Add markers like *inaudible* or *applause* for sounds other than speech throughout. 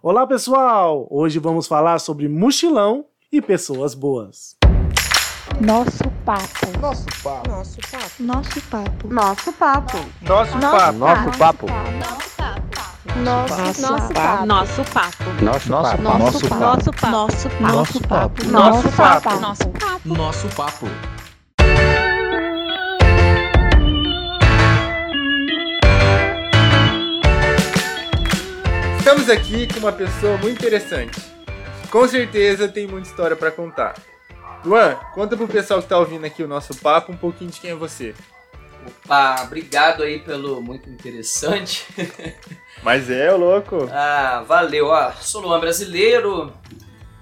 Olá, pessoal! Hoje vamos falar sobre mochilão e pessoas boas. Nosso papo. Nosso papo. Nosso papo. Nosso papo. Nosso papo. Nosso Nosso papo. Nosso papo. Nosso, Nosso papo. Nosso papo. Nosso papo. Nosso papo. Nosso papo. Nosso papo. Nosso papo. Nosso papo. Nosso papo. Nosso papo. Estamos aqui com uma pessoa muito interessante. Com certeza tem muita história pra contar. Luan, conta pro pessoal que tá ouvindo aqui o nosso papo um pouquinho de quem é você. Opa, obrigado aí pelo muito interessante. *laughs* Mas é, ô louco. Ah, valeu. Ó, sou Luan brasileiro,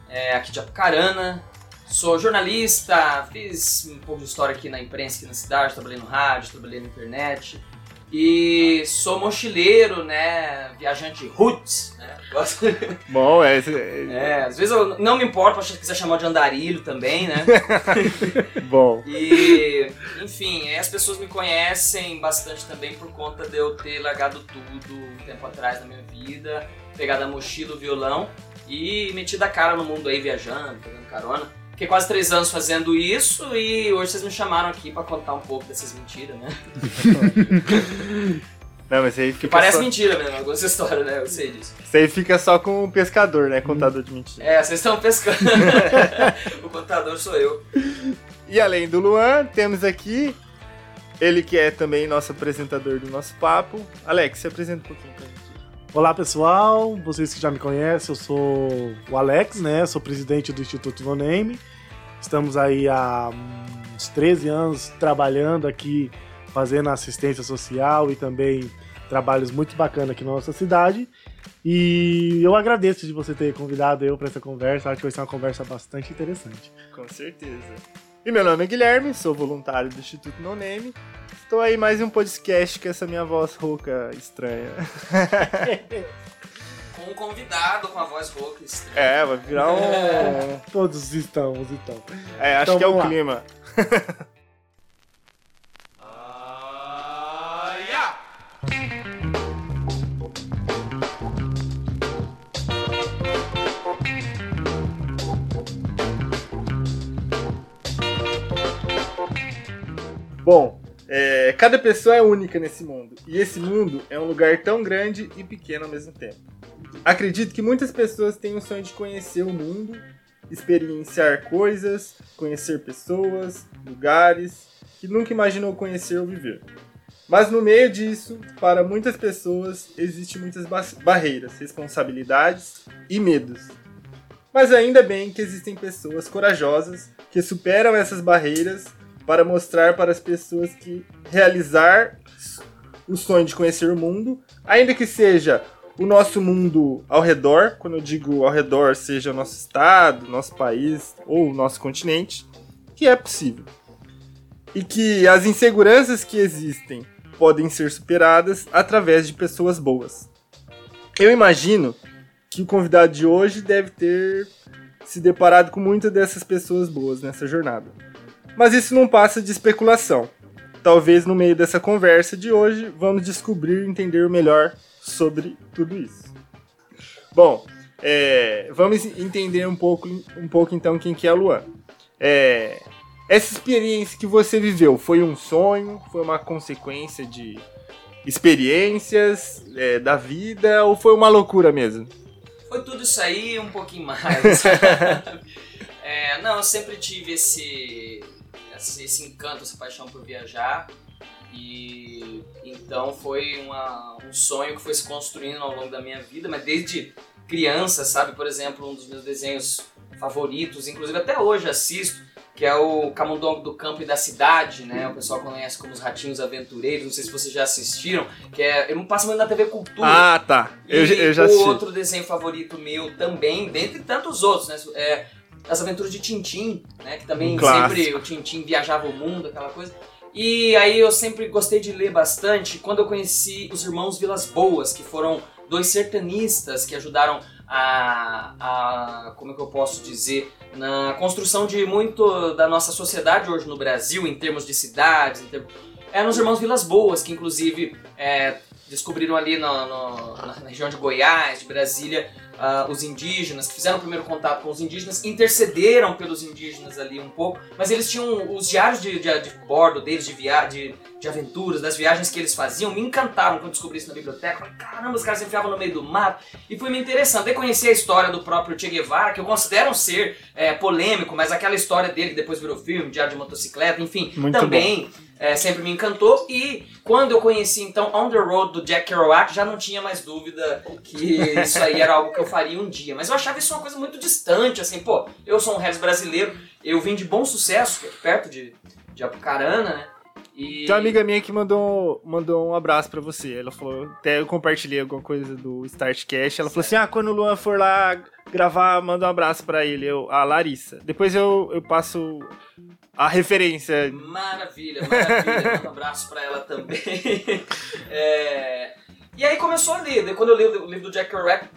é, aqui de Apucarana. Sou jornalista, fiz um pouco de história aqui na imprensa, aqui na cidade, trabalhei no rádio, trabalhei na internet. E sou mochileiro, né? Viajante roots, né? Gosto. Bom, é, É, às vezes eu não me importo se quiser chamar de andarilho também, né? *laughs* bom. E, enfim, as pessoas me conhecem bastante também por conta de eu ter largado tudo um tempo atrás na minha vida, pegado a mochila, o violão e metido a cara no mundo aí viajando, pegando carona. Fiquei quase três anos fazendo isso e hoje vocês me chamaram aqui pra contar um pouco dessas mentiras, né? *laughs* Não, mas aí Que fica parece só, mentira mesmo, algumas histórias, né? Eu sei disso. isso aí fica só com o pescador, né? Contador de mentira. É, vocês estão pescando. *laughs* o contador sou eu. E além do Luan, temos aqui ele que é também nosso apresentador do nosso papo. Alex, se apresenta um pouquinho pra. Olá, pessoal! Vocês que já me conhecem, eu sou o Alex, né? Sou presidente do Instituto No Name. Estamos aí há uns 13 anos trabalhando aqui, fazendo assistência social e também trabalhos muito bacanas aqui na nossa cidade. E eu agradeço de você ter convidado eu para essa conversa. Acho que vai ser uma conversa bastante interessante. Com certeza. E meu nome é Guilherme, sou voluntário do Instituto No Name. Estou aí mais em um podcast com essa minha voz rouca estranha. Com *laughs* um convidado com a voz rouca estranha. É, vai virar um. *laughs* Todos estamos, então. É, acho Então, que é o lá. clima. *laughs* Bom, é, cada pessoa é única nesse mundo. E esse mundo é um lugar tão grande e pequeno ao mesmo tempo. Acredito que muitas pessoas têm o sonho de conhecer o mundo, experienciar coisas, conhecer pessoas, lugares que nunca imaginou conhecer ou viver. Mas no meio disso, para muitas pessoas, existem muitas ba- barreiras, responsabilidades e medos. Mas ainda bem que existem pessoas corajosas que superam essas barreiras para mostrar para as pessoas que realizar o sonho de conhecer o mundo, ainda que seja o nosso mundo ao redor, quando eu digo ao redor, seja o nosso estado, nosso país ou o nosso continente, que é possível. E que as inseguranças que existem podem ser superadas através de pessoas boas. Eu imagino que o convidado de hoje deve ter se deparado com muitas dessas pessoas boas nessa jornada. Mas isso não passa de especulação. Talvez no meio dessa conversa de hoje vamos descobrir e entender melhor sobre tudo isso. Bom, é, vamos entender um pouco, um pouco então quem que é a Luan. É, essa experiência que você viveu foi um sonho? Foi uma consequência de experiências é, da vida? Ou foi uma loucura mesmo? Foi tudo isso aí um pouquinho mais. *laughs* *laughs* É, não, eu sempre tive esse, esse, encanto, essa paixão por viajar. E então foi uma- um sonho que foi se construindo ao longo da minha vida, mas desde criança, sabe? Por exemplo, um dos meus desenhos favoritos, inclusive até hoje assisto, que é o Camundongo do Campo e da Cidade, né? O pessoal conhece como os Ratinhos Aventureiros, não sei se vocês já assistiram, que é, eu passo muito na TV Cultura. Ah, tá. Eu, E já- eu já o assisti. outro desenho favorito meu também, dentre tantos outros, né? É As Aventuras de Tintim, né? Que também Um sempre o Tintim viajava o mundo, aquela coisa. E aí eu sempre gostei de ler bastante quando eu conheci os irmãos Vilas Boas, que foram dois sertanistas que ajudaram a, a como é que eu posso dizer, na construção de muito da nossa sociedade hoje no Brasil, em termos de cidades, em termos... eram os irmãos Vilas Boas, que inclusive é, descobriram ali no- no- na região de Goiás, de Brasília, ah, os indígenas, que fizeram o primeiro contato com os indígenas, intercederam pelos indígenas ali um pouco, mas eles tinham os diários de, de, de bordo deles, de, via, de, de aventuras, das viagens que eles faziam, me encantaram quando descobri isso na biblioteca. Caramba, os caras se enfiavam no meio do mato, e fui me interessando. Daí conheci a história do próprio Che Guevara, que eu considero um ser é, polêmico, mas aquela história dele que depois virou filme, Diário de Motocicleta, enfim, Muito também é, sempre me encantou. E quando eu conheci então On the Road do Jack Kerouac, já não tinha mais dúvida que isso aí era algo que eu faria um dia. Mas eu achava isso uma coisa muito distante, assim, pô, eu sou um rap brasileiro, eu vim de bom sucesso, é perto de, de Apucarana, né? E... Tem uma amiga minha que mandou, mandou um abraço pra você. Ela falou, até eu compartilhei alguma coisa do Startcast. Ela falou assim: ah, quando o Luan for lá gravar, manda um abraço pra ele, eu, a Larissa. Depois eu, eu passo a referência. Maravilha, maravilha. Manda um abraço pra ela também. *laughs* É, E aí começou a ler. Daí quando eu li o livro do Jack Kerouac,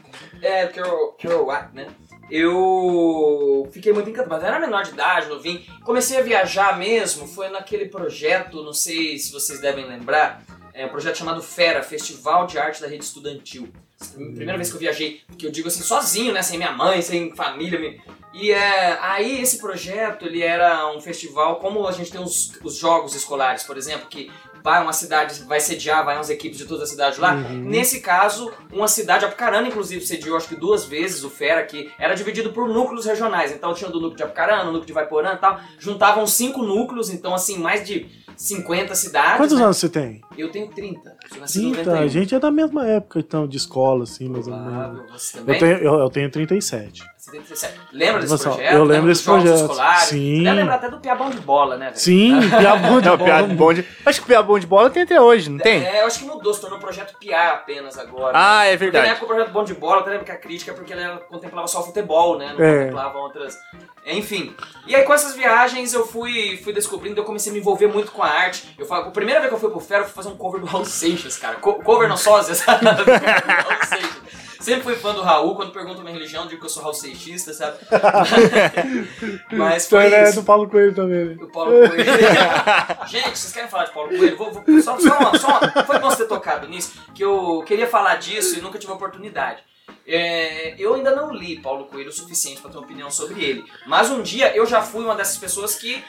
é, Kerouac, Kerouac, né? Eu fiquei muito encantado, mas eu era menor de idade, novinho. Comecei a viajar mesmo, foi naquele projeto, não sei se vocês devem lembrar, é um projeto chamado FERA, Festival de Arte da Rede Estudantil. Primeira vez que eu viajei, que eu digo assim, sozinho, né? Sem minha mãe, sem família. E é, aí esse projeto, ele era um festival, como a gente tem os, os jogos escolares, por exemplo, que vai uma cidade, vai sediar, vai umas equipes de toda a cidade lá. Uhum. Nesse caso, uma cidade, Apucarana, inclusive, sediou acho que duas vezes o FERA, que era dividido por núcleos regionais. Então tinha do núcleo de Apucarana, o núcleo de Vaiporã e tal. Juntavam cinco núcleos, então assim, mais de 50 cidades. Quantos né? anos você tem? Eu tenho 30. Eu sou nascido em 30. 91. A gente é da mesma época, então, de escola, assim, mais ou menos. Você? Eu tenho, eu, eu tenho 37. Você tem 37. Lembra desse Nossa, projeto? eu lembro Lembra desse projeto. escolares? Sim. Você deve lembrar até do Piabão de Bola, né? velho? Sim, *laughs* piabão de bola. piada bom de. Acho que o piada bom de bola tem até hoje, não tem? É, eu acho que mudou, se tornou um projeto PIA apenas agora. Ah, é Porque na verdade. época o projeto Bom de Bola, até lembra que a crítica é porque ele contemplava só o futebol, né? Não É. contemplava outras. Enfim. E aí com essas viagens eu fui, fui descobrindo, eu comecei a me envolver muito com a arte. Eu falo, a primeira vez que eu fui pro Fera, eu fui fazer um cover do Raul Seixas, cara. Co- cover não sósia, sabe? *laughs* Raul Seixas. Sempre fui fã do Raul, quando perguntam minha religião, eu digo que eu sou Raul Seixista, sabe? *laughs* Mas foi Então, é isso. do Paulo Coelho também, né? O Paulo Coelho. *laughs* Gente, vocês querem falar de Paulo Coelho? Vou, vou- só, só, uma, só uma- Foi bom você ter tocado nisso, que eu queria falar disso e nunca tive oportunidade. É, eu ainda não li Paulo Coelho o suficiente para ter uma opinião sobre ele. Mas um dia eu já fui uma dessas pessoas que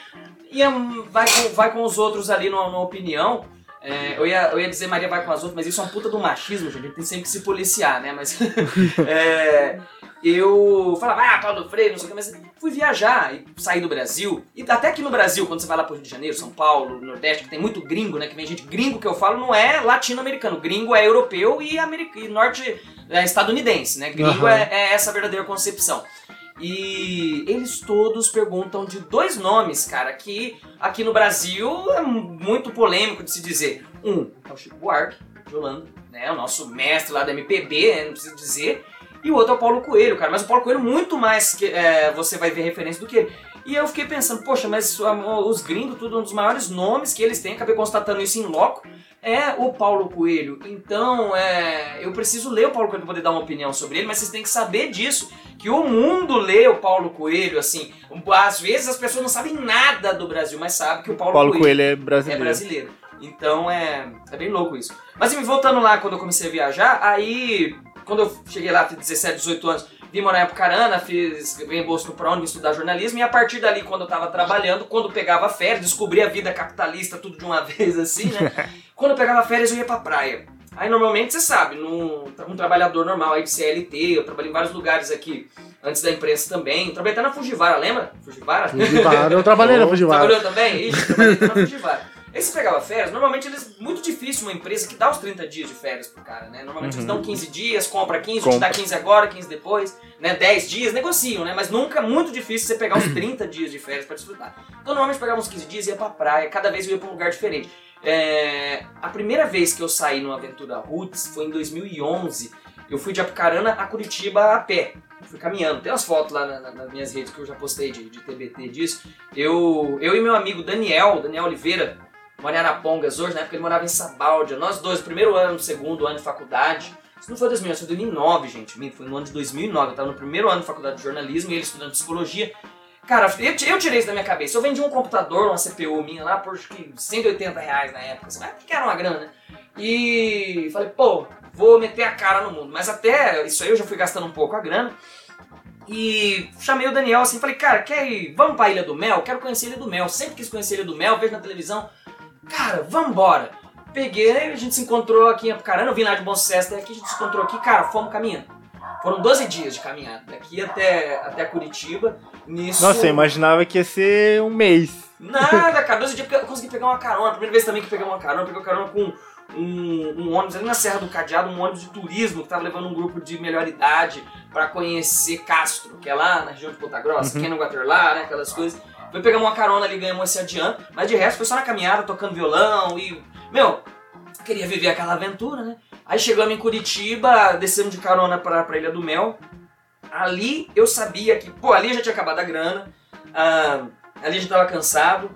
ia, vai, com, vai com os outros ali numa, numa opinião. É, eu, ia, eu ia dizer Maria vai com as outras, mas isso é um puta do machismo, gente. A gente tem sempre que se policiar, né? Mas. *laughs* é, eu falava, ah, Paulo Freire, não sei o que, mas fui viajar e sair do Brasil. E até aqui no Brasil, quando você vai lá pro Rio de Janeiro, São Paulo, Nordeste, que tem muito gringo, né? Que vem gente gringo que eu falo não é latino-americano. Gringo é europeu e, americ... e norte é estadunidense, né? Gringo Aham. é, é essa verdadeira concepção. E eles todos perguntam de dois nomes, cara, que aqui no Brasil é muito polêmico de se dizer. Um é o Chico Buarque, de Holanda, né? O nosso mestre lá da MPB, né, não preciso dizer. E o outro é o Paulo Coelho, cara. Mas o Paulo Coelho muito mais que é, você vai ver referência do que ele. E eu fiquei pensando, poxa, mas os gringos, tudo um dos maiores nomes que eles têm, acabei constatando isso em loco, é o Paulo Coelho. Então, é, eu preciso ler o Paulo Coelho para poder dar uma opinião sobre ele, mas vocês têm que saber disso, que o mundo lê o Paulo Coelho, assim. Às vezes as pessoas não sabem nada do Brasil, mas sabem que o Paulo, Paulo Coelho Coelho é é brasileiro. brasileiro. Então é, é bem louco isso. Mas me voltando lá, quando eu comecei a viajar, aí quando eu cheguei lá, fiz 17, 18 anos, vim morar em Apucarana, fiz ganhei bolsa no ProUni, vim estudar jornalismo, e a partir dali, quando eu tava trabalhando, quando pegava férias, descobri a vida capitalista tudo de uma *laughs* vez assim, né? *laughs* quando eu pegava férias, eu ia pra praia. Aí normalmente, você sabe, num, um trabalhador normal aí de CLT, eu trabalhei em vários lugares aqui, antes da imprensa também. Trabalhei até na Fujivara, lembra? Fujivara? Fujivara. Eu trabalhei na Fujivara. *laughs* Trabalhou também? Ixi, trabalhei até na Fujivara. Você pegava férias, normalmente eles. Muito difícil uma empresa que dá os 30 dias de férias pro cara, né? Normalmente eles Uhum. dão 15 dias, compra 15, te Compra. dá 15 agora, 15 depois, né? 10 dias, negociam, né? Mas nunca muito difícil você pegar os 30 *clears throat* dias de férias pra desfrutar. Então normalmente pegava uns 15 dias e ia pra praia, cada vez eu ia pra um lugar diferente. É, A primeira vez que eu saí no Aventura Roots foi em 2011. Eu fui de Apucarana a Curitiba a pé. Fui caminhando. Tem umas fotos lá na- na- nas minhas redes que eu já postei de, de TBT disso. Eu, eu e meu amigo Daniel, Daniel Oliveira, mora em Arapongas hoje, na época ele morava em Sabáudia. Nós dois, primeiro ano, segundo ano de faculdade. Isso não foi 2011, foi 2009, gente. Foi no ano de 2009. Eu tava no primeiro ano de faculdade de jornalismo e ele estudando psicologia. Cara, eu, eu tirei isso da minha cabeça. Eu vendi um computador, uma CPU minha lá, por acho que 180 reais na época. Assim, mas que era uma grana, né? E falei, pô, vou meter a cara no mundo. Mas até isso aí eu já fui gastando um pouco a grana. E chamei o Daniel assim, falei, cara, quer ir? Vamos pra Ilha do Mel? Quero conhecer a Ilha do Mel. Sempre quis conhecer a Ilha do Mel, vejo na televisão. Cara, vambora. Peguei, a gente se encontrou aqui em Apucarana, eu vim lá de Bom Sucesso até aqui, a gente se encontrou aqui, cara, fomos caminhando. Foram 12 dias de caminhada, daqui até, até Curitiba. Nisso, Nossa, eu imaginava que ia ser um mês. Nada, cara, 12 *laughs* dias porque eu consegui pegar uma carona. Primeira vez também que peguei uma carona, peguei uma carona com um, um ônibus ali na Serra do Cadeado, um ônibus de turismo que tava levando um grupo de melhor idade pra conhecer Castro, que é lá na região de Ponta Grossa, quem no Guaterlá, né, aquelas coisas. Foi pegar uma carona ali, ganhamos esse adianto, mas de resto foi só na caminhada, tocando violão e... Meu, queria viver aquela aventura, né? Aí chegamos em Curitiba, descemos de carona pra, pra Ilha do Mel. Ali eu sabia que, pô, ali já tinha acabado a grana, ah, ali já tava cansado.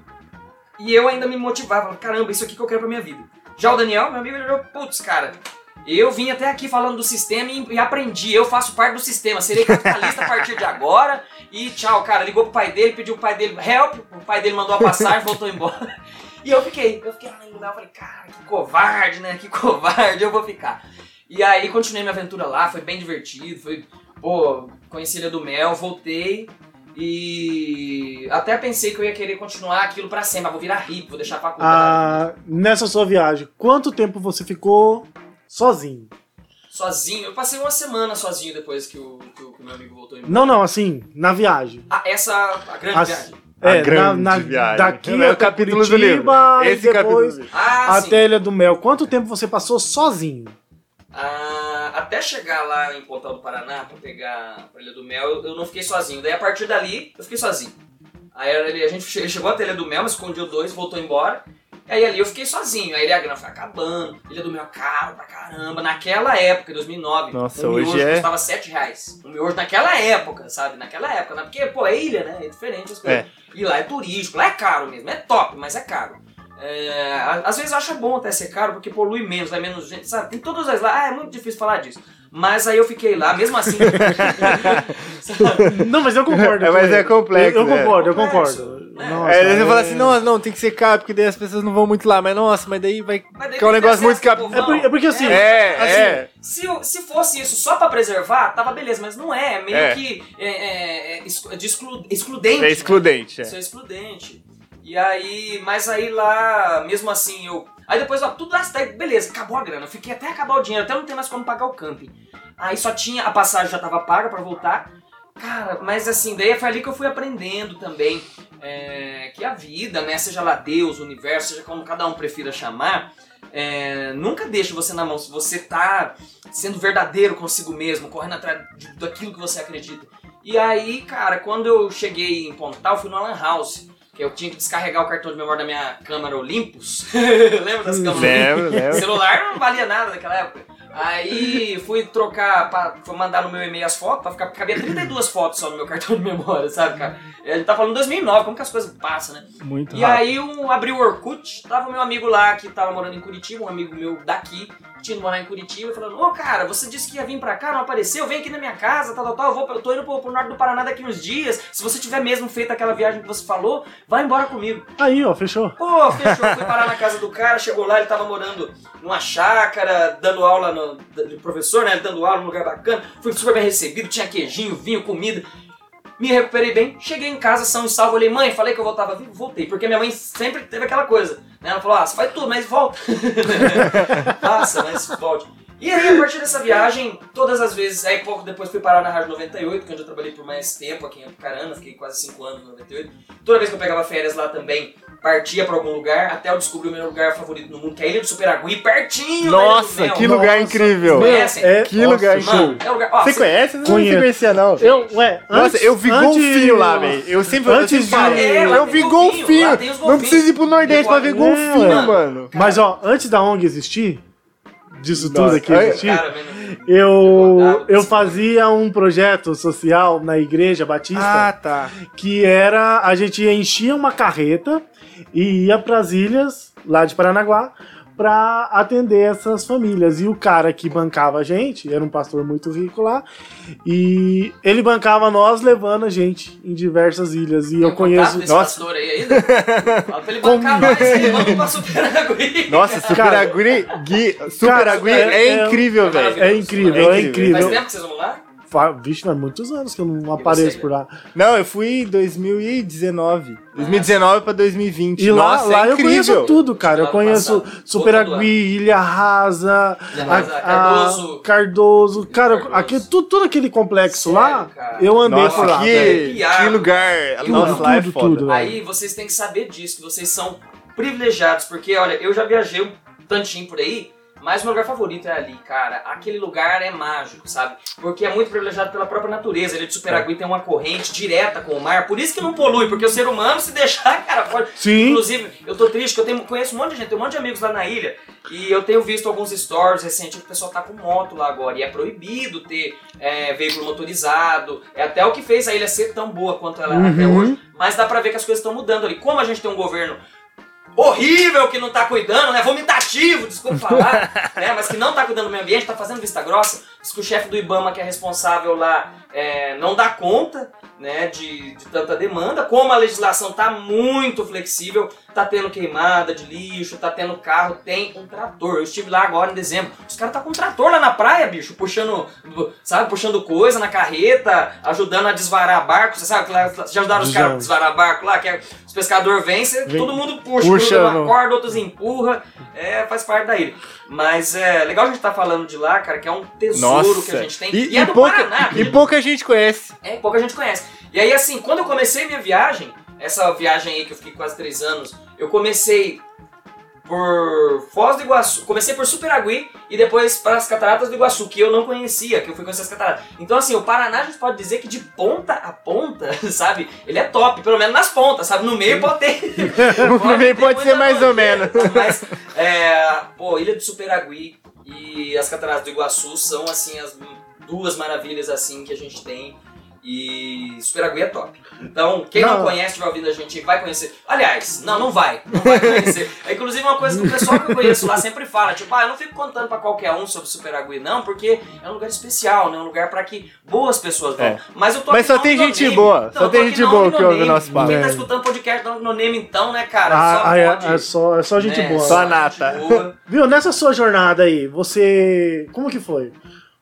E eu ainda me motivava, caramba, isso aqui que eu quero pra minha vida. Já o Daniel, meu amigo, ele olhou, putz, cara, eu vim até aqui falando do sistema e, aprendi, eu faço parte do sistema, serei capitalista a partir de agora. E tchau, cara, ligou pro pai dele, pediu pro pai dele help, o pai dele mandou a passagem, voltou embora. *laughs* E eu fiquei, eu fiquei lá no lugar, eu falei, cara, que covarde, né? Que covarde, eu vou ficar. E aí continuei minha aventura lá, foi bem divertido, foi, pô, conheci Ilha do Mel, voltei e até pensei que eu ia querer continuar aquilo pra sempre, vou virar rico, vou deixar a faculdade. Ah, nessa sua viagem, quanto tempo você ficou sozinho? Sozinho, eu passei uma semana sozinho depois que o, que o, que o meu amigo voltou embora. Não, não, assim, na viagem. Ah, essa, a grande As- viagem. A É, grande na, na- viagem. daqui É até capítulo do Curitiba livro. e Esse capítulo depois do livro. Ah, até a Ilha do Mel. Quanto tempo você passou sozinho? Ah, até chegar lá em Pontal do Paraná pra pegar a Ilha do Mel, eu, eu não fiquei sozinho. Daí a partir dali, eu fiquei sozinho. Aí ele- a gente chegou até a Ilha do Mel, mas escondeu dois, voltou embora. Aí ali eu fiquei sozinho. Aí a grana foi acabando. Ilha do Mel caro pra caramba. Naquela época, em 2009, Nossa, um hoje miojo é- custava 7 reais. Um miojo naquela época, sabe? Naquela época. Né? Porque, pô, é ilha, né? É diferente as coisas. É. E lá é turístico, lá é caro mesmo. É top, mas é caro. É, às vezes eu acho bom até ser caro, porque polui menos, vai menos gente, sabe? Tem todas as lá. Ah, é muito difícil falar disso. Mas aí eu fiquei lá, mesmo assim. *laughs* *laughs* sabe? Não, mas eu concordo. É, mas ele. é complexo, Eu, eu né? concordo, eu Complexo, concordo. Né? Nossa, É, você é- fala assim, não, não, tem que ser caro, porque daí as pessoas não vão muito lá. Mas nossa, mas daí vai. Mas daí é um tem negócio muito pro É, por- é porque assim, É, assim, é. Se, o- se fosse isso só pra preservar, tava beleza, mas não é. É meio É. que é, é, é exclu- de exclu- excludente. É né? excludente. Isso É. é excludente. E aí, mas aí lá, mesmo assim, eu. Aí depois, ó, tudo lá, daí, beleza, acabou a grana. Eu fiquei até acabar o dinheiro, até não ter mais como pagar o camping. Aí só tinha, a passagem já tava paga pra voltar. Cara, mas assim, daí foi ali que eu fui aprendendo também é, que a vida, né, seja lá Deus, o universo, seja como cada um prefira chamar, é, nunca deixa você na mão. Se você tá sendo verdadeiro consigo mesmo, correndo atrás de- daquilo que você acredita. E aí, cara, quando eu cheguei em Pontal, eu fui no Lan House. Que eu tinha que descarregar o cartão de memória da minha câmera Olympus. *laughs* Lembra das câmeras Lembro, lembro. Celular não valia nada naquela época. Aí fui trocar, pra, fui mandar no meu e-mail as fotos, pra ficar, cabia 32 fotos só no meu cartão de memória, sabe, cara? A gente tá falando 2009, como que as coisas passam, né? Muito E rápido. aí um, abri o Orkut, tava o meu amigo lá que tava morando em Curitiba, um amigo meu daqui, tinha morar em Curitiba, falando, ô cara, você disse que ia vir pra cá, não apareceu, vem aqui na minha casa, tal, tal, tal, eu, vou, eu tô indo pro, pro norte do Paraná daqui uns dias, se você tiver mesmo feito aquela viagem que você falou, vai embora comigo. Aí, ó, fechou. Pô, fechou, fui parar na casa do cara, chegou lá, ele tava morando numa chácara, dando aula no, de professor, né, dando aula num lugar bacana, fui super bem recebido, tinha queijinho, vinho, comida, me recuperei bem, cheguei em casa, são e salvo, falei, mãe, falei que eu voltava vivo, voltei, porque minha mãe sempre teve aquela coisa, né, ela falou, ah, você faz tudo, mas volta, *laughs* faça, mas volte. E aí, a partir dessa viagem, todas as vezes, aí pouco depois fui parar na Rádio 98, que é onde eu trabalhei por mais tempo aqui em Apucarana, fiquei quase 5 anos no 98. Toda vez que eu pegava férias lá também, partia pra algum lugar, até eu descobri o meu lugar favorito no mundo, que é a Ilha do Superagui, pertinho do Nossa, que lugar Nossa, incrível. meu, Conhecem? é- Que lugar Nossa, show. Mano, é um lugar... Ó, Você cê- conhece? Não, não Conheço. conhecia, não. Eu, ué, Nossa, antes- eu vi antes- golfinho lá, velho. Eu sempre, Antes de-. É, eu vi golfinho, golfinho. Não precisa ir pro Nordeste pra ver golfinho, mano. mano. Mas ó, antes da ONG existir, disso tudo Nossa, aqui olha, existir, eu, eu fazia um projeto social na igreja batista Ah, tá. que era a gente enchia uma carreta e ia pras ilhas lá de Paranaguá pra atender essas famílias. E o cara que bancava a gente, era um pastor muito rico lá, e ele bancava nós levando a gente em diversas ilhas. E Tem eu conheço. desse Nossa. pastor aí ainda? Fala pra ele bancar nós aí, vamos pra Superagui. Nossa, Super Cara, Agui, Gui, Super cara, Agui é- é, é- incrível, é velho. É incrível, é incrível. Faz tempo que vocês vão lá? Vixe, faz muitos anos que eu não apareço você, por lá. Não, eu fui em 2019. 2019 pra 2020. E lá, Nossa, lá é eu conheço tudo, cara. Eu conheço passado. Superagui, Outro Ilha Rasa, Ilha a- Rasa, a- Cardoso. Cardoso. Cara, Cardoso. aqui, tudo, tudo aquele complexo Sério, lá, cara? eu andei Nossa, por lá. que, que lugar. Tudo, Nossa, lá é tudo, foda. tudo. Aí vocês têm que saber disso, que vocês são privilegiados, porque olha, eu já viajei um tantinho por aí, mas meu lugar favorito é ali, cara. Aquele lugar é mágico, sabe? Porque é muito privilegiado pela própria natureza. Ele de Superagui tem uma corrente direta com o mar, por isso que não polui, porque o ser humano se deixar, *laughs* cara, pode. Sim. Inclusive, eu tô triste que eu tenho, conheço um monte de gente, tenho um monte de amigos lá na ilha, e eu tenho visto alguns stories recentes que o pessoal tá com moto lá agora, e é proibido ter é, veículo motorizado, é até o que fez a ilha ser tão boa quanto ela é até Uhum. hoje, mas dá pra ver que as coisas estão mudando ali. Como a gente tem um governo horrível que não tá cuidando, né? Vomitativo, desculpa falar, *laughs* né? Mas que não tá cuidando do meio ambiente, tá fazendo vista grossa. Diz que o chefe do Ibama, que é responsável lá, é, não dá conta, né, de, de tanta demanda. Como a legislação tá muito flexível, tá tendo queimada de lixo, tá tendo carro, tem um trator. Eu estive lá agora em dezembro. Os caras tá com um trator lá na praia, bicho, puxando, sabe, puxando coisa na carreta, ajudando a desvarar barco. Você sabe que lá já ajudaram os caras a desvarar barco lá, que é, os pescadores vêm, todo mundo puxa, Puxa, puxa uma no- corda, outros empurra, é, faz parte da ilha. Mas é legal a gente estar falando de lá, cara, que é um tesouro Nossa. que a gente tem. E, E, é e do pouca, Paraná, e pouca gente conhece. É, pouca gente conhece. E aí, assim, quando eu comecei minha viagem, essa viagem aí que eu fiquei quase três anos, eu comecei por Foz do Iguaçu, comecei por Superagui e depois para as Cataratas do Iguaçu, que eu não conhecia, que eu fui conhecer as cataratas. Então, assim, o Paraná a gente pode dizer que de ponta a ponta, *laughs* sabe, ele é top, pelo menos nas pontas, sabe, no meio pode ter. *laughs* No meio ter pode ser mais ou menos. Mas, é, pô, Ilha do Superagui e as Cataratas do Iguaçu são, assim, as duas maravilhas, assim, que a gente tem. E Superagui é top. Então, quem não, Não. conhece, estiver ouvindo a gente, vai conhecer. Aliás, não, não vai. Não vai conhecer. É inclusive uma coisa que o pessoal que eu conheço lá sempre fala, tipo, ah, eu não fico contando pra qualquer um sobre Superagui, não, porque é um lugar especial, né? Um lugar pra que boas pessoas vão. É. Mas eu tô Mas aqui só tem gente Name. boa, só eu tô tem gente boa que ouve o nosso papo. Quem tá É. escutando podcast do No Name, então, né, cara? Ah, só é, pode... é só, é só gente né, boa. Só gente nata. Viu, nessa sua jornada aí, você. Como que foi?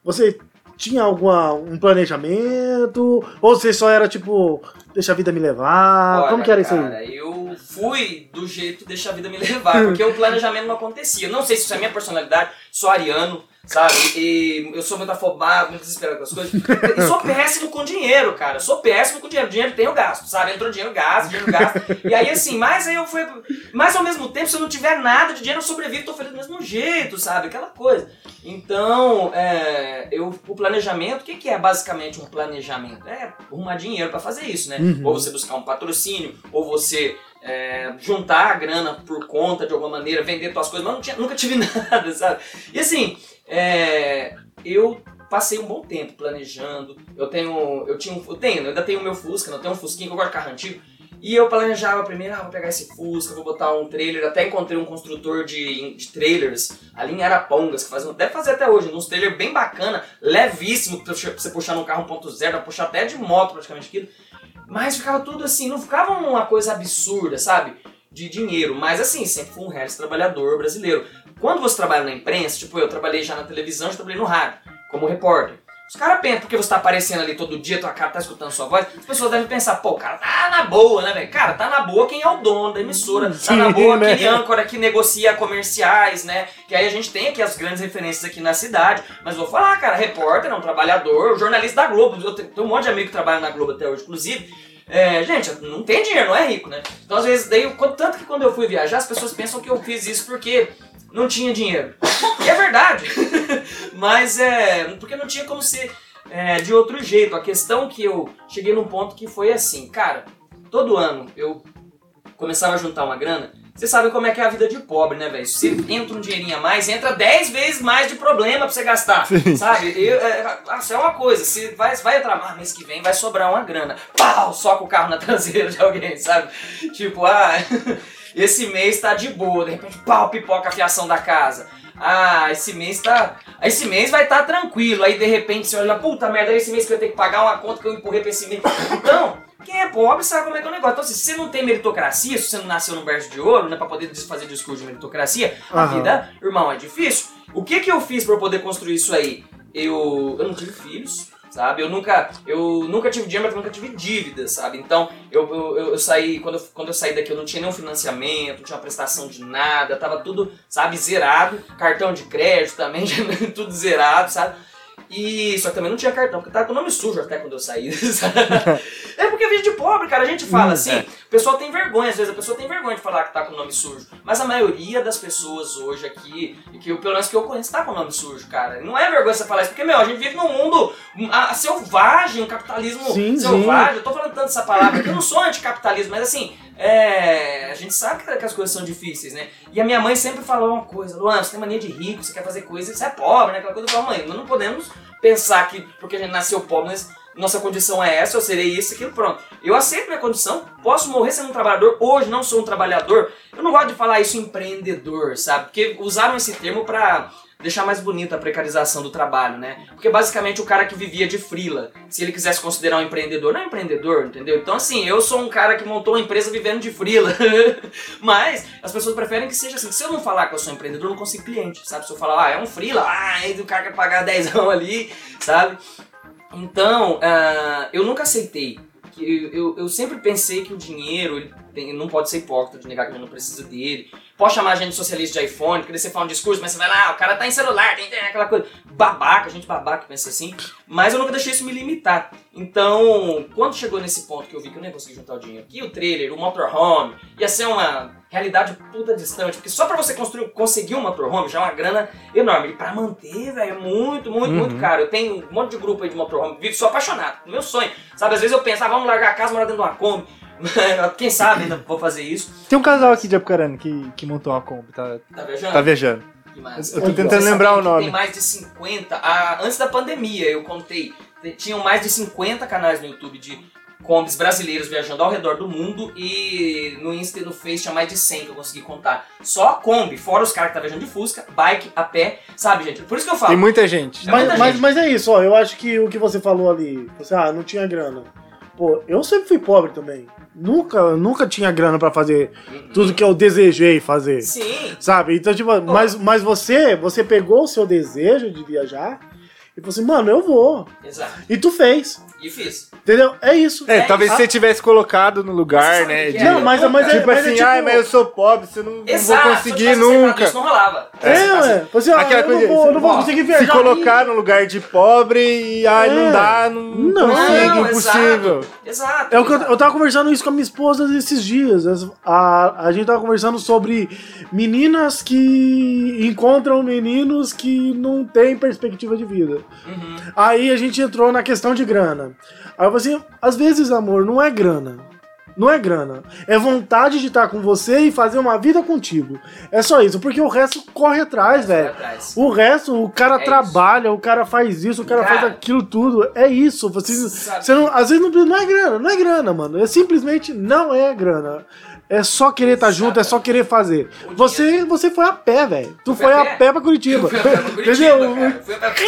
Você tinha alguma um planejamento? Ou você só era tipo, deixa a vida me levar? Olha, como que era isso aí? cara, eu fui do jeito deixa a vida me levar, porque o planejamento não acontecia. Não sei se isso é minha personalidade, sou ariano, sabe? E eu sou muito afobado, muito desesperado com as coisas. E sou péssimo com dinheiro, cara. Sou péssimo com dinheiro. Dinheiro tem eu gasto, sabe? Entrou dinheiro, gasto, dinheiro, gasto. E aí, assim, mas aí eu fui. Mas ao mesmo tempo, se eu não tiver nada de dinheiro, eu sobrevivo, tô feliz do mesmo jeito, sabe? Aquela coisa. Então, é, eu, o planejamento, o que, que é basicamente um planejamento? É arrumar dinheiro pra fazer isso, né? Uhum. Ou você buscar um patrocínio, ou você é, juntar a grana por conta de alguma maneira, vender suas coisas, mas tinha- nunca tive *laughs* nada, sabe? E assim, é, eu passei um bom tempo planejando. Eu tenho, eu tinha, eu tenho, eu ainda tenho o meu Fusca, não tenho um Fusquinha que eu de carro antigo. E eu planejava primeiro, ah, vou pegar esse Fusca, vou botar um trailer. Até encontrei um construtor de, de trailers ali em Arapongas, que faz, deve fazer até hoje, uns trailers bem bacana, levíssimo, pra você puxar num carro 1.0, pra puxar até de moto praticamente aquilo. Mas ficava tudo assim, não ficava uma coisa absurda, sabe? De dinheiro. Mas assim, sempre fui um resto trabalhador brasileiro. Quando você trabalha na imprensa, tipo eu trabalhei já na televisão, já trabalhei no rádio, como repórter. Os caras pensam, porque você tá aparecendo ali todo dia, tua cara tá escutando sua voz, as pessoas devem pensar, pô, o cara tá na boa, né, velho? Cara, tá na boa quem é o dono da emissora, tá na boa né? aquele âncora que negocia comerciais, né? Que aí a gente tem aqui as grandes referências aqui na cidade. Mas vou falar, cara, repórter, é um trabalhador, jornalista da Globo. Eu tenho, um monte de amigo que trabalha na Globo até hoje, inclusive. É, gente, não tem dinheiro, não é rico, né? Então, às vezes, daí, tanto que quando eu fui viajar, as pessoas pensam que eu fiz isso porque não tinha dinheiro. E é verdade. *laughs* Mas é. Porque não tinha como ser é, de outro jeito. A questão que eu cheguei num ponto que foi assim, cara, todo ano eu começava a juntar uma grana. Você sabe como é que é a vida de pobre, né, velho? Se entra um dinheirinho a mais, entra 10 vezes mais de problema pra você gastar. Sabe? Eu, é, isso é uma coisa. Se vai, vai entrar, ah, mês que vem vai sobrar uma grana. Pau! Soca o carro na *laughs* traseira de alguém, sabe? Tipo, ah. Esse mês tá de boa, de repente, pau, pipoca a fiação da casa. Ah, esse mês tá. Esse mês vai estar tá tranquilo. Aí de repente você olha, puta merda, esse mês que eu tenho que pagar uma conta que eu empurrei pra esse mês. Então, quem é pobre sabe como é que é o negócio. Então, assim, se você não tem meritocracia, se você não nasceu num berço de ouro, né, pra poder fazer discurso de meritocracia, a vida, irmão, é difícil. O que que eu fiz pra eu poder construir isso aí? Eu, eu não tive filhos, sabe? Eu nunca, eu nunca tive dinheiro, mas nunca tive dívidas, sabe? Então, eu, eu, eu- saí, quando eu, quando eu saí daqui, eu não tinha nenhum financiamento, não tinha uma prestação de nada, tava tudo, sabe, zerado. Cartão de crédito também, *laughs* tudo zerado, sabe? E só que também não tinha cartão, porque tava com o nome sujo até quando eu saí. *laughs* sabe? é porque é vida de pobre, cara. A gente fala assim, o pessoal tem vergonha, às vezes a pessoa tem vergonha de falar que tá com o nome sujo. Mas a maioria das pessoas hoje aqui, que eu, pelo menos que eu conheço, tá com o nome sujo, cara. Não é vergonha você falar isso, porque, meu, a gente vive num mundo a, a selvagem, um capitalismo Sim, selvagem. Eu tô falando tanto essa palavra, porque eu não sou anticapitalismo, mas assim, é, a gente sabe que, que as coisas são difíceis, né? E a minha mãe sempre falou uma coisa, Luan, você tem mania de rico, você quer fazer coisa, você é pobre, né? Aquela coisa, eu falo, mãe, nós não podemos pensar que porque a gente nasceu pobre, nós- nossa condição é essa, eu serei isso, aquilo, pronto. Eu aceito minha condição, posso morrer sendo um trabalhador, hoje não sou um trabalhador. Eu não gosto de falar isso empreendedor, sabe? Porque usaram esse termo pra deixar mais bonita a precarização do trabalho, né? Porque basicamente o cara que vivia de frila, se ele quisesse considerar um empreendedor, não é empreendedor, entendeu? Então assim, eu sou um cara que montou uma empresa vivendo de frila. *laughs* Mas as pessoas preferem que seja assim. Se eu não falar que eu sou empreendedor, eu não consigo cliente, sabe? Se eu falar, ah, é um frila, ah, aí o cara quer pagar 10 ali, sabe? Então, ah, eu nunca aceitei. Que eu, eu sempre pensei que o dinheiro ele tem- não pode ser hipócrita de negar que a gente não precisa dele. Pode chamar a gente socialista de iPhone, porque você fala um discurso, mas você vai lá, ah, o cara tá em celular, tem, tem aquela coisa. Babaca, gente babaca pensa assim. Mas eu nunca deixei isso me limitar. Então, quando chegou nesse ponto que eu vi que eu nem consegui juntar o dinheiro, que o trailer, o motorhome, ia ser uma realidade puta distante, porque só pra você construir, conseguir um motorhome já é uma grana enorme. E pra manter, velho, é muito, muito, muito caro. Eu tenho um monte de grupo aí de motorhome, vivo, sou apaixonado, meu sonho. Sabe, às vezes eu penso, ah, vamos largar a casa, morar dentro de uma Kombi. *laughs* Quem sabe ainda vou fazer isso. Tem um casal aqui de Apucarana que, que montou uma Kombi, tá, Tá viajando? tá viajando. Eu tô tentando lembrar o nome. Tem mais de 50. ah, antes da pandemia, eu contei. te- Tinham mais de 50 canais no YouTube de combis brasileiros viajando ao redor do mundo. E no Insta e no Face tinha mais de 100 que eu consegui contar. Só a Kombi, fora os caras que tá viajando de Fusca, bike, a pé. Sabe, gente? Por isso que eu falo. Tem muita gente. É muita Mas, mas, gente. mas é isso, ó. Eu acho que o que você falou ali, você, ah, não tinha grana. Pô, eu sempre fui pobre também. Nunca, nunca tinha grana pra fazer Uhum. tudo que eu desejei fazer. Sim. Sabe? Então, tipo, mas, mas você, você pegou o seu desejo de viajar e falou assim, mano, eu vou. Exato. E tu fez. E fiz. Entendeu? É isso. É, É talvez isso. você tivesse colocado no lugar, né? de- é? Não, mas, mas, é, tipo mas assim, é tipo, ai, mas eu sou pobre, você não, não Exato. vou se eu conseguir nunca. Isso não rolava. É, Você faz- ué. Você, ah, Aquela eu coisa não vou, não vou ó, conseguir Se viajar. colocar no lugar de pobre e ai, É. não dá, não, Não, consigo, Não, impossível. Exato. É eu, eu tava conversando isso com a minha esposa esses dias. As- A, a gente tava conversando sobre meninas que encontram meninos que não têm perspectiva de vida. Uhum. Aí a gente entrou na questão de grana. Aí eu falei assim, às vezes, amor, não é grana. Não é grana. É vontade de estar com você e fazer uma vida contigo. É só isso, porque o resto corre atrás, velho. atrás. O resto, o cara É trabalha, o cara faz isso, o cara, Cara. faz aquilo tudo. É isso. Você, Sabe- você não, às vezes não, não é grana, não é grana, mano. É simplesmente não é grana. É só querer estar junto, é só querer fazer. Você, você foi a pé, velho. Tu Foi a a pé? pé pra Curitiba. *laughs* Entendeu?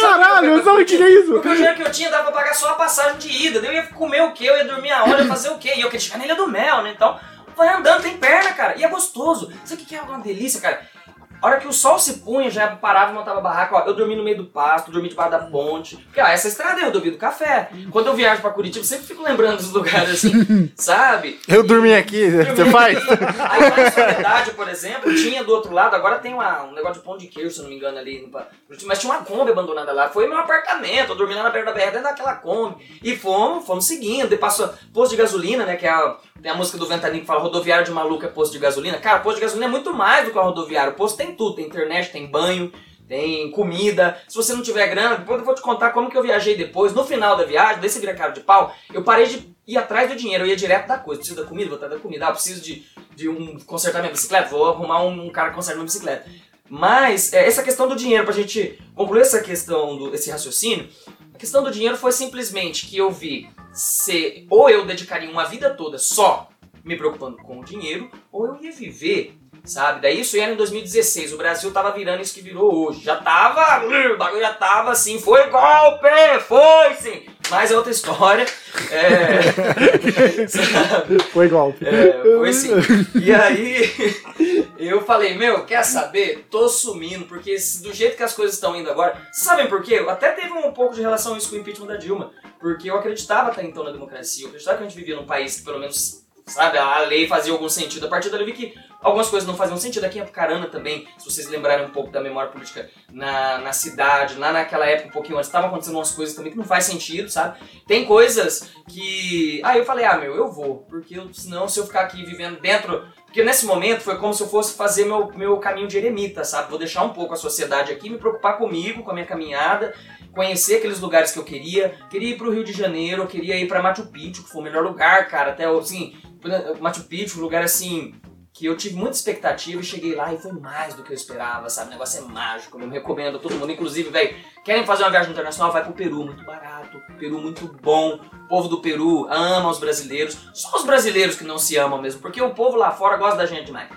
Caralho, eu não entendi isso. Porque o dinheiro que eu tinha dava pra pagar só a passagem de ida. Eu ia comer o quê? Eu ia dormir? Eu ia fazer o quê? E eu queria chegar na Ilha do Mel, né? Então, vai andando, tem perna, cara. E é gostoso. Sabe o que é uma delícia, cara? A hora que o sol se punha, já parava e montava barraca, ó, eu dormi no meio do pasto, dormi debaixo da ponte. Porque, ó, essa estrada é a rodovia do café. Quando eu viajo pra Curitiba, eu sempre fico lembrando dos lugares assim, *laughs* sabe? Eu dormi aqui, você faz? Aí lá em Soledade, por exemplo, tinha do outro lado, agora tem uma- um negócio de pão de queijo, se não me engano, ali. no Mas tinha uma Kombi abandonada lá. Foi meu apartamento, eu dormi lá na beira da BR, dentro daquela Kombi. E fomos, fomos seguindo. Daí passou posto de gasolina, né? Que é a, tem a música do Ventaninho que fala rodoviário de maluco é posto de gasolina. Cara, posto de gasolina é muito mais do que uma rodoviário. O posto tem tudo, tem internet, tem banho. Tem comida. Se você não tiver grana, depois eu vou te contar como que eu viajei depois. No final da viagem, desse vira cara de pau, eu parei de ir atrás do dinheiro. Eu ia direto da coisa. Preciso da comida? Vou atrás da comida. Ah, preciso de, de um consertar minha bicicleta? Vou arrumar um, um cara que conserta minha bicicleta. Mas é, essa questão do dinheiro, pra gente concluir essa questão, do, esse raciocínio, questão do dinheiro foi simplesmente que eu vi se ou eu dedicaria uma vida toda só me preocupando com o dinheiro, ou eu ia viver, sabe? Daí isso era em 2016, o Brasil tava virando isso que virou hoje. Já tava, o bagulho já tava assim, foi golpe, foi sim. Mas é outra história. É? *laughs* Foi golpe. É, foi sim. E aí, eu falei, meu, quer saber? Tô sumindo, porque do jeito que as coisas estão indo agora. Vocês sabem por quê? Até teve um pouco de relação isso com o impeachment da Dilma. Porque eu acreditava até então na democracia. Eu acreditava que a gente vivia num país que pelo menos, sabe, a lei fazia algum sentido. A partir dali eu vi que algumas coisas não faziam sentido. Aqui em Apucarana também, se vocês lembrarem um pouco da memória política na, na cidade, lá naquela época, um pouquinho antes, estavam acontecendo umas coisas também que não faz sentido, sabe? Tem coisas que. Aí eu falei, ah, meu, eu vou. Porque eu, senão, se eu ficar aqui vivendo dentro. Porque nesse momento foi como se eu fosse fazer meu, meu caminho de eremita, sabe? Vou deixar um pouco a sociedade aqui, me preocupar comigo, com a minha caminhada, conhecer aqueles lugares que eu queria. Queria ir pro Rio de Janeiro, queria ir pra Machu Picchu, que foi o melhor lugar, cara. Até, assim, Machu Picchu, um lugar assim que eu tive muita expectativa e cheguei lá e foi mais do que eu esperava, sabe? O negócio é mágico, eu recomendo a todo mundo. Inclusive, velho, querem fazer uma viagem internacional? Vai pro Peru, muito barato. Peru muito bom. O povo do Peru ama os brasileiros. Só os brasileiros que não se amam mesmo, porque o povo lá fora gosta da gente demais.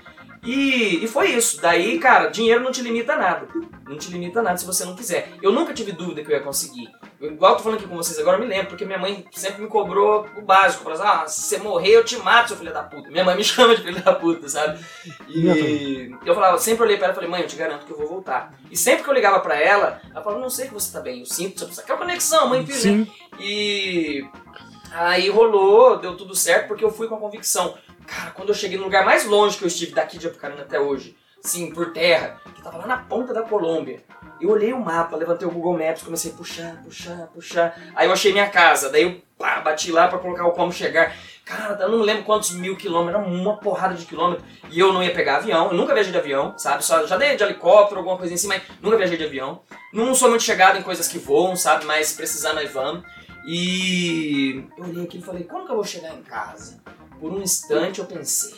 E, e foi isso. Daí, cara, dinheiro não te limita a nada. Não te limita a nada se você não quiser. Eu nunca tive dúvida que eu ia conseguir. Eu, igual eu tô falando aqui com vocês agora, eu me lembro, porque minha mãe sempre me cobrou o básico. Falou assim, ah, se você morrer, eu te mato, seu filho da puta. Minha mãe me *laughs* chama de filho da puta, sabe? E eu falava, sempre olhei pra ela e falei, mãe, eu te garanto que eu vou voltar. E sempre que eu ligava pra ela, ela falava, não sei que você tá bem, eu sinto, você quer conexão, mãe e filho? Sim. E aí rolou, deu tudo certo, porque eu fui com a convicção. Cara, quando eu cheguei no lugar mais longe que eu estive daqui de Apucarana até hoje, sim, por terra, que tava lá na ponta da Colômbia, eu olhei o mapa, levantei o Google Maps, comecei a puxar, puxar, puxar. Aí eu achei minha casa, daí eu pá, bati lá pra colocar o como chegar. Cara, eu não lembro quantos mil quilômetros, era uma porrada de quilômetros. E eu não ia pegar avião, eu nunca viajei de avião, sabe? Só, já dei de helicóptero, alguma coisa assim, mas nunca viajei de avião. Não sou muito chegado em coisas que voam, sabe? Mas precisar nós vamos. E eu olhei aquilo e falei, quando que eu vou chegar em casa? Por um instante eu pensei,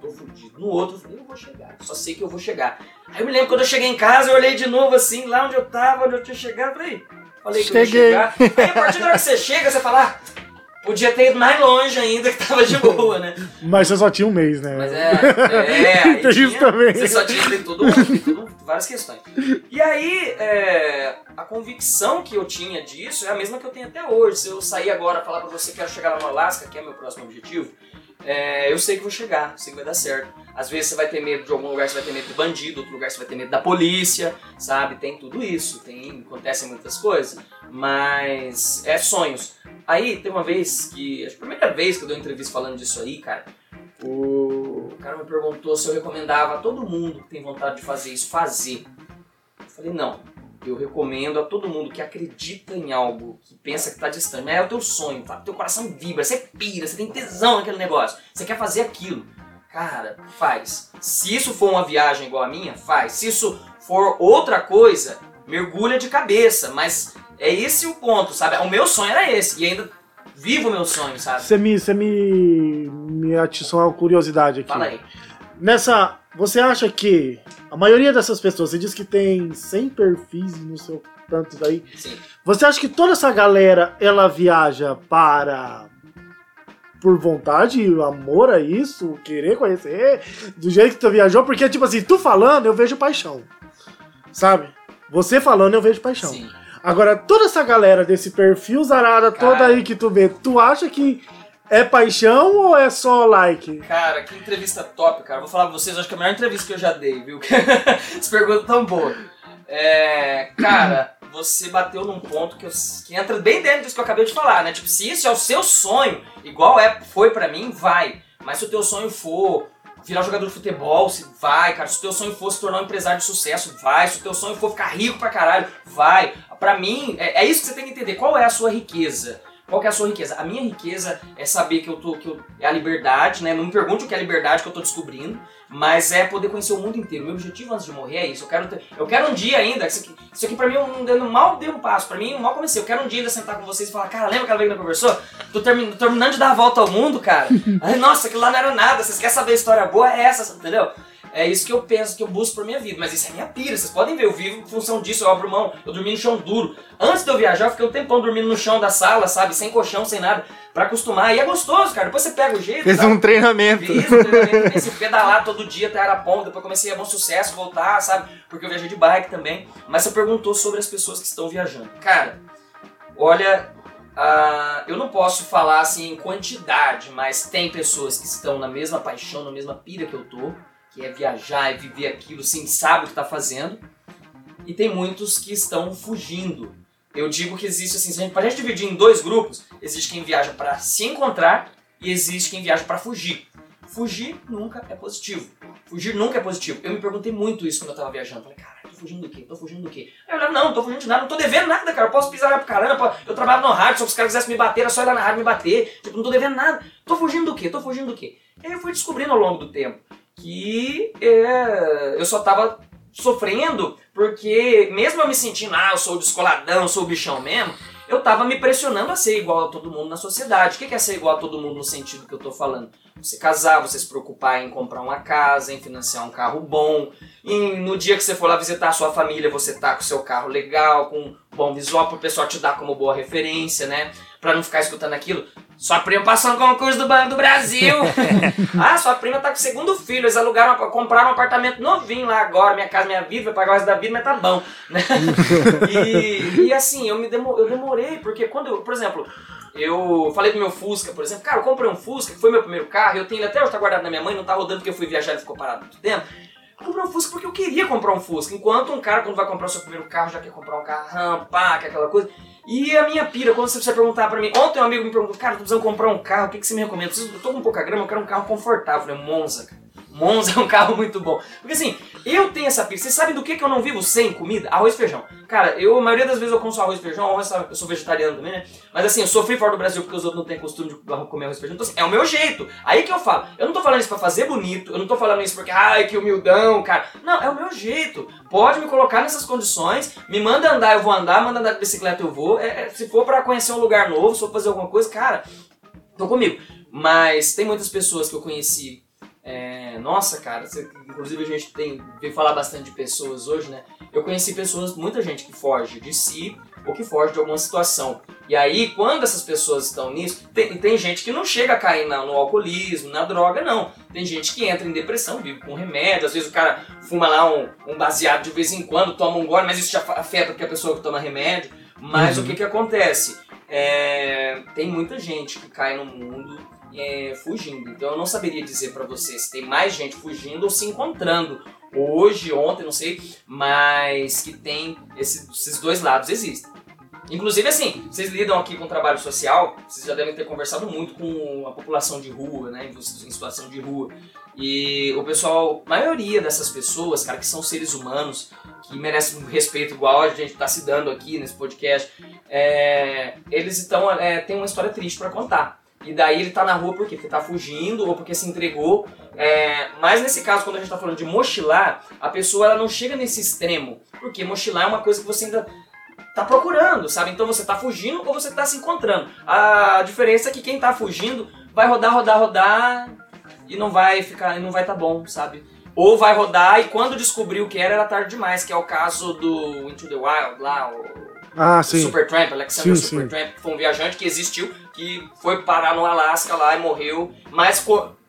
tô fudido. No outro eu falei, eu vou chegar, só sei que eu vou chegar. Aí eu me lembro quando eu cheguei em casa, eu olhei de novo assim, lá onde eu tava, onde eu tinha chegado, falei, falei que eu Cheguei. ia chegar. Aí a partir da hora que você chega, você fala, ah, podia ter ido mais longe ainda, que tava de boa, né? Mas você só tinha um mês, né? Mas é, *laughs* é, Tem isso também. Você só tinha tem tudo, tem tudo, várias questões. E aí, é, a convicção que eu tinha disso é a mesma que eu tenho até hoje. Se eu sair agora e falar pra você que quero chegar lá no Alasca, que é meu próximo objetivo, é, eu sei que vou chegar, sei que vai dar certo. Às vezes você vai ter medo de algum lugar, você vai ter medo do bandido, outro lugar você vai ter medo da polícia, sabe? Tem tudo isso, tem, acontecem muitas coisas, mas é sonhos. Aí tem uma vez que, acho que a primeira vez que eu dei uma entrevista falando disso aí, cara, o cara me perguntou se eu recomendava a todo mundo que tem vontade de fazer isso, fazer. Eu falei, não. Eu recomendo a todo mundo que acredita em algo, que pensa que tá distante, mas é o teu sonho, tá? Teu coração vibra, você pira, você tem tesão naquele negócio, você quer fazer aquilo. Cara, faz. Se isso for uma viagem igual a minha, faz. Se isso for outra coisa, mergulha de cabeça. Mas é esse o ponto, sabe? O meu sonho era esse. E ainda vivo o meu sonho, sabe? Você me, você me, me atiçou uma curiosidade aqui. Fala aí. Nessa, você acha que a maioria dessas pessoas, você diz que tem 100 perfis no seu tantos aí. Sim. Você acha que toda essa galera ela viaja para por vontade, amor a isso, querer conhecer, do jeito que tu viajou? Porque tipo assim, tu falando, eu vejo paixão. Sabe? Você falando, eu vejo paixão. Sim. Agora, toda essa galera desse perfil zarada toda Cara. aí que tu vê, tu acha que é paixão ou é só like? Cara, que entrevista top, cara. Vou falar pra vocês, acho que é a melhor entrevista que eu já dei, viu? *laughs* Essa pergunta tão boa. É, cara, você bateu num ponto que, eu- que entra bem dentro disso que eu acabei de falar, né? Tipo, se isso é o seu sonho, igual é, foi pra mim, vai. Mas se o teu sonho for virar jogador de futebol, se vai, cara. Se o teu sonho for se tornar um empresário de sucesso, vai. Se o teu sonho for ficar rico pra caralho, vai. Pra mim, é, é isso que você tem que entender. Qual é a sua riqueza? Qual que é a sua riqueza? A minha riqueza é saber que eu tô. Que eu, é a liberdade, né? Não me pergunte o que é a liberdade que eu tô descobrindo, mas é poder conhecer o mundo inteiro. Meu objetivo antes de morrer é isso. Eu quero, ter- eu quero um dia ainda. Isso aqui, isso aqui pra mim não, eu mal dei um passo. Pra mim eu mal comecei. Eu quero um dia ainda sentar com vocês e falar: Cara, lembra aquela vez que nós conversou? Tô termi- terminando de dar a volta ao mundo, cara. Ai, nossa, aquilo lá não era nada. Vocês querem saber a história boa? É essa, entendeu? É isso que eu penso, que eu busco pra minha vida. Mas isso é minha pira, vocês podem ver, eu vivo em função disso, eu abro mão, eu dormi no chão duro. Antes de eu viajar, eu fiquei um tempão dormindo no chão da sala, sabe? Sem colchão, sem nada, pra acostumar. E é gostoso, cara. Depois você pega o jeito. Fez sabe? um treinamento. Fiz um treinamento, comecei a pedalar todo dia até Araponga, depois comecei a bom sucesso, voltar, sabe? Porque eu viajei de bike também. Mas você perguntou sobre as pessoas que estão viajando. Cara, olha, ah, eu não posso falar assim em quantidade, mas tem pessoas que estão na mesma paixão, na mesma pira que eu tô, que é viajar e viver aquilo, sim, sabe o que tá fazendo. E tem muitos que estão fugindo. Eu digo que existe assim, se a gente, dividir em dois grupos, existe quem viaja para se encontrar e existe quem viaja para fugir. Fugir nunca é positivo. Fugir nunca é positivo. Eu me perguntei muito isso quando eu tava viajando. Falei, cara, tô fugindo do quê? Tô fugindo do quê? Aí eu não, não tô fugindo de nada, não tô devendo nada, cara. Eu posso pisar pra caramba, eu trabalho no rádio, se os caras quisessem me bater, era só ir lá na rádio me bater. Tipo, não tô devendo nada. Tô fugindo do quê? Tô fugindo do quê? E aí eu fui descobrindo ao longo do tempo que é, eu só tava sofrendo porque, mesmo eu me sentindo, ah, eu sou descoladão, eu sou o bichão mesmo, eu tava me pressionando a ser igual a todo mundo na sociedade. O que é ser igual a todo mundo no sentido que eu tô falando? Você casar, você se preocupar em comprar uma casa, em financiar um carro bom, em, no dia que você for lá visitar a sua família, você tá com o seu carro legal, com bom visual, pro pessoal te dar como boa referência, né? Pra não ficar escutando aquilo. Sua prima passou no concurso do Banco do Brasil. *laughs* ah, sua prima tá com o segundo filho. Eles alugaram, compraram um apartamento novinho lá agora. Minha casa, minha vida, vai pagar o resto da vida, mas tá bom. Né? *laughs* e, e assim, eu, me eu demorei, porque quando, eu, por exemplo, eu falei do meu Fusca, por exemplo. Cara, eu comprei um Fusca, que foi meu primeiro carro. Eu tenho ele até hoje, tá guardado na minha mãe, não tá rodando porque eu fui viajar e ficou parado muito tempo. Eu comprei um Fusca porque eu queria comprar um Fusca. Enquanto um cara, quando vai comprar o seu primeiro carro, já quer comprar um carrão, pá, que é aquela coisa. E a minha pira, quando você precisa perguntar pra mim. Ontem um amigo me perguntou, cara, tô precisando comprar um carro, o que, que você me recomenda? Eu, eu tô com pouca grama, eu quero um carro confortável. Falei, Monza, cara. Monza é um carro muito bom. Porque assim, eu tenho essa pira. Vocês sabem do que, que eu não vivo sem comida? Arroz e feijão. Cara, eu, a maioria das vezes eu consumo arroz e feijão, eu sou vegetariano também, né? Mas assim, eu sofri fora do Brasil porque os outros não têm costume de comer arroz e feijão. Então assim, é o meu jeito. Aí que eu falo. Eu não tô falando isso pra fazer bonito, eu não tô falando isso porque, ai, que humildão, cara. Não, é o meu jeito. Pode me colocar nessas condições, me manda andar, eu vou andar, manda andar de bicicleta, eu vou. É, é, se for pra conhecer um lugar novo, se for fazer alguma coisa, cara, tô comigo. Mas tem muitas pessoas que eu conheci é, nossa, cara, você- inclusive a gente tem veio falar bastante de pessoas hoje, né? Eu conheci pessoas, muita gente que foge de si ou que foge de alguma situação. E aí, quando essas pessoas estão nisso, tem, tem gente que não chega a cair na- no alcoolismo, na droga, não. Tem gente que entra em depressão, vive com remédio, às vezes o cara fuma lá um, um baseado de vez em quando, toma um gole, mas isso já afeta porque a pessoa que toma remédio. Mas o que que acontece? É, tem muita gente que cai no mundo é, fugindo. Então eu não saberia dizer pra você se tem mais gente fugindo ou se encontrando. Hoje, ontem, não sei, mas que tem esse- esses dois lados existem. Inclusive, assim, vocês lidam aqui com trabalho social, vocês já devem ter conversado muito com a população de rua, né, em situação de rua. E o pessoal, a maioria dessas pessoas, cara, que são seres humanos, que merecem um respeito igual a gente tá se dando aqui nesse podcast, é, eles estão, é, tem uma história triste pra contar. E daí ele tá na rua? Porque tá fugindo ou porque se entregou. É, mas nesse caso, quando a gente tá falando de mochilar, a pessoa ela não chega nesse extremo. Porque mochilar é uma coisa que você ainda tá procurando, sabe? Então você tá fugindo ou você tá se encontrando. A diferença é que quem tá fugindo vai rodar, rodar, rodar e não vai ficar, e não vai tá bom, sabe? Ou vai rodar e quando descobrir o que era, era tarde demais, que é o caso do Into the Wild lá, o Ah, sim. Supertramp, Alexander Sim, sim. Supertramp, que foi um viajante que existiu, que foi parar no Alasca lá e morreu, mas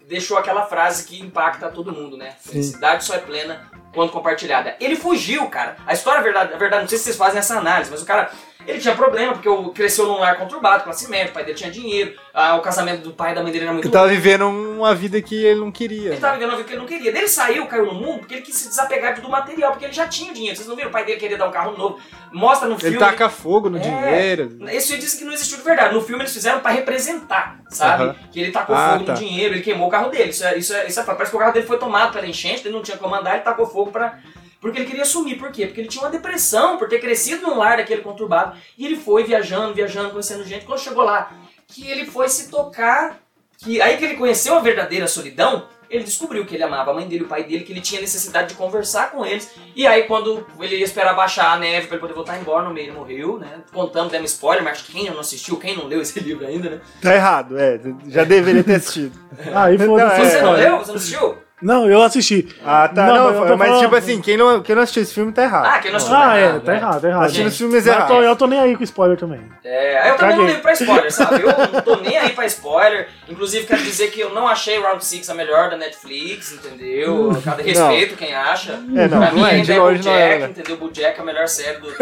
deixou aquela frase que impacta todo mundo, né? Felicidade só é plena quando compartilhada. Ele fugiu, cara. A história, a verdade, a verdade, não sei se vocês fazem essa análise, mas o cara, ele tinha problema, porque cresceu num lar conturbado, classe média, o pai dele tinha dinheiro, ah, o casamento do pai e da mãe dele era muito Ele tava vivendo uma vida que ele não queria. ele tava vivendo uma vida que ele não queria. Ele saiu, caiu no mundo, porque ele quis se desapegar do material, porque ele já tinha dinheiro. Vocês não viram o pai dele querer dar um carro novo? Mostra no filme. Ele taca fogo no É. dinheiro. Isso disse que não existiu de verdade. No filme eles fizeram pra representar, sabe? Aham. Que ele tacou Ah, fogo tá. no dinheiro, ele queimou o carro dele. Isso é, isso é, isso é. Parece que o carro dele foi tomado pela enchente, ele não tinha como andar, ele tacou fogo pra. Porque ele queria sumir. Por quê? Porque ele tinha uma depressão por ter crescido num lar daquele conturbado. E ele foi viajando, viajando, conhecendo gente. Quando chegou lá, que ele foi se tocar. que Aí que ele conheceu a verdadeira solidão, ele descobriu que ele amava a mãe dele, o pai dele, que ele tinha necessidade de conversar com eles. E aí, quando ele ia esperar baixar a neve pra ele poder voltar embora, no meio ele morreu, né? Contamos, demos spoiler, mas quem não assistiu, quem não leu esse *laughs* livro ainda, né? Tá errado, é. Já deveria ter assistido. Aí Não, foda-se. é, Você não leu? Você não assistiu? Não, eu assisti. Ah, tá. Não, Não, mas eu mas falando- tipo assim, quem não, quem não assistiu esse filme tá errado. Ah, quem não assistiu Ah, tá é, errado, tá né? errado, tá errado. Assistindo os filmes Mas eu tô, errados. eu tô nem aí com spoiler também. É, eu também não ligo pra spoiler, sabe? Eu não tô nem aí pra spoiler. Inclusive, quero dizer que eu não achei Round 6 a melhor da Netflix, entendeu? Cada respeito quem acha. É, não, pra não mim, é, ainda de é longe não é, Bojack, né? entendeu? Bojack é a melhor série do *laughs*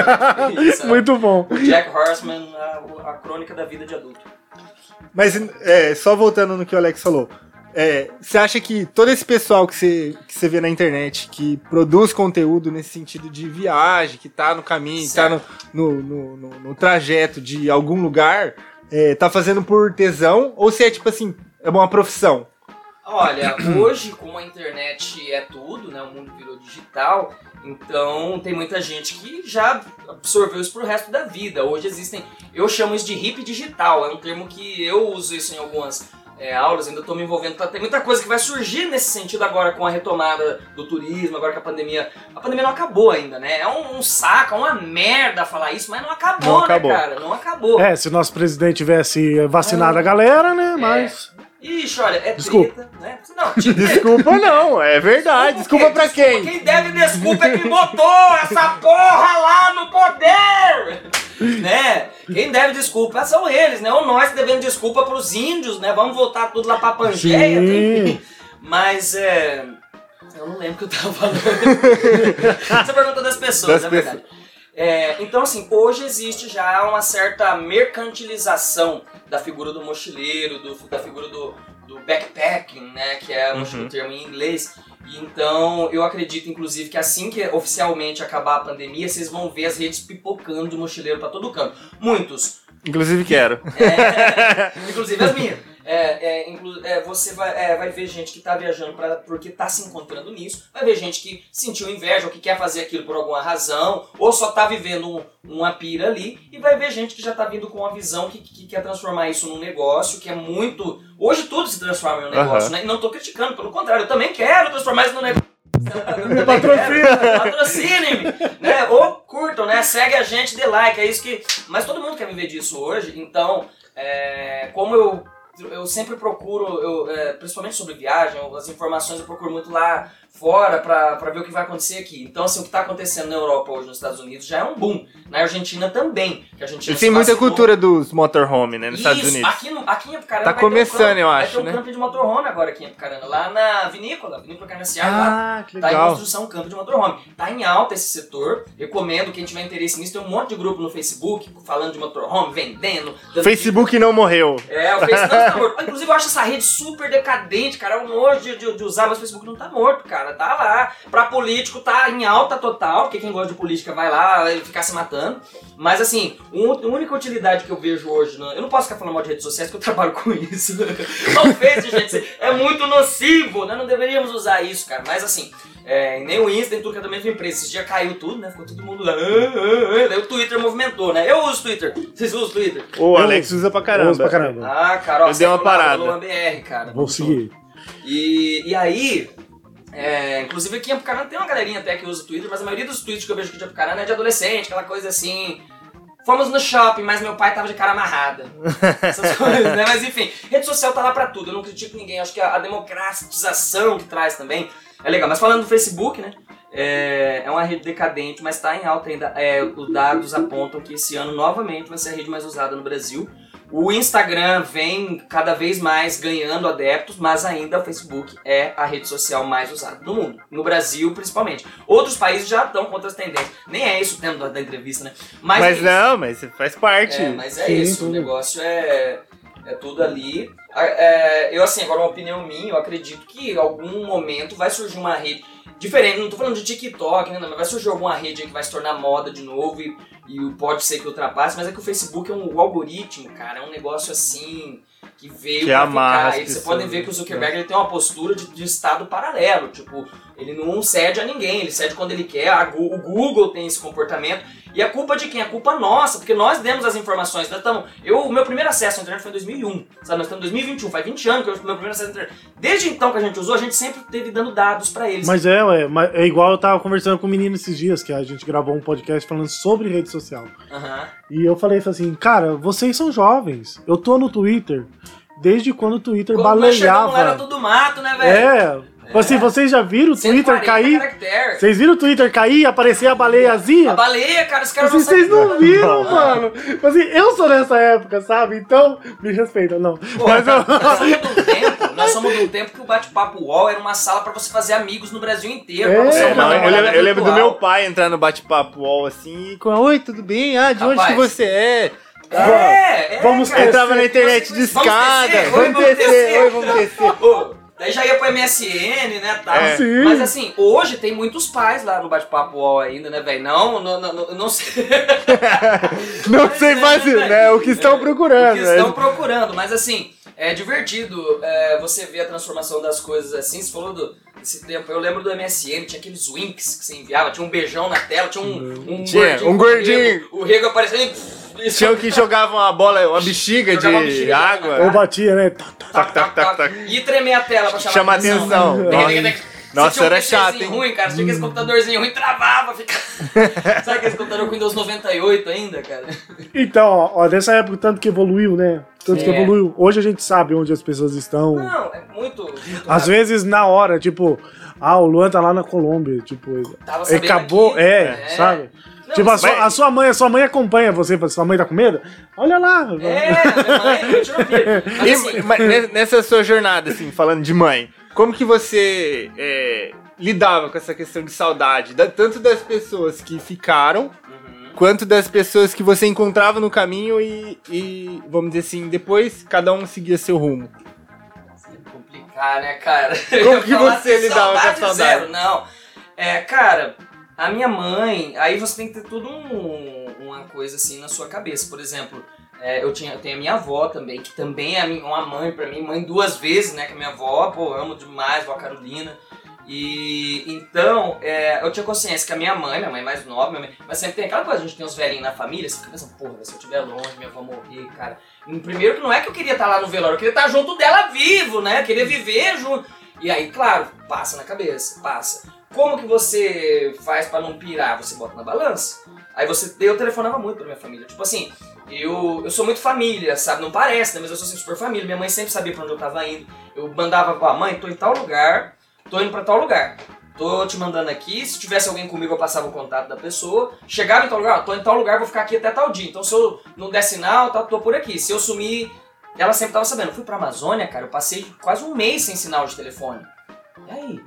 Netflix? Muito bom. Jack Horseman, a, a crônica da vida de adulto. Mas, é, só voltando no que o Alex falou. É, Você acha que todo esse pessoal que você, que você vê na internet, que produz conteúdo nesse sentido de viagem, que tá no caminho, que tá no, no, no, no- no trajeto de algum lugar, é, tá fazendo por tesão? Ou se é tipo assim, é uma profissão? Olha, *clears throat* hoje, como a internet é tudo, né? O mundo virou digital, então tem muita gente que já absorveu isso pro resto da vida. Hoje existem. Eu chamo isso de hip digital, é um termo que eu uso isso em algumas é, aulas, ainda tô me envolvendo. Tá, tem muita coisa que vai surgir nesse sentido agora com a retomada do turismo, agora que a pandemia. A pandemia não acabou ainda, né? É um, um saco, é uma merda falar isso, mas não acabou, Não né, acabou. cara? Não acabou. É, se o nosso presidente tivesse vacinado a galera, né? Mas. Ixi, olha, é Desculpa. treta, né? Não, tipo, *laughs* Desculpa não, é verdade. Desculpa quê? pra quem? Quem deve desculpa é quem botou essa porra lá no poder! Né? Quem deve desculpa são eles, né? Ou nós devendo desculpa pros índios, né? Vamos voltar tudo lá pra Pangeia. Enfim. Mas é. Eu não lembro o que eu tava falando. *laughs* Você perguntou das pessoas, Das é verdade. É, então, assim, hoje existe já uma certa mercantilização da figura do mochileiro, do- da figura do, do backpacking, né? Que é o Uhum. termo em inglês. Então, eu acredito, inclusive, que assim que oficialmente acabar a pandemia, vocês vão ver as redes pipocando de mochileiro pra todo canto. Muitos. Inclusive quero. É, *laughs* inclusive as minhas. É, é, inclu- é, você vai, é, vai ver gente que tá viajando pra, porque tá se encontrando nisso. Vai ver gente que sentiu inveja ou que quer fazer aquilo por alguma razão. Ou só tá vivendo um- uma pira ali. E vai ver gente que já tá vindo com uma visão que, que quer transformar isso num negócio, que é muito. Hoje tudo se transforma em um negócio, Aham. né? E não tô criticando, pelo contrário, eu também quero transformar isso num negócio. Me patrocina. Patrocinem-me, né? Ou curtam, né? Segue a gente, dê like, é isso que... Mas todo mundo quer viver disso hoje, então, é, como eu, eu sempre procuro, eu, é, principalmente sobre viagem, as informações eu procuro muito lá fora pra, pra ver o que vai acontecer aqui. Então, assim, o que tá acontecendo na Europa hoje, nos Estados Unidos, já é um boom. Na Argentina também, que a Argentina têm se muita cultura dos motorhome, né, nos Isso, Estados Unidos. Aqui, no, aqui em Apucarana Tá vai um começando, campo- eu vai acho, ter um né? campo de motorhome agora aqui em Apucarana, lá na vinícola, vinícola Carnaciar, lá Ah, que Tá em legal. construção campo de motorhome. Tá em alta esse setor. Recomendo quem tiver interesse nisso. Tem um monte de grupo no Facebook falando de motorhome, vendendo. Facebook não morreu. é, o Facebook não tá morto. Inclusive, eu acho essa rede super decadente, cara. É um nojo de, de, de usar, mas o Facebook não tá morto, cara. Tá lá. Pra político, tá em alta total, porque quem gosta de política vai lá vai ficar se matando. Mas, assim, um- a única utilidade que eu vejo hoje... né, Eu não posso ficar falando mal de redes sociais, porque eu trabalho com *laughs* isso. Não fez, gente. É muito nocivo, né? Não deveríamos usar isso, cara. Mas, assim... É, nem o Insta, nem tudo que é da mesma empresa. Esse dia caiu tudo, né? Ficou todo mundo lá. "Ah, ah, ah". Daí o Twitter movimentou, né? Eu uso Twitter. Vocês usam Twitter? O Alex usa pra caramba. uso pra caramba. Ah, Carol, Eu dei uma parada. Uma BR, cara. Vou seguir. E, e aí, é, inclusive aqui em Apucarana tem uma galerinha até que usa o Twitter, mas a maioria dos tweets que eu vejo aqui de Apucarana é de adolescente, aquela coisa assim. Fomos no shopping, mas meu pai tava de cara amarrada. Essas *laughs* coisas, né? Mas enfim, rede social tá lá pra tudo. Eu não critico ninguém. Acho que a, a democratização que traz também é legal. Mas falando do Facebook, né? É, é uma rede decadente, mas tá em alta ainda. É, os dados apontam que esse ano novamente vai ser a rede mais usada no Brasil. O Instagram vem cada vez mais ganhando adeptos, mas ainda o Facebook é a rede social mais usada no mundo. No Brasil, principalmente. Outros países já estão com outras tendências. Nem é isso o tema da, entrevista, né? Mas, é isso. não, mas faz parte. É, mas é Sim, isso, o tudo. negócio é, é tudo ali. É, eu, assim, agora uma opinião minha, eu acredito que em algum momento vai surgir uma rede diferente. Não tô falando de TikTok, né? Mas vai surgir alguma rede aí que vai se tornar moda de novo e, e pode ser que ultrapasse, mas é que o Facebook é um o algoritmo, cara, é um negócio assim que veio Que pra ficar. E pessoas, podem ver que o né? Zuckerberg ele tem uma postura de, de estado paralelo, tipo, ele não cede a ninguém, ele cede quando ele quer. A o Google tem esse comportamento. E a culpa de quem? A culpa nossa, porque nós demos as informações. Nós tamo, eu, o meu primeiro acesso à internet foi em 2001. Sabe, nós estamos em 2021, faz 20 anos que eu meu primeiro acesso à internet. Desde então que a gente usou, a gente sempre teve dando dados pra eles. Mas é, ué, é igual eu tava conversando com o menino esses dias, que a gente gravou um podcast falando sobre rede social. Aham. E eu falei assim, cara, vocês são jovens. Eu tô no Twitter desde quando o Twitter Quando chegamos lá era baleava. tudo mato, né, velho? É, Assim, vocês já viram o Twitter 140 cair? caracteres. Vocês viram o Twitter cair e aparecer a baleiazinha? A baleia, cara, os caras Assim, não vocês não viram, mano. Assim, eu sou dessa época, sabe? Então, me respeita, não. Pô, Mas eu... nós somos de um tempo, nós somos de um tempo que o bate-papo UOL era uma sala pra você fazer amigos no Brasil inteiro. É, É, não, eu, lembro, eu lembro do meu pai entrar no bate-papo UOL assim e com Oi, tudo bem? Ah, de onde Rapaz. que você é? É, é, Vamos cara. Entrava na internet de Vamos escada. descer, Vamos vamos descer, descer. oi, vamos descer. Daí já ia pro MSN, né, tal. É. Sim. Mas assim, hoje tem muitos pais lá no bate-papo UOL ainda, né, velho? Não, não, não, não, não sei. *laughs* Não sei fazer, né? O que estão O procurando. que né? estão procurando, mas assim, é divertido é, você ver a transformação das coisas assim. Você falou do, desse tempo, eu lembro do MSN, tinha aqueles winks que você enviava, tinha um beijão na tela, tinha um, um Tinha, um com o gordinho. O rego aparecendo e. Tinham que jogavam uma bola, uma bexiga de Jogava uma bexiga de água. Ou batia, né? Tá, tá. Tac, tac, tac, tac. E tremer a tela pra chamar Chama atenção. atenção. Nossa. Tinha um era chato, hein? ruim, cara. Você tinha aquele computadorzinho ruim, travava, ficava. *laughs* Sabe aquele computador com Windows 98 ainda, cara? Então, ó, ó, dessa época, tanto que evoluiu, né? Tanto que É. evoluiu. Hoje a gente sabe onde as pessoas estão. Não, é muito. muito Às rápido. vezes, na hora, tipo, ah, o Luan tá lá na Colômbia. Tipo, Tava acabou, aqui. é, É. sabe? Não, tipo, a mas- sua, a sua mãe, a sua mãe acompanha você, sua mãe tá com medo? Olha lá. É, minha mãe me tirou pira. Mas E, assim, mas ne- nessa sua jornada, assim, falando de mãe, como que você é, lidava com essa questão de saudade? Da- tanto das pessoas que ficaram, uhum. quanto das pessoas que você encontrava no caminho e, e, vamos dizer assim, depois cada um seguia seu rumo. complicar, né, cara? *laughs* Como que você lidava com a saudade saudade? Zero, não. É, cara, a minha mãe, aí você tem que ter tudo um- uma coisa assim na sua cabeça. Por exemplo, é, eu, tinha, eu tenho a minha avó também, que também é uma mãe pra mim, mãe duas vezes, né, que a minha avó, pô, amo demais, vó Carolina. E então, é, eu tinha consciência que a minha mãe, minha mãe mais nova, minha mãe, mas sempre tem aquela coisa, a gente tem uns velhinhos na família, você fica pensando, porra, se eu estiver longe, minha avó morrer, cara. E Primeiro que não é que eu queria estar lá no velório, eu queria estar junto dela vivo, né? Eu queria viver junto. E aí, claro, passa na cabeça, passa. Como que você faz pra não pirar? Você bota na balança. Aí você. Eu telefonava muito pra minha família. Tipo assim, eu, eu sou muito família, sabe? Não parece, né? Mas eu sou assim, super família. Minha mãe sempre sabia pra onde eu tava indo. Eu mandava pra mãe, tô em tal lugar, tô indo pra tal lugar. Tô te mandando aqui, se tivesse alguém comigo eu passava o contato da pessoa. Chegava em tal lugar, ó, tô em tal lugar, vou ficar aqui até tal dia. Então se eu não der sinal, tá, tô por aqui. Se eu sumir, ela sempre tava sabendo. Eu fui pra Amazônia, cara, eu passei quase um mês sem sinal de telefone. E aí?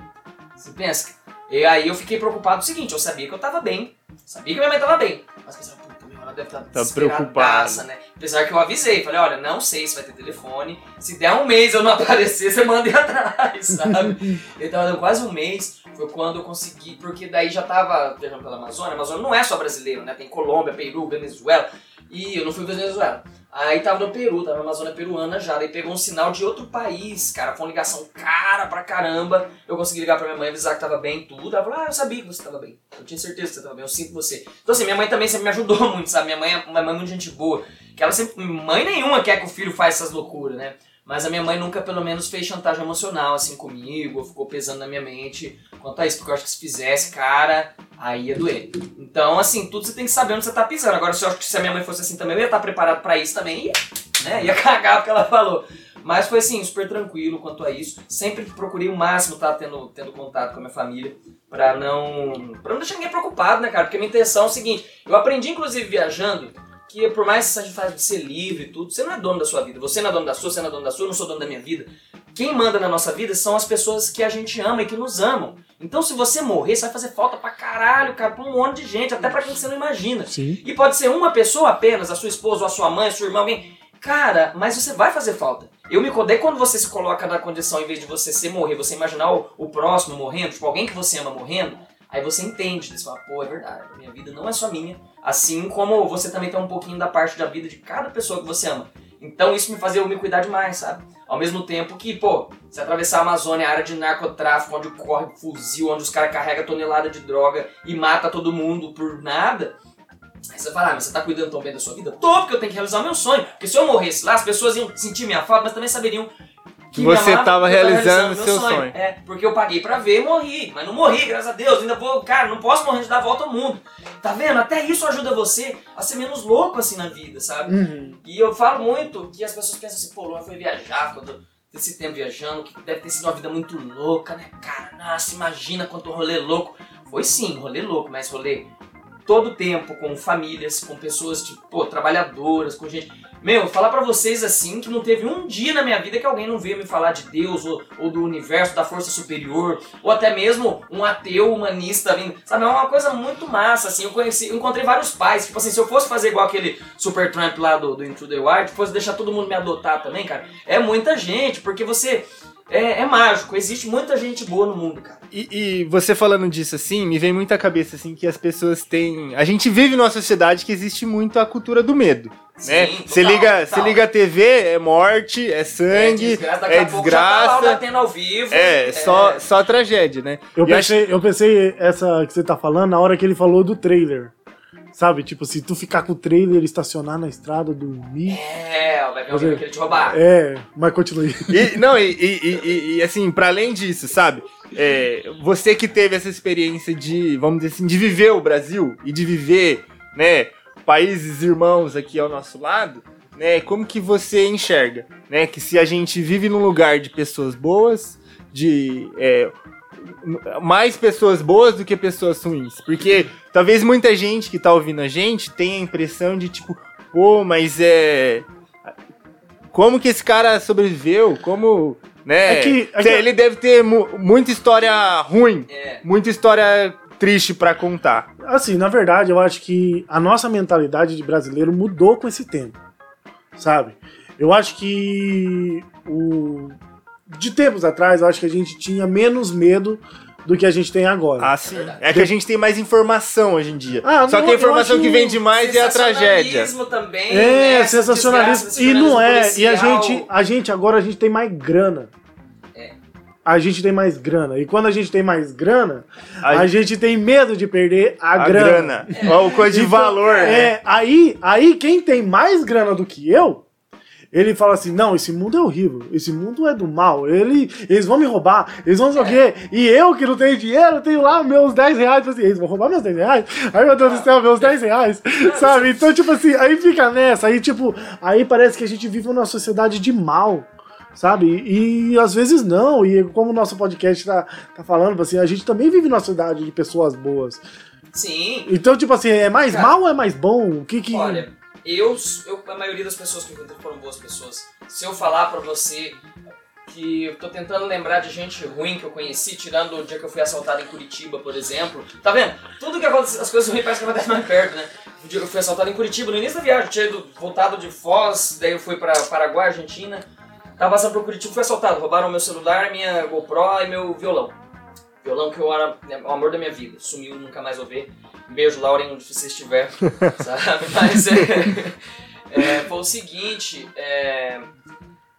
Você pensa? E aí eu fiquei preocupado o seguinte, eu sabia que eu tava bem, sabia que minha mãe tava bem, mas pensava, puta, minha mãe deve estar Tá desesperadaça, né? Apesar que eu avisei, falei, olha, não sei se vai ter telefone, se der um mês eu não *laughs* aparecer, você manda ir atrás, sabe? Ele tava dando quase um mês, foi quando eu consegui, porque daí já tava viajando pela Amazônia, a Amazônia não é só brasileiro, né? Tem Colômbia, Peru, Venezuela, e eu não fui Venezuela. Aí tava no Peru, tava na Amazônia peruana já, daí pegou um sinal de outro país, cara, foi uma ligação cara pra caramba. Eu consegui ligar pra minha mãe, avisar que tava bem, tudo. Ela falou, ah, eu sabia que você tava bem. Eu tinha certeza que você tava bem, eu sinto você. Então assim, minha mãe também sempre me ajudou *laughs* muito, sabe? Minha mãe é uma mãe muito gente boa. Que ela sempre, mãe nenhuma quer que o filho faça essas loucuras, né? Mas a minha mãe nunca, pelo menos, fez chantagem emocional, assim, comigo, ou ficou pesando na minha mente quanto a isso, porque eu acho que se fizesse, cara, aí ia doer. Então, assim, tudo você tem que saber onde você tá pisando. Agora, se eu acho que se a minha mãe fosse assim também, eu ia estar preparado pra isso também, ia, né? Ia *laughs* cagar o que ela falou. Mas foi assim, super tranquilo quanto a isso. Sempre procurei o máximo estar tendo, tendo contato com a minha família pra não. pra não deixar ninguém preocupado, né, cara? Porque a minha intenção é o seguinte, eu aprendi, inclusive, viajando, que por mais que seja fase de ser livre e tudo, você não é dono da sua vida. Você não é dono da sua, você não é dono da sua, eu não sou dono da minha vida. Quem manda na nossa vida são as pessoas que a gente ama e que nos amam. Então, se você morrer, você vai fazer falta pra caralho, cara, pra um monte de gente, até pra quem você não imagina. Sim. E pode ser uma pessoa apenas, a sua esposa, ou a sua mãe, a sua irmã, alguém. Cara, mas você vai fazer falta. Eu me codei quando você se coloca na condição, em vez de você ser morrer, você imaginar o, o próximo morrendo, tipo, alguém que você ama morrendo, aí você entende, você fala, pô, é verdade, minha vida não é só minha. Assim como você também tem um pouquinho da parte da vida de cada pessoa que você ama. Então isso me fazia eu me cuidar demais, sabe? Ao mesmo tempo que, pô, se atravessar a Amazônia, a área de narcotráfico, onde corre fuzil, onde os caras carregam tonelada de droga e mata todo mundo por nada, Aí você fala, ah, mas você tá cuidando tão bem da sua vida? Tô, porque eu tenho que realizar o meu sonho. Porque se eu morresse lá, as pessoas iam sentir minha falta, mas também saberiam que Você amavam, tava porque eu realizando o meu seu sonho. É, porque eu paguei pra ver e morri. Mas não morri, graças a Deus. Ainda vou, cara, não posso morrer de dar a volta ao mundo. Tá vendo? Até isso ajuda você a ser menos louco assim na vida, sabe? Uhum. E eu falo muito que as pessoas pensam assim, pô, Luan foi viajar, quando desse tempo viajando, que deve ter sido uma vida muito louca, né, cara? Nossa, imagina quanto rolê louco. Foi sim, rolê louco, mas rolê todo o tempo com famílias, com pessoas, tipo, pô, trabalhadoras, com gente. Meu, falar pra vocês assim que não teve um dia na minha vida que alguém não veio me falar de Deus ou, ou do universo, da força superior, ou até mesmo um ateu humanista vindo. Sabe, é uma coisa muito massa, assim. Eu conheci, eu encontrei vários pais. Tipo assim, se eu fosse fazer igual aquele Super Trump lá do, do Into the Wild, fosse deixar todo mundo me adotar também, cara, é muita gente, porque você. É, é mágico, existe muita gente boa no mundo, cara. E, e você falando disso assim, me vem muito à cabeça assim que as pessoas têm. A gente vive numa sociedade que existe muito a cultura do medo. Né? Sim, total, liga, total. liga a TV, é morte, é sangue, desgraça, daqui é a pouco já tá lá desgraça. Ao vivo. É, só, só tragédia, né? Eu E acho- pensei, eu pensei essa que você tá falando na hora que ele falou do trailer. Sabe? Tipo, se tu ficar com o trailer, estacionar na estrada, dormir. É, vai ver alguém querer te roubar. É, mas continue. E, não, e, e- e- e- e, assim, para além disso, sabe? É, você que teve essa experiência de, vamos dizer assim, de viver o Brasil e de viver, né, países irmãos aqui ao nosso lado, né? Como que você enxerga, né? Que se a gente vive num lugar de pessoas boas, de é, mais pessoas boas do que pessoas ruins, porque talvez muita gente que tá ouvindo a gente tenha a impressão de tipo, pô, mas é como que esse cara sobreviveu? Como, né? É que- é que- Ele deve ter mu- muita história ruim, É. muita história triste pra contar. Assim, na verdade, eu acho que a nossa mentalidade de brasileiro mudou com esse tempo. Sabe? Eu acho que o de tempos atrás, eu acho que a gente tinha menos medo do que a gente tem agora. Ah, sim. É que a gente tem mais informação hoje em dia. Ah, Só não, que a informação que vem demais é a tragédia. Sensacionalismo também. É, né? Sensacionalismo. E não é. E a gente, a gente agora a gente tem mais grana. É. A gente tem mais grana. E quando a gente tem mais grana, A- a, gente tem medo de perder a, A grana. grana. Ó, o coisa de Então, valor, né? É, aí, aí quem tem mais grana do que eu, ele fala assim: não, esse mundo é horrível, esse mundo é do mal, ele, eles vão me roubar, eles vão quê. E eu que não tenho dinheiro, tenho lá meus 10 reais, assim, eles vão roubar meus 10 reais? Ai meu Deus do céu, meus 10 reais, sabe? Então, tipo assim, aí fica nessa, aí tipo, aí parece que a gente vive numa sociedade de mal. Sabe? E, às vezes não. E como o nosso podcast tá, tá falando, assim, a gente também vive numa sociedade de pessoas boas. Sim. Então, tipo assim, é mais Cara, mal ou é mais bom? O que que. Olha, eu, eu. A maioria das pessoas que eu encontrei foram boas pessoas. Se eu falar pra você que eu tô tentando lembrar de gente ruim que eu conheci, tirando o dia que eu fui assaltado em Curitiba, por exemplo. Tá vendo? Tudo que acontece, as coisas ruins parecem que acontecem mais perto, né? O dia que eu fui assaltado em Curitiba, no início da viagem, eu tinha ido, voltado de Foz, daí eu fui pra Paraguai, Argentina. Tava passando por Curitiba, fui assaltado. Roubaram meu celular, minha GoPro e meu violão. Violão que eu era o amor da minha vida. Sumiu, nunca mais vou ver. Beijo, Lauren, onde você estiver. *laughs* sabe? Mas é, é, foi o seguinte: é,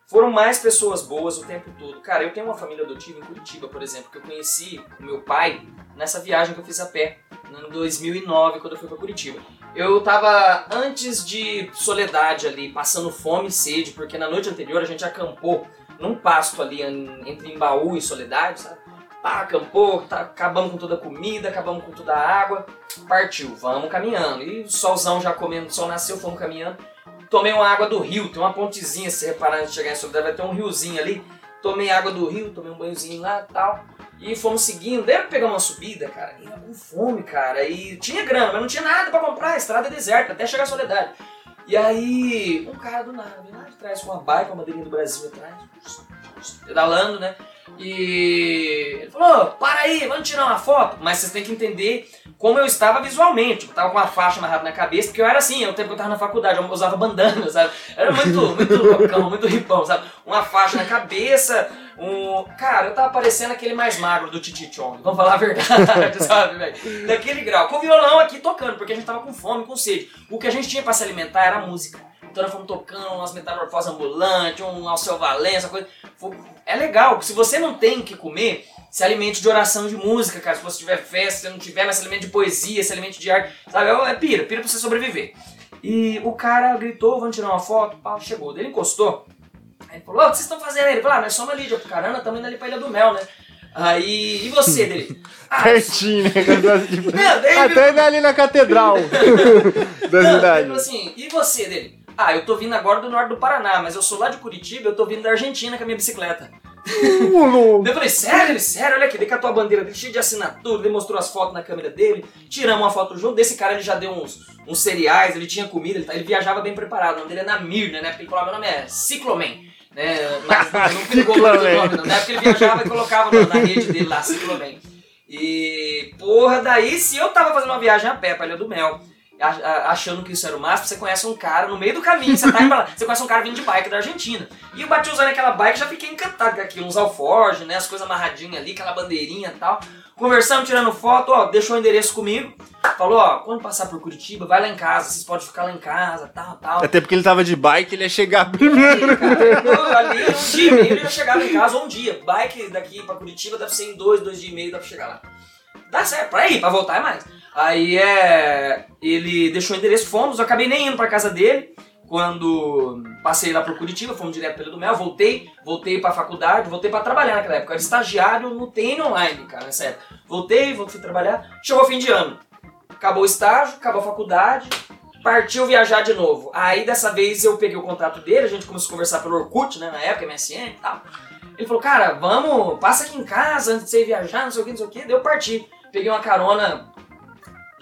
foram mais pessoas boas o tempo todo. Cara, eu tenho uma família adotiva em Curitiba, por exemplo, que eu conheci o meu pai nessa viagem que eu fiz a pé, no ano 2009, quando eu fui pra Curitiba. Eu tava antes de Soledade ali, passando fome e sede, porque na noite anterior a gente acampou num pasto ali entre Embaú e Soledade, sabe? Pá, acampou, tá, acabamos com toda a comida, acabamos com toda a água, partiu, vamos caminhando. E o solzão já comendo, o sol nasceu, fomos caminhando. Tomei uma água do rio, tem uma pontezinha, se reparar antes de chegar em Soledade, vai ter um riozinho ali. Tomei água do rio, tomei um banhozinho lá e tal. E fomos seguindo, daí pegamos uma subida, cara, e com fome, cara. E tinha grana, mas não tinha nada pra comprar, a estrada é deserta, até chegar a Soledade. E aí, um cara do nada, vem lá de trás com uma bike, com a bandeirinha do Brasil atrás, pedalando, né? E ele falou, para aí, vamos tirar uma foto. Mas vocês têm que entender como eu estava visualmente. Tipo, Eu tava com uma faixa amarrada na cabeça, porque eu era assim, o tempo que eu tava na faculdade, eu usava bandana, sabe? Era muito, muito loucão, muito ripão, sabe? Uma faixa na cabeça, um... Cara, eu tava parecendo aquele mais magro do Titi Chong, vamos falar a verdade, *laughs* sabe, velho? Daquele grau. Com o violão aqui tocando, porque a gente tava com fome, com sede. O que a gente tinha pra se alimentar era música. Então nós fomos tocando umas metamorfoses ambulantes, um Alceu Valença, coisa. É legal, se você não tem o que comer, se alimente de oração de música, cara. Se você tiver festa, se não tiver, mas se alimente de poesia, se alimente de arte. Sabe? É é pira, pira pra você sobreviver. E o cara gritou, vamos tirar uma foto, pau, chegou. Ele encostou. Aí ele falou, "Ô, o que vocês estão fazendo aí? Ele falou, ah, nós somos ali de Caramba, estamos indo ali pra Ilha do Mel, né? Aí, e você dele? Ah, *laughs* Pertinho, né? *laughs* ele Até ali na catedral da *laughs* não, ele cidade. falou assim, e você dele? Ah, eu tô vindo agora do norte do Paraná, mas eu sou lá de Curitiba, eu tô vindo da Argentina com a minha bicicleta. Daí eu falei, sério? Ele, sério, olha aqui, ele catou a bandeira dele cheia de assinatura, ele mostrou as fotos na câmera dele, tiramos uma foto junto. Desse cara ele já deu uns, uns cereais, ele tinha comida, ele, tá- ele viajava bem preparado. O nome dele é Namir, né? Porque ele falava, meu nome é Cicloman. Né? Mas não pegou muito o nome, não. Na época ele viajava e colocava na, na rede dele lá, Cicloman. E, porra, daí se eu tava fazendo uma viagem a pé pra Ilha do Mel, achando que isso era o máximo, você conhece um cara no meio do caminho, você tá indo pra lá, você conhece um cara vindo de bike da Argentina. E eu bati usando aquela bike, já fiquei encantado com aquilo, uns alforjes, né, as coisas amarradinhas ali, aquela bandeirinha e tal. Conversando, tirando foto, ó, deixou o endereço comigo. Falou, ó, quando passar por Curitiba, vai lá em casa, vocês podem ficar lá em casa, tal, tal. Até porque ele tava de bike, ele ia chegar primeiro. Cara, ali um dia e meio ele já chegava em casa, um dia. Bike daqui pra Curitiba deve ser em dois, dois dias e meio, dá pra chegar lá. Dá certo, pra ir, pra voltar é mais. Aí é. Ele deixou o endereço, fomos, eu acabei nem indo pra casa dele. Quando passei lá pro Curitiba, fomos direto pelo do Mel, voltei, voltei pra faculdade, voltei pra trabalhar naquela época. Eu era estagiário no TN Online, cara, nessa época. Voltei, voltei trabalhar. Chegou fim de ano. Acabou o estágio, acabou a faculdade, partiu viajar de novo. Aí dessa vez eu peguei o contato dele, a gente começou a conversar pelo Orkut, né, na época, MSN e tal. Ele falou, cara, vamos, passa aqui em casa antes de você viajar, não sei o que, não sei o que. Daí eu parti. Peguei uma carona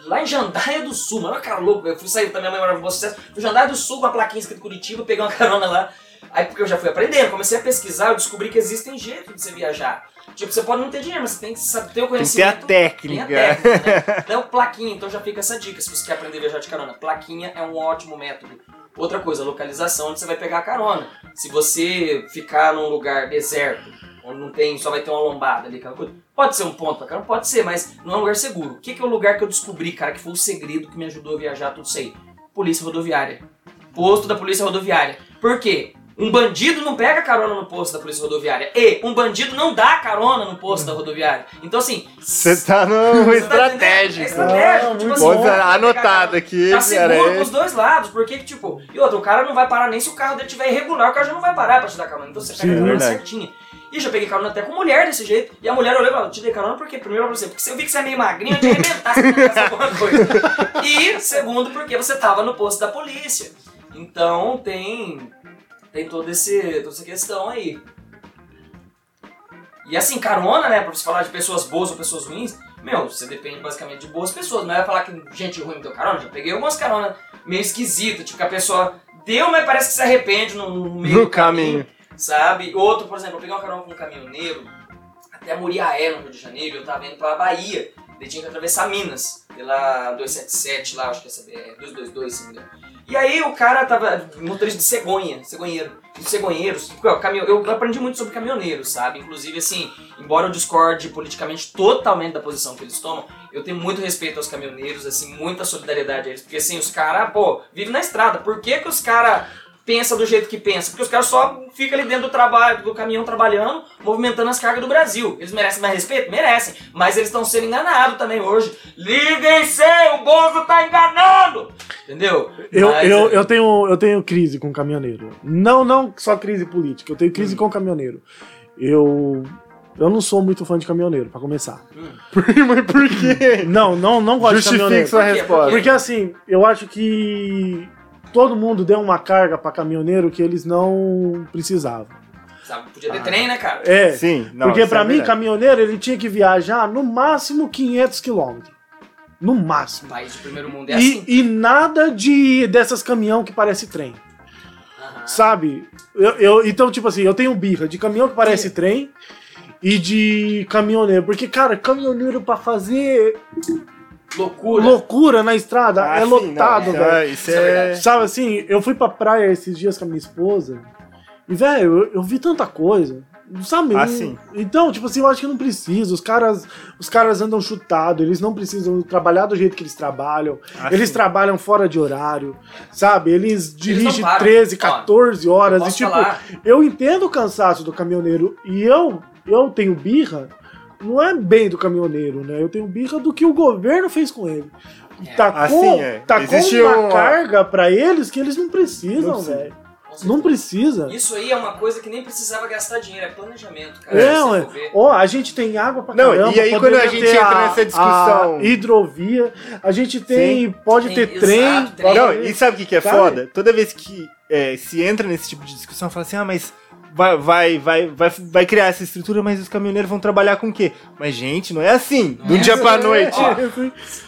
lá em Jandaia do Sul, mano, cara louco. Eu fui sair também, minha mãe morava em Bom Sucesso. Fui Jandaia do Sul com a plaquinha escrita Curitiba, peguei uma carona lá. Aí porque eu já fui aprendendo, comecei a pesquisar, eu descobri que existem jeitos de você viajar. Tipo, você pode não ter dinheiro, mas você tem que saber ter o Tem conhecimento. a técnica. Tem a técnica, né? Então, plaquinha, então já fica essa dica se você quer aprender a viajar de carona. Plaquinha é um ótimo método. Outra coisa, localização onde você vai pegar a carona. Se você ficar num lugar deserto, onde não tem, só vai ter uma lombada ali, aquela coisa, pode ser um ponto pra carona, pode ser, mas não é um lugar seguro. O que, que é o lugar que eu descobri, cara, que foi o segredo que me ajudou a viajar tudo isso aí? Polícia rodoviária. Posto da polícia rodoviária. Por quê? Um bandido não pega carona no posto da polícia rodoviária. E um bandido não dá carona no posto da rodoviária. Então, assim. Você tá no tá estratégico. É estratégico. Ah, tipo assim, Bom, anotado aqui, Tá seguro pros dois lados, porque, tipo, e outra, o cara não vai parar nem se o carro dele tiver irregular, o cara já não vai parar pra te dar carona. Então você pega Sim, a carona certinha. E já peguei carona até com mulher desse jeito. E a mulher olhou e falou: te dei carona porque, primeiro, pra você, porque eu vi que você é meio magrinho, eu te arrebentar se alguma coisa. *laughs* E, segundo, porque você tava no posto da polícia. Então tem. Tem todo esse, toda essa questão aí. E assim, carona, né? Pra você falar de pessoas boas ou pessoas ruins, meu, você depende basicamente de boas pessoas. Não é falar que gente ruim me deu carona. Já peguei algumas caronas meio esquisitas, tipo que a pessoa deu, mas parece que se arrepende no, no meio No do caminho, caminho. Sabe? Outro, por exemplo, eu peguei uma carona com um caminhoneiro até Muriaé, no Rio de Janeiro, eu tava indo pra Bahia. Ele tinha que atravessar Minas, pela 277 lá, acho que essa é 222, se não me engano. E aí o cara tava motorista de cegonha, cegonheiro. Os cegonheiros, eu aprendi muito sobre caminhoneiros, sabe? Inclusive, assim, embora eu discorde politicamente totalmente da posição que eles tomam, eu tenho muito respeito aos caminhoneiros, assim, muita solidariedade a eles. Porque, assim, os caras, pô, vivem na estrada. Por que, que os caras pensam do jeito que pensam? Porque os caras só ficam ali dentro do trabalho, do caminhão trabalhando, movimentando as cargas do Brasil. Eles merecem mais respeito? Merecem. Mas eles estão sendo enganados também hoje. Liguem-se! O Bozo tá enganando! Entendeu? Eu, Mas, eu, é, eu, tenho, eu tenho crise com caminhoneiro. Não, não só crise política, eu tenho Hum. crise com caminhoneiro. Eu. Eu não sou muito fã de caminhoneiro, pra começar. *laughs* Mas por quê? Não, não, não gosto de Justifique caminhoneiro. sua Por quê? resposta. Porque assim, eu acho que todo mundo deu uma carga pra caminhoneiro que eles não precisavam. Sabe, podia ter trem, né, cara? É, Sim, não, porque pra é mim, verdade. caminhoneiro, ele tinha que viajar no máximo 500 quilômetros. No máximo. País de primeiro mundo é E, assim. e nada de dessas caminhão que parece trem. Sabe? Eu, eu- então, tipo assim, eu tenho birra de caminhão que parece trem e de caminhoneiro. Porque, cara, caminhoneiro pra fazer Loucura. loucura na estrada Ah, é sim, lotado, não, velho. Isso Isso é é. verdade. Sabe assim, eu fui pra praia esses dias com a minha esposa e, velho, eu, eu vi tanta coisa. Sabe? Ah, Não- sim. Então, tipo assim, eu acho que não precisa. Os caras, os caras andam chutados, eles não precisam trabalhar do jeito que eles trabalham. Assim, Eles trabalham fora de horário, sabe? Eles dirigem não param. 13, Ó, 14 horas. Posso e, tipo, falar? eu entendo o cansaço do caminhoneiro e eu, eu tenho birra. Não é bem do caminhoneiro, né? Eu tenho birra do que o governo fez com ele. É. Tacou, Assim, é. tacou Existe uma uma- carga pra eles que eles não precisam, Não precisa. velho. Não precisa. Isso aí é uma coisa que nem precisava gastar dinheiro, é planejamento, cara. É, ué. for ver. Ó, a gente tem água pra Não, caramba. e aí quando a gente entra nessa discussão- A hidrovia, a gente tem, pode Tem, ter exato, trem. trem. Não, e sabe o que, que é Sabe? foda? Toda vez que é, se entra nesse tipo de discussão, fala assim, ah, mas vai, vai, vai, vai, vai criar essa estrutura, mas os caminhoneiros vão trabalhar com o quê? Mas, gente, não é assim. De um dia pra noite. Ó.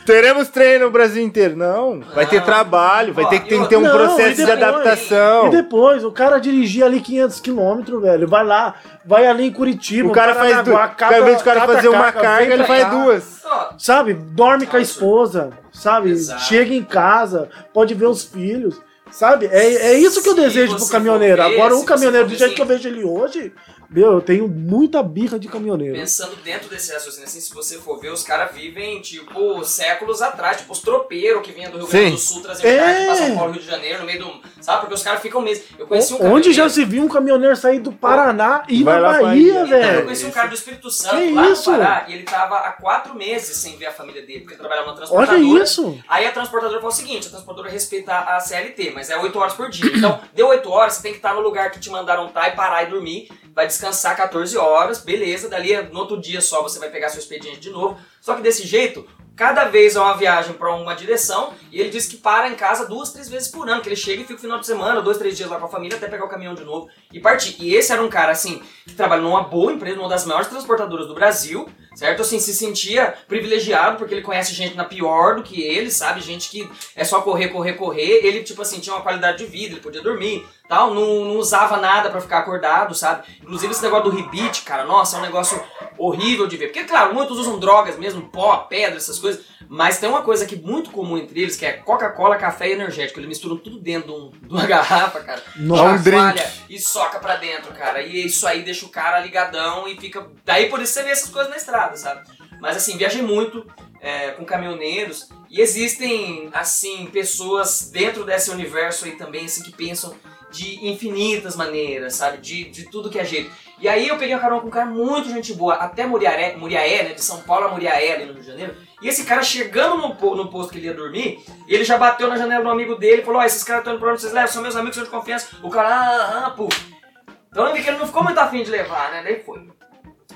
Teremos treino no Brasil inteiro. Não. Vai ter trabalho, vai Ó, ter que outra- ter um Não, processo e de depois- adaptação. E depois, o cara dirigir ali 500 quilômetros, velho, vai lá, vai ali em Curitiba, O cara faz duas. Ao invés do cara cata fazer uma carga, ele faz duas. Sabe? Dorme com a esposa, sabe? Exato. Chega em casa, pode ver os filhos. Sabe? É, é isso que eu Se desejo pro caminhoneiro. Agora, um caminhoneiro, do jeito que eu ver vejo ele hoje, meu, eu tenho muita birra de caminhoneiro. Pensando dentro desse raciocínio, assim, se você for ver, os caras vivem, tipo, séculos atrás, tipo, os tropeiros que vinham do Rio Grande do Sul trazendo É. carne pra São Paulo, Rio de Janeiro, no meio do. Sabe? Porque os caras ficam mesmo. Eu conheci um Onde já se viu um caminhoneiro sair do Paraná e ir na Bahia, Bahia. Então, eu velho? conheci um cara do Espírito Santo Que lá isso? no Pará e ele tava há quatro meses sem ver a família dele, porque ele trabalhava na transportadora. Olha isso! Aí a transportadora falou o seguinte: a transportadora respeita a CLT, mas é 8 horas por dia. Então, deu 8 horas, você tem que estar no lugar que te mandaram estar e parar e dormir. Vai descansar 14 horas, beleza. Dali no outro dia só você vai pegar seu expediente de novo. Só que desse jeito, cada vez é uma viagem para uma direção e ele diz que para em casa duas, três vezes por ano. Que ele chega e fica o final de semana, dois, três dias lá com a família até pegar o caminhão de novo e partir. E esse era um cara assim que trabalha numa boa empresa, uma das maiores transportadoras do Brasil certo? Assim, se sentia privilegiado porque ele conhece gente na pior do que ele, sabe? Gente que é só correr, correr, correr. Ele, tipo assim, tinha uma qualidade de vida, ele podia dormir, tal, não, não usava nada pra ficar acordado, sabe? Inclusive esse negócio do rebite, cara, nossa, é um negócio horrível de ver. Porque, claro, muitos usam drogas mesmo, pó, pedra, essas coisas, mas tem uma coisa que é muito comum entre eles, que é Coca-Cola, café e energético. Eles misturam tudo dentro de, um- de uma *laughs* garrafa, cara. Nossa. um drink. chacoalha e soca pra dentro, cara. E isso aí deixa o cara ligadão e fica. Daí por isso você vê essas coisas na estrada, sabe? Mas assim, viajei muito é, com caminhoneiros e existem, assim, pessoas dentro desse universo aí também, assim, que pensam de infinitas maneiras, sabe? De, de tudo que é jeito. E aí eu peguei uma carona com um cara muito gente boa, até Muriaé, Muriaé, né? De São Paulo a Muriaé, ali no Rio de Janeiro. E esse cara chegando no, no posto que ele ia dormir, ele já bateu na janela do amigo dele e falou: Ó, esses caras estão indo pra onde vocês levam? São meus amigos, são de confiança. O cara, ah, ah. Então eu vi que ele não ficou muito afim de levar, né? Daí foi.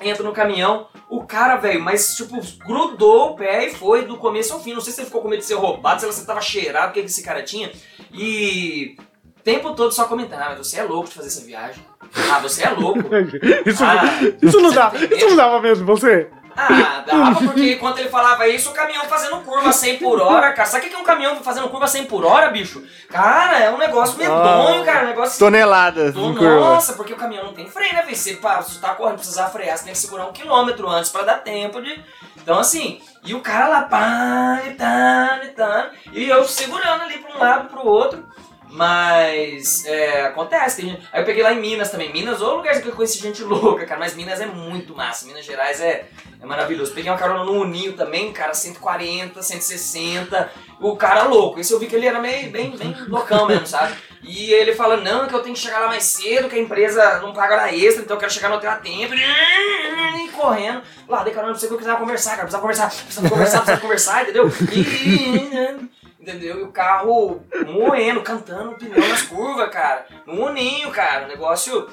Entra no caminhão, o cara, velho, mas tipo, grudou o pé e foi do começo ao fim. Não sei se ele ficou com medo de ser roubado, se você tava cheirado, o que que esse cara tinha. E o tempo todo só comentando, ah, mas você é louco de fazer essa viagem. Ah, você é louco. *laughs* Isso, Ah, isso não dá. Isso não dava mesmo, você. Ah, dava, porque enquanto ele falava isso, o caminhão fazendo curva 100 por hora, cara. Sabe o que é um caminhão fazendo curva 100 por hora, bicho? Cara, é um negócio medonho, cara. Um negócio Toneladas Então, em curva. Nossa, porque o caminhão não tem freio, né, velho? Você, pá, você tá correndo, precisar frear, você tem que segurar um quilômetro antes pra dar tempo de. Então, assim, e o cara lá, pá, e tá, e tá, e eu segurando ali pra um lado pro outro. Mas é, acontece, gente- Aí eu peguei lá em Minas também. Minas, ou lugar que eu conheci gente louca, cara. Mas Minas é muito massa. Minas Gerais é, é maravilhoso. Peguei uma carona no Uninho também, cara, 140, 160. O cara louco. Esse eu vi que ele era meio bem, bem loucão mesmo, sabe? E ele fala, não, que eu tenho que chegar lá mais cedo, que a empresa não paga hora extra, então eu quero chegar no hotel a tempo. E correndo. Lá, dei carona pra você que eu precisava conversar, cara. Precisava conversar, precisava conversar, precisava conversar, entendeu? E... Entendeu? E o carro moendo, cantando pneu nas curvas, cara. No uninho, cara. O negócio.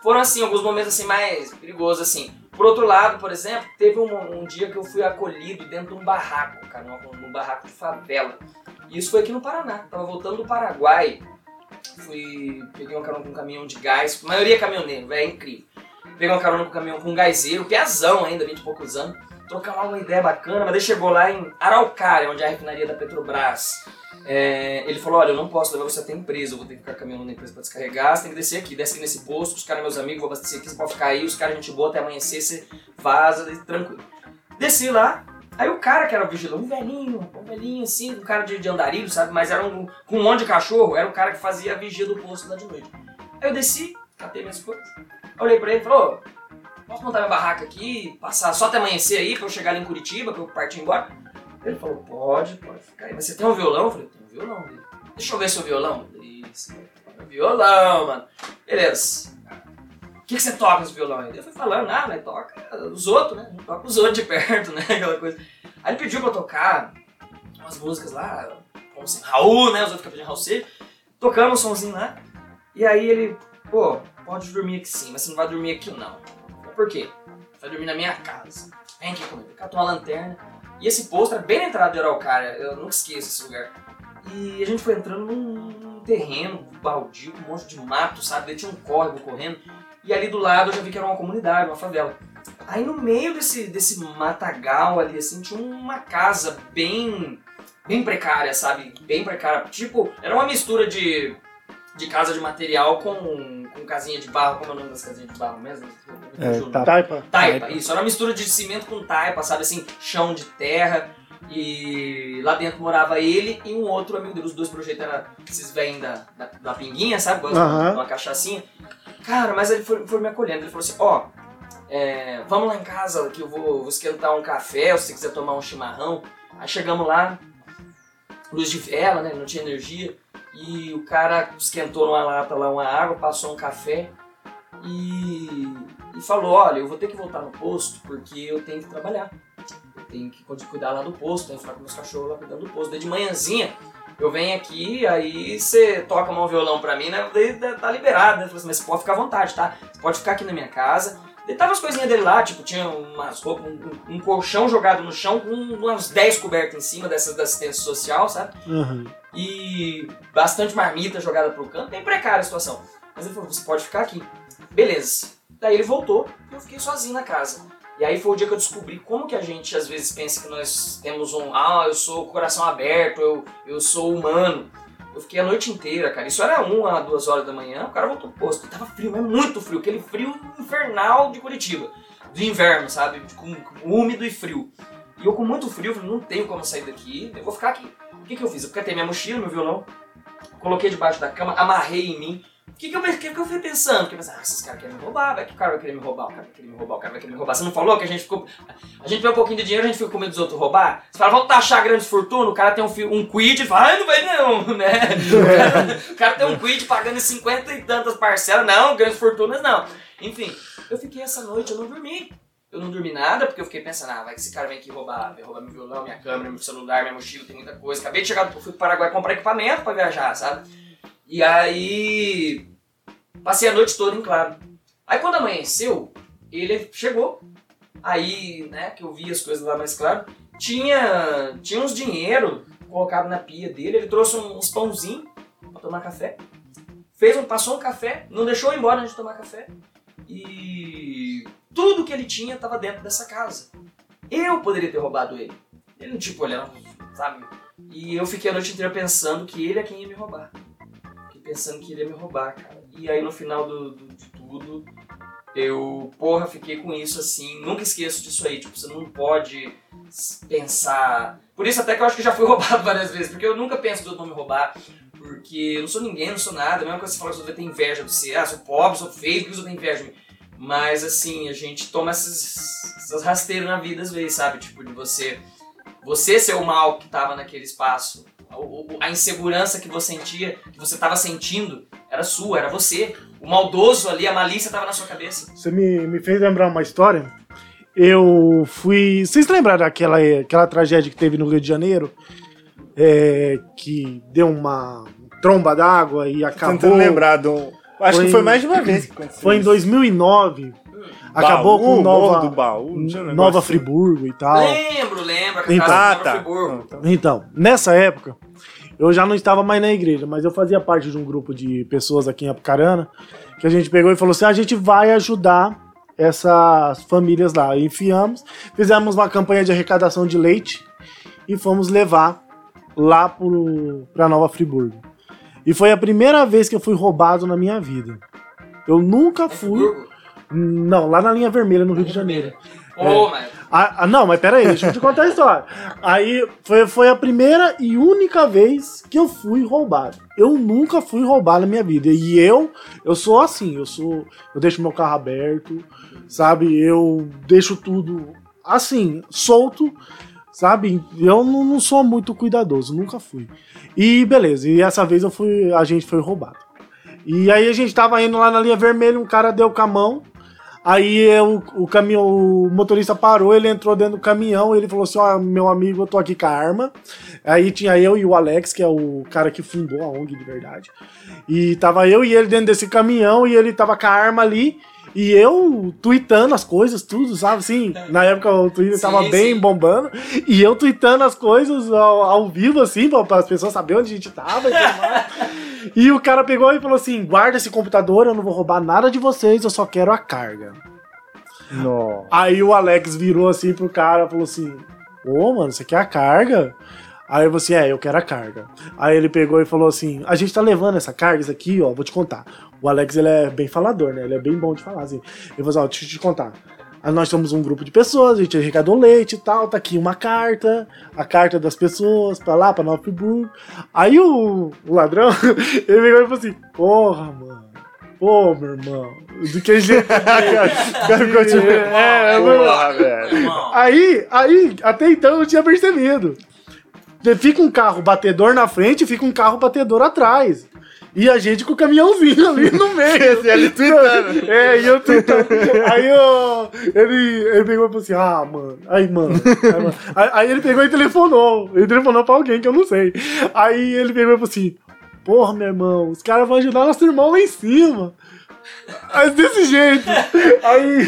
Foram assim, alguns momentos assim mais perigosos, assim. Por outro lado, por exemplo, teve um, um dia que eu fui acolhido dentro de um barraco, cara, num, barraco de favela. E isso foi aqui no Paraná. Tava voltando do Paraguai. Fui. Peguei uma carona com um caminhão de gás. A maioria é caminhoneiro, velho, é incrível. Peguei uma carona com um caminhão com um gazeiro, piazão ainda, 20 e poucos anos. Trocar lá uma ideia bacana, mas daí chegou lá em Araucária, onde é a refinaria da Petrobras. É, ele falou: Olha, eu não posso levar você até a empresa, eu vou ter que ficar caminhando na empresa pra descarregar. Você tem que descer aqui, desce aqui nesse posto, os caras, meus amigos, vou abastecer aqui, você pode ficar aí, os caras, gente boa, até amanhecer, você vaza, tranquilo. Desci lá, aí o cara que era vigilante, um velhinho, um velhinho assim, um cara de, de andarilho, sabe? Mas era um, com um monte de cachorro, era o cara que fazia a vigia do posto lá de noite. Aí eu desci, catei minhas coisas, olhei pra ele e falei: "Ô, Posso montar minha barraca aqui, passar só até amanhecer aí pra eu chegar ali em Curitiba, pra eu partir embora? Ele falou, pode, pode ficar aí. Mas você tem um violão? Eu falei, tenho um violão. Ele, Deixa eu ver seu violão. Isso, violão, mano. Beleza. O que, que você toca nesse violão aí? Eu fui falando, ah, mas toca os outros, né? Toca os outros de perto, *laughs* né? Aquela coisa. Aí ele pediu pra eu tocar umas músicas lá, como assim, Raul, né? Os outros ficam pedindo Raul Seixas. Tocamos um somzinho lá. E aí ele, pô, pode dormir aqui sim, mas você não vai dormir aqui não. Por quê? Vai dormir na minha casa. Vem aqui comigo. Catou uma lanterna. E esse posto era bem na entrada de Araucária, eu nunca esqueço esse lugar. E a gente foi entrando num, terreno baldio, um monte de mato, sabe? Daí tinha um córrego correndo. E ali do lado eu já vi que era uma comunidade, uma favela. Aí no meio desse, desse matagal ali, assim, tinha uma casa bem bem precária, sabe? Bem precária. Tipo, era uma mistura de, de casa de material com, com casinha de barro. Como é o nome das casinhas de barro mesmo? É, tá. Taipa. Taipa, isso. Era uma mistura de cimento com taipa, sabe? Assim, chão de terra. E lá dentro morava ele e um outro amigo dele. Os dois projetos eram esses velhinhos da, da, da pinguinha, sabe? De uma cachaçinha. Cara, mas ele foi, foi me acolhendo. Ele falou assim: Ó, é, vamos lá em casa que eu vou, vou esquentar um café, ou se você quiser tomar um chimarrão. Aí chegamos lá, luz de vela, né? Não tinha energia. E o cara esquentou numa lata lá uma água, passou um café e, e falou: Olha, eu vou ter que voltar no posto porque eu tenho que trabalhar. Eu tenho que cuidar lá do posto, tenho que ficar com meus cachorros lá cuidando do posto. Daí de manhãzinha eu venho aqui, aí você toca um violão pra mim, né? Daí tá liberado, né? Assim, mas você pode ficar à vontade, tá? Você pode ficar aqui na minha casa. Daí tava as coisinhas dele lá, tipo, tinha umas roupas, um, um colchão jogado no chão com umas 10 cobertas em cima dessas da assistência social, sabe? Uhum. e bastante marmita jogada pro canto, bem precária a situação. Mas ele falou, você pode ficar aqui. Beleza. Daí ele voltou e eu fiquei sozinho na casa. E aí foi o dia que eu descobri como que a gente às vezes pensa que nós temos um, ah, eu sou coração aberto, eu, eu sou humano. Eu fiquei a noite inteira, cara. Isso era uma, duas horas da manhã, o cara voltou pro posto. Tava frio, mas muito frio, aquele frio infernal de Curitiba. Do inverno, sabe? Com, com úmido e frio. E eu com muito frio, falei, não tenho como sair daqui, eu vou ficar aqui. O que, que eu fiz? Eu catei minha mochila, meu violão, coloquei debaixo da cama, amarrei em mim. O que, que, eu, que, que eu fui pensando? Que eu pensei, ah, esses caras querem me roubar, vai que o cara vai querer me roubar, o cara vai querer me roubar, o cara vai querer me roubar. Você não falou que a gente ficou. A gente vê um pouquinho de dinheiro, a gente fica com medo dos outros roubar? Você fala, vamos taxar grandes fortunas, o cara tem um, um quid, ele fala, ah, não vai não, *laughs* né? O cara, o cara tem um quid pagando em 50 e tantas parcelas, não, grandes fortunas não. Enfim, eu fiquei essa noite, eu não dormi. Eu não dormi nada, porque eu fiquei pensando, ah, vai que esse cara vem aqui roubar, vai roubar meu violão, minha câmera, meu celular, minha mochila, tem muita coisa. Acabei de chegar, eu fui pro Paraguai comprar equipamento pra viajar, sabe? E aí, passei a noite toda em claro. Aí quando amanheceu, ele chegou. Aí, né, que eu vi as coisas lá mais claro, tinha, tinha uns dinheiro colocado na pia dele, ele trouxe uns pãozinhos pra tomar café. Fez um, passou um café, não deixou embora antes de tomar café. E tudo que ele tinha estava dentro dessa casa. Eu poderia ter roubado ele. Ele não tipo olhando, sabe? E eu fiquei a noite inteira pensando que ele é quem ia me roubar. Fiquei pensando que ele ia me roubar, cara. E aí no final do, do- de tudo, eu, porra, fiquei com isso assim. Nunca esqueço disso aí. Tipo, você não pode pensar. Por isso até que eu acho que já fui *laughs* roubado várias vezes. Porque eu nunca penso outros vão me roubar. Porque eu não sou ninguém, não sou nada. A mesma coisa que você fala que outros têm inveja de você. Ah, sou pobre, sou feio, por que outros têm inveja de mim? Mas assim, a gente toma essas, essas rasteiras na vida às vezes, sabe? Tipo, de você. Você ser o mal que tava naquele espaço. O- A insegurança que você sentia, que você tava sentindo, era sua, era você. O maldoso ali, a malícia tava na sua cabeça. Você me, me fez lembrar uma história. Eu fui. Vocês lembram daquela aquela tragédia que teve no Rio de Janeiro? É, que deu uma tromba d'água e acabou. Tentando lembrar do. Acho Foi que foi mais de uma vez que aconteceu. Foi em isso. 2009. Acabou Baú, com Morro Nova, do Baú, um Nova assim? Friburgo e tal. Lembro, lembro, Então- Ah, do tá. Então, nessa época, eu já não estava mais na igreja, mas eu fazia parte de um grupo de pessoas aqui em Apucarana, que a gente pegou e falou assim: "Ah, a gente vai ajudar essas famílias lá. E enfiamos, fizemos uma campanha de arrecadação de leite e fomos levar lá para Nova Friburgo. E foi a primeira vez que eu fui roubado na minha vida. Eu nunca É fui. Não, lá na linha vermelha, no Rio de Janeiro. Pô, mas. Ah, ah, não, mas peraí, deixa eu te contar a história. Aí foi, foi a primeira e única vez que eu fui roubado. Eu nunca fui roubado na minha vida. E eu, eu sou assim, eu sou. Eu deixo meu carro aberto, sabe? Eu deixo tudo assim, solto, sabe? Eu não, não sou muito cuidadoso, nunca fui. E beleza, e essa vez eu fui. A gente foi roubado. E aí a gente tava indo lá na linha vermelha, um cara deu com a mão. Aí eu, o o motorista parou, ele entrou dentro do caminhão, ele falou assim: Ó, meu amigo, eu tô aqui com a arma. Aí tinha eu e o Alex, que é o cara que fundou a ONG de verdade. E tava eu e ele dentro desse caminhão e ele tava com a arma ali. E eu tweetando as coisas, tudo, sabe? Assim, na época o Twitter Sim, tava bem sim. bombando. E eu tweetando as coisas ao, ao vivo, assim, pra, as pessoas saberem onde a gente tava e tudo mais. E o cara pegou e falou assim: guarda esse computador, eu não vou roubar nada de vocês, eu só quero a carga. Nossa. Aí o Alex virou assim pro cara falou assim: Ô, mano, você quer a carga? Aí assim: É, eu quero a carga. Aí ele pegou e falou assim: A gente tá levando essa carga, isso aqui, ó, vou te contar. O Alex, ele é bem falador, né? Ele é bem bom de falar, assim. Ele falou assim: Ó, deixa eu te contar. Nós somos um grupo de pessoas, a gente arrecadou leite e tal, tá aqui uma carta, a carta das pessoas pra lá, pra Nova Friburgo. Aí o, o ladrão, *laughs* ele pegou e falou assim: Porra, mano. Pô, meu irmão, do que jeito. O cara ficou tipo. É, Porra, velho. Irmão, Aí, aí, até então eu não tinha percebido. Fica um carro batedor na frente e fica um carro batedor atrás. E a gente com o caminhãozinho ali no *laughs* meio. Esse ali tweetando. *laughs* É, e eu tweetando. Aí eu, ele, ele pegou e falou assim: Ah, mano. Aí, mano. Aí, mano. *laughs* Aí- aí ele pegou e telefonou. Ele telefonou pra alguém que eu não sei. Aí ele pegou e falou assim: Porra, meu irmão, os caras vão ajudar nosso irmão lá em cima. Aí, desse jeito. Aí,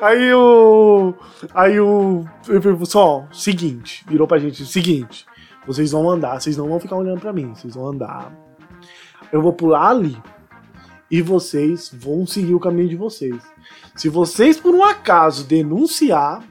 aí o. Aí o. Ele falou só, seguinte, virou pra gente, seguinte. Vocês vão andar, vocês não vão ficar olhando pra mim, vocês vão andar. Eu vou pular ali. E vocês vão seguir o caminho de vocês. Se vocês, por um acaso, denunciar,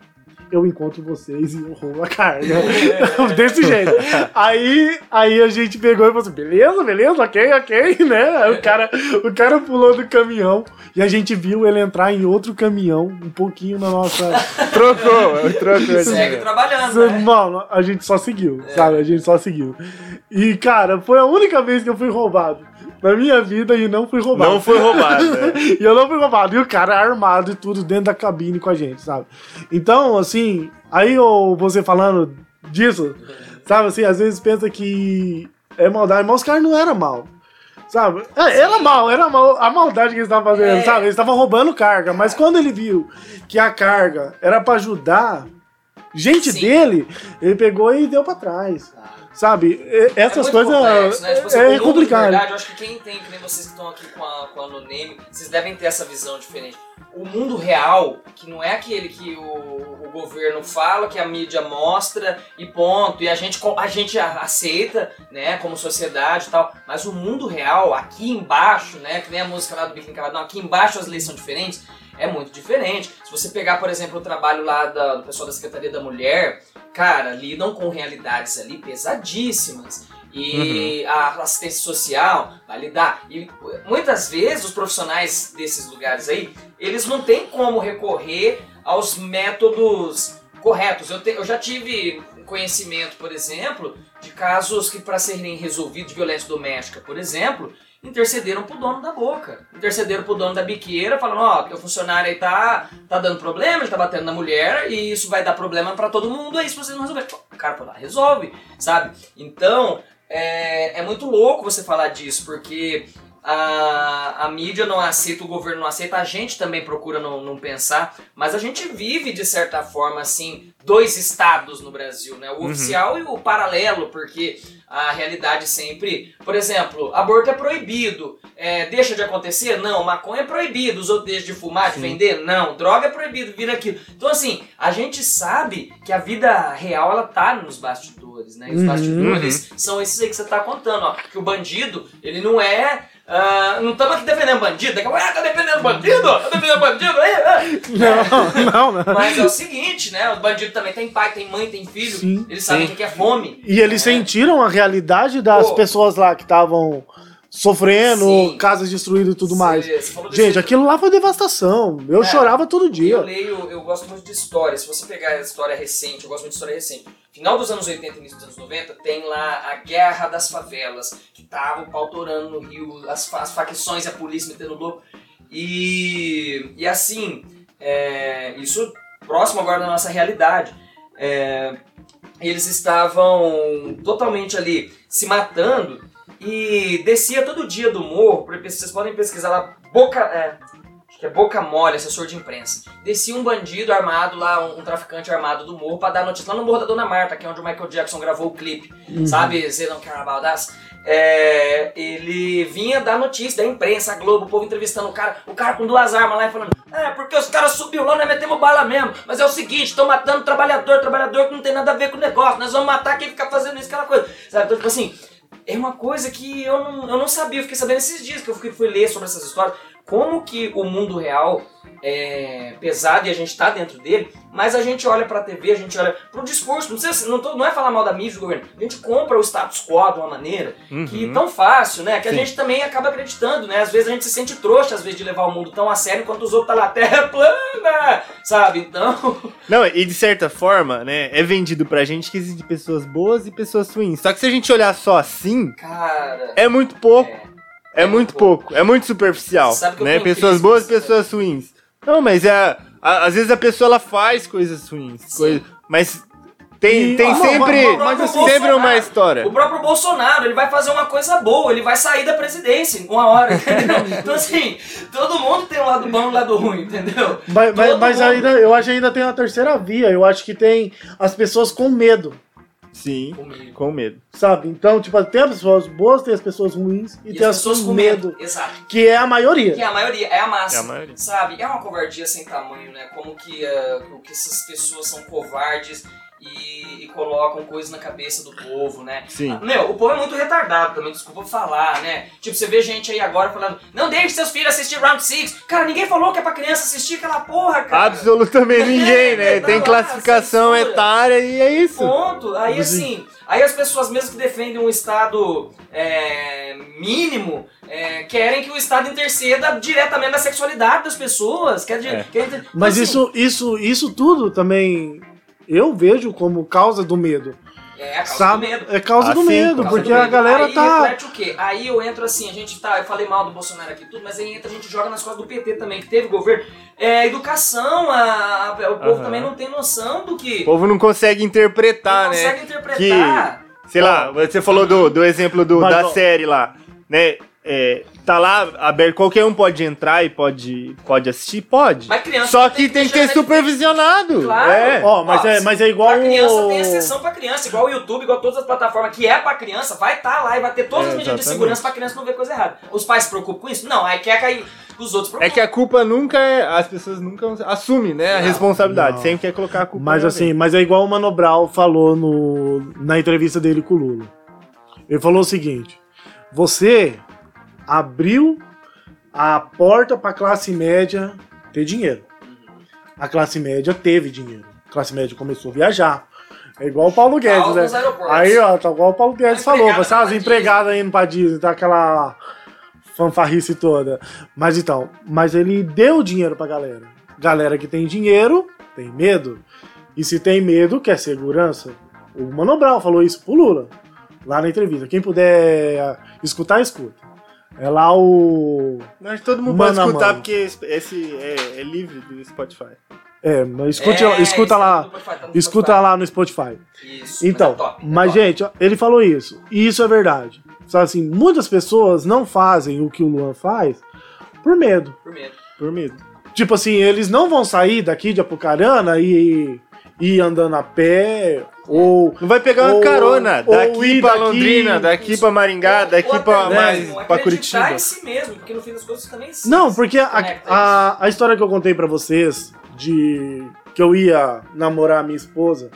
eu encontro vocês e eu roubo a carga. *laughs* Desse jeito. Aí, aí a gente pegou e falou assim: beleza, beleza, ok, ok, né? Aí o cara, o cara pulou do caminhão e a gente viu ele entrar em outro caminhão, um pouquinho na nossa. Trocou, *laughs* trocou. segue trabalhando, né? Mano, a gente só seguiu, sabe? A gente só seguiu. E, cara, foi a única vez que eu fui roubado na minha vida e não fui roubado. Não foi roubado, né? *laughs* E eu não fui roubado. E o cara armado e tudo dentro da cabine com a gente, sabe? Então, assim, aí ô, você falando disso, sabe assim, às vezes pensa que é maldade, mas os caras não eram mal. Sabe? É, era mal, era mal a maldade que eles estavam fazendo, É. sabe? Eles estavam roubando carga, mas quando ele viu que a carga era pra ajudar gente Sim. dele, ele pegou e deu pra trás. Sabe? Essas é coisas complexo, né? Tipo assim, é complicado. De verdade, eu acho que quem tem, que nem vocês que estão aqui com a, com a No Name, vocês devem ter essa visão diferente. O mundo real, que não é aquele que o, o governo fala, que a mídia mostra e ponto, e a gente, a gente aceita, né, como sociedade e tal, mas o mundo real, aqui embaixo, né, que nem a música lá do Biquíni Cavadão, aqui embaixo as leis são diferentes, é muito diferente. Se você pegar, por exemplo, o trabalho lá da- do pessoal da Secretaria da Mulher, cara, lidam com realidades ali pesadíssimas. E a assistência social vai lidar. E muitas vezes os profissionais desses lugares aí, eles não têm como recorrer aos métodos corretos. Eu, te- eu já tive conhecimento, por exemplo, de casos que para serem resolvidos de violência doméstica, por exemplo, intercederam pro dono da boca. Intercederam pro dono da biqueira, falando, ó, teu funcionário aí tá, tá dando problema, ele tá batendo na mulher, e isso vai dar problema pra todo mundo, aí se vocês não resolverem. O cara foi lá, resolve, sabe? Então, é, é muito louco você falar disso, porque a, a mídia não aceita, o governo não aceita, a gente também procura não, não pensar, mas a gente vive, de certa forma, assim, dois estados no Brasil, né? O oficial e o paralelo, porque a realidade sempre... Por exemplo, aborto é proibido, é, deixa de acontecer? Não. Maconha é proibido, os outros deixam de fumar, de vender? Não. Droga é proibido, vira aquilo. Então, assim, a gente sabe que a vida real, ela tá nos bastidores, né? E os Uhum. bastidores são esses aí que você tá contando, ó. Que o bandido, ele não é... ah, não estamos aqui defendendo bandido. Daqui a pouco, ah, tá defendendo bandido? Tá defendendo bandido? aí, ah. Não, não, não. Mas é o seguinte, né? O bandido também tem pai, tem mãe, tem filho. Sim. Eles sabem o que é fome. E eles né? sentiram a realidade das Pô. pessoas lá que estavam sofrendo, Sim. casas destruídas e tudo mais. Falou desse- Gente, aquilo lá foi devastação. Eu É. chorava todo E eu dia. leio, eu gosto muito de história. Se você pegar a história recente, eu gosto muito de história recente. Final dos anos 80 início dos anos 90, tem lá a Guerra das Favelas, que tava o pau torando no Rio, as, as facções a polícia metendo louco. E, e assim, é, isso próximo agora da nossa realidade. É, eles estavam totalmente ali se matando e descia todo dia do morro, vocês podem pesquisar lá, Boca, é, que é boca mole, assessor de imprensa. Descia um bandido armado lá, um, um traficante armado do morro, pra dar notícia lá no Morro da Dona Marta, que é onde o Michael Jackson gravou o clipe. Sabe? Você não quer about us? É, ele vinha dar notícia da imprensa, a Globo, o povo entrevistando o cara, o cara com duas armas lá e falando: É, porque os caras subiu lá, nós metemos bala mesmo. Mas é o seguinte, estão matando trabalhador, trabalhador que não tem nada a ver com o negócio. Nós vamos matar quem fica fazendo isso, aquela coisa. Sabe? Então, tipo assim, é uma coisa que eu não, eu não sabia, eu fiquei sabendo esses dias que eu fui, fui ler sobre essas histórias. Como que o mundo real é pesado e a gente tá dentro dele, mas a gente olha pra TV, a gente olha pro discurso, não, sei, se- não, tô- não é falar mal da mídia do governo, a gente compra o status quo de uma maneira que Uhum. tão fácil, né? Que a Sim. gente também acaba acreditando, né? Às vezes a gente se sente trouxa, às vezes, de levar o mundo tão a sério, enquanto os outros tá lá, *laughs* terra plana, sabe? Então, *laughs* Não, e de certa forma, né, é vendido pra gente que existem pessoas boas e pessoas ruins. Só que se a gente olhar só assim, cara... é muito pouco. é. É, muito pouco. É muito superficial. Sabe que eu né? Pessoas boas e pessoas ruins. Não, mas é. a- às vezes a pessoa ela faz coisas ruins. Coisa- mas tem, E- tem Ah, sempre, mas- mas sempre uma história. O próprio Bolsonaro, ele vai fazer uma coisa boa, ele vai sair da presidência uma hora, entendeu? *laughs* Então, assim, todo mundo tem um lado bom e um lado ruim, entendeu? Mas, mas, Todo mas ainda, eu acho que ainda tem uma terceira via. Eu acho que tem as pessoas com medo, Sim, Comigo. com medo. sabe? Então, tipo, tem as pessoas boas, tem as pessoas ruins e, E tem as as pessoas com com medo, medo. Exato. que é a maioria. Que é a maioria, é a massa. É a maioria. Sabe? É uma covardia sem tamanho, né? Como que, o que essas pessoas são covardes e, e colocam coisas na cabeça do povo, né? Sim. Meu, o povo é muito retardado também, desculpa falar, né? Tipo, você vê gente aí agora falando, não deixe seus filhos assistir Round 6. Cara, ninguém falou que é pra criança assistir aquela porra, cara. Absolutamente ninguém, né? Tá Tem lá, classificação etária e é isso. Ponto. Aí assim, aí as pessoas mesmo que defendem um Estado é, mínimo é, querem que o Estado interceda diretamente na sexualidade das pessoas. Quer dizer, É. quer Mas assim, isso, isso, isso tudo também eu vejo como causa do medo. é a causa sabe? do medo. É causa Ah, do sim, medo, Causa porque do a medo. galera aí tá. reflete o quê? Aí eu entro assim, a gente tá. Eu falei mal do Bolsonaro aqui e tudo, mas aí entra, a gente joga nas costas do PT também, que teve governo. É, educação, a, a- o povo Aham. também não tem noção do que. O povo não consegue interpretar, não né? consegue interpretar. Sei lá, você falou do, do exemplo do, Mas, da ó. série lá, né? É, tá lá aberto, qualquer um pode entrar e pode, pode assistir? Pode. Mas criança Só que tem que ter de- supervisionado. Claro. É. Ó, mas Ó, é, mas é igual Pra criança tem o- exceção pra criança, igual o YouTube, igual todas as plataformas que é pra criança, vai estar lá e vai ter todas É, as medidas de exatamente. segurança pra criança não ver coisa errada. Os pais se preocupam com isso? Não, aí quer cair os outros É que a culpa nunca é. As pessoas nunca assumem, né? A Não. responsabilidade. Não. Sempre quer colocar a culpa. Mas assim, mas é igual o Mano Brown falou no, na entrevista dele com o Lula. Ele falou o seguinte: você abriu a porta pra classe média ter dinheiro. A classe média teve dinheiro. A classe média começou a viajar. É igual o Paulo Guedes, né? aeroportos. Aí, ó, tá igual o Paulo Guedes A falou. Você, as pra empregadas indo pra Disney, tá aquela fanfarrice toda. Mas então, mas ele deu dinheiro pra galera. Galera que tem dinheiro, tem medo. E se tem medo, quer segurança. O Mano Brown falou isso pro Lula, lá na entrevista. Quem puder escutar, escuta. É lá o. Mas todo mundo Mano pode escutar mano. porque esse- é, é livre do Spotify. É, mas escute, É, escuta lá. no Spotify, tá Escuta lá no Spotify. Isso, Então, mas, é top, é mas top. gente, ó, ele falou isso. E isso é verdade. Sabe assim, muitas pessoas não fazem o que o Luan faz por medo. Por medo. Por medo. Tipo assim, eles não vão sair daqui de Apucarana e ir andando a pé ou Não vai pegar uma Ou- carona ou daqui ir pra daqui- Londrina, daqui pra Maringá, daqui Ou pra, acreditar Curitiba. em si mesmo, porque no fim das contas também se- Não, porque a, conecta a, a história que eu contei pra vocês de que eu ia namorar minha esposa.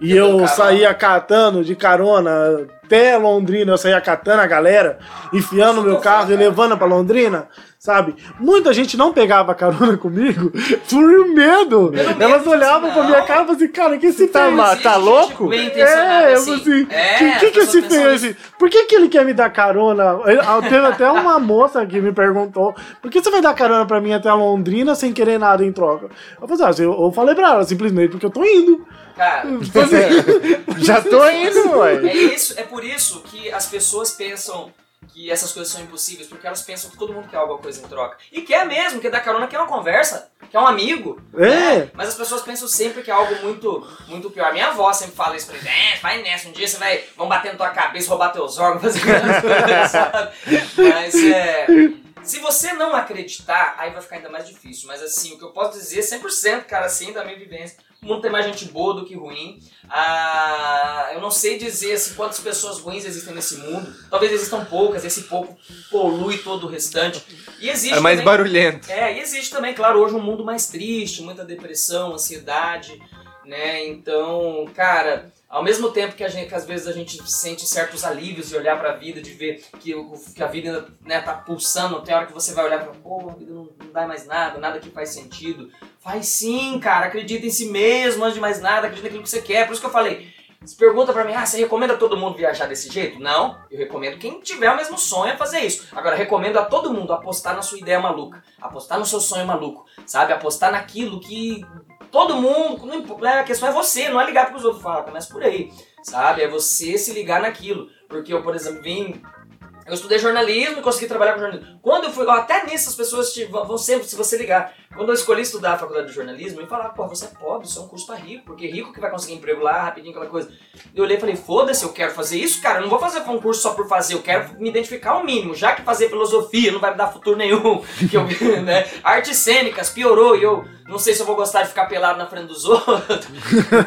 E Eu saía catando de carona até Londrina, eu saía catando a galera, enfiando meu carro e levando pra Londrina, sabe? Muita gente não pegava carona comigo *laughs* por medo. Elas olhavam pra minha cara e falavam assim, cara, que esse tá Existe tá louco? É, eu assim. assim, É, que, que, que esse fez? nisso. Por que, que ele quer me dar carona? Teve até uma moça que me perguntou: por que você vai dar carona pra mim até Londrina sem querer nada em troca? Eu falei, assim, eu, eu falei pra ela, simplesmente porque eu tô indo. Cara, *laughs* assim, Já tô indo, ué. é isso, é por isso que as pessoas pensam que essas coisas são impossíveis, porque elas pensam que todo mundo quer alguma coisa em troca. E quer mesmo, quer dar carona, quer uma conversa, quer um amigo. É. né? Mas as pessoas pensam sempre que é algo muito, muito pior. Minha avó sempre fala isso pra mim, é, vai nessa, um dia você vai, vão bater na tua cabeça, roubar teus órgãos, *laughs* fazer coisas, sabe? Mas é... Se você não acreditar, aí vai ficar ainda mais difícil. Mas assim, o que eu posso dizer 100%, cara, assim, da minha vivência, o mundo tem mais gente boa do que ruim. Ah, eu não sei dizer assim, quantas pessoas ruins existem nesse mundo. Talvez existam poucas, esse pouco polui todo o restante. E existe É mais também- barulhento. é, e existe também, claro, hoje um mundo mais triste, muita depressão, ansiedade, né? Então, cara, ao mesmo tempo que a gente, que às vezes a gente sente certos alívios de olhar pra vida, de ver que, que a vida ainda né, tá pulsando, tem hora que você vai olhar falar, pô, a vida não, não dá mais nada, nada que faz sentido. Faz sim, cara, acredita em si mesmo, antes de mais nada, acredita naquilo que você quer. Por isso que eu falei, pergunta pra mim, ah, você recomenda todo mundo viajar desse jeito? Não, eu recomendo quem tiver o mesmo sonho a fazer isso. Agora, recomendo a todo mundo apostar na sua ideia maluca, apostar no seu sonho maluco, sabe? Apostar naquilo que todo mundo, não impo- é, a questão é você, não é ligar porque os outros falam, começa por aí, sabe? É você se ligar naquilo. Porque eu, por exemplo, vim. Eu estudei jornalismo e consegui trabalhar com jornalismo. Quando eu fui, até nisso as pessoas te- vão sempre, se você ligar. Quando eu escolhi estudar a faculdade de jornalismo, me falaram, pô, você é pobre, isso é um curso pra rico, porque rico que vai conseguir emprego lá, rapidinho, aquela coisa. Eu olhei e falei, foda-se, eu quero fazer isso, cara, eu não vou fazer concurso só por fazer, eu quero me identificar ao mínimo, já que fazer filosofia não vai me dar futuro nenhum, *laughs* que eu, *laughs* né? Artes cênicas, piorou, e eu não sei se eu vou gostar de ficar pelado na frente dos *laughs* outros.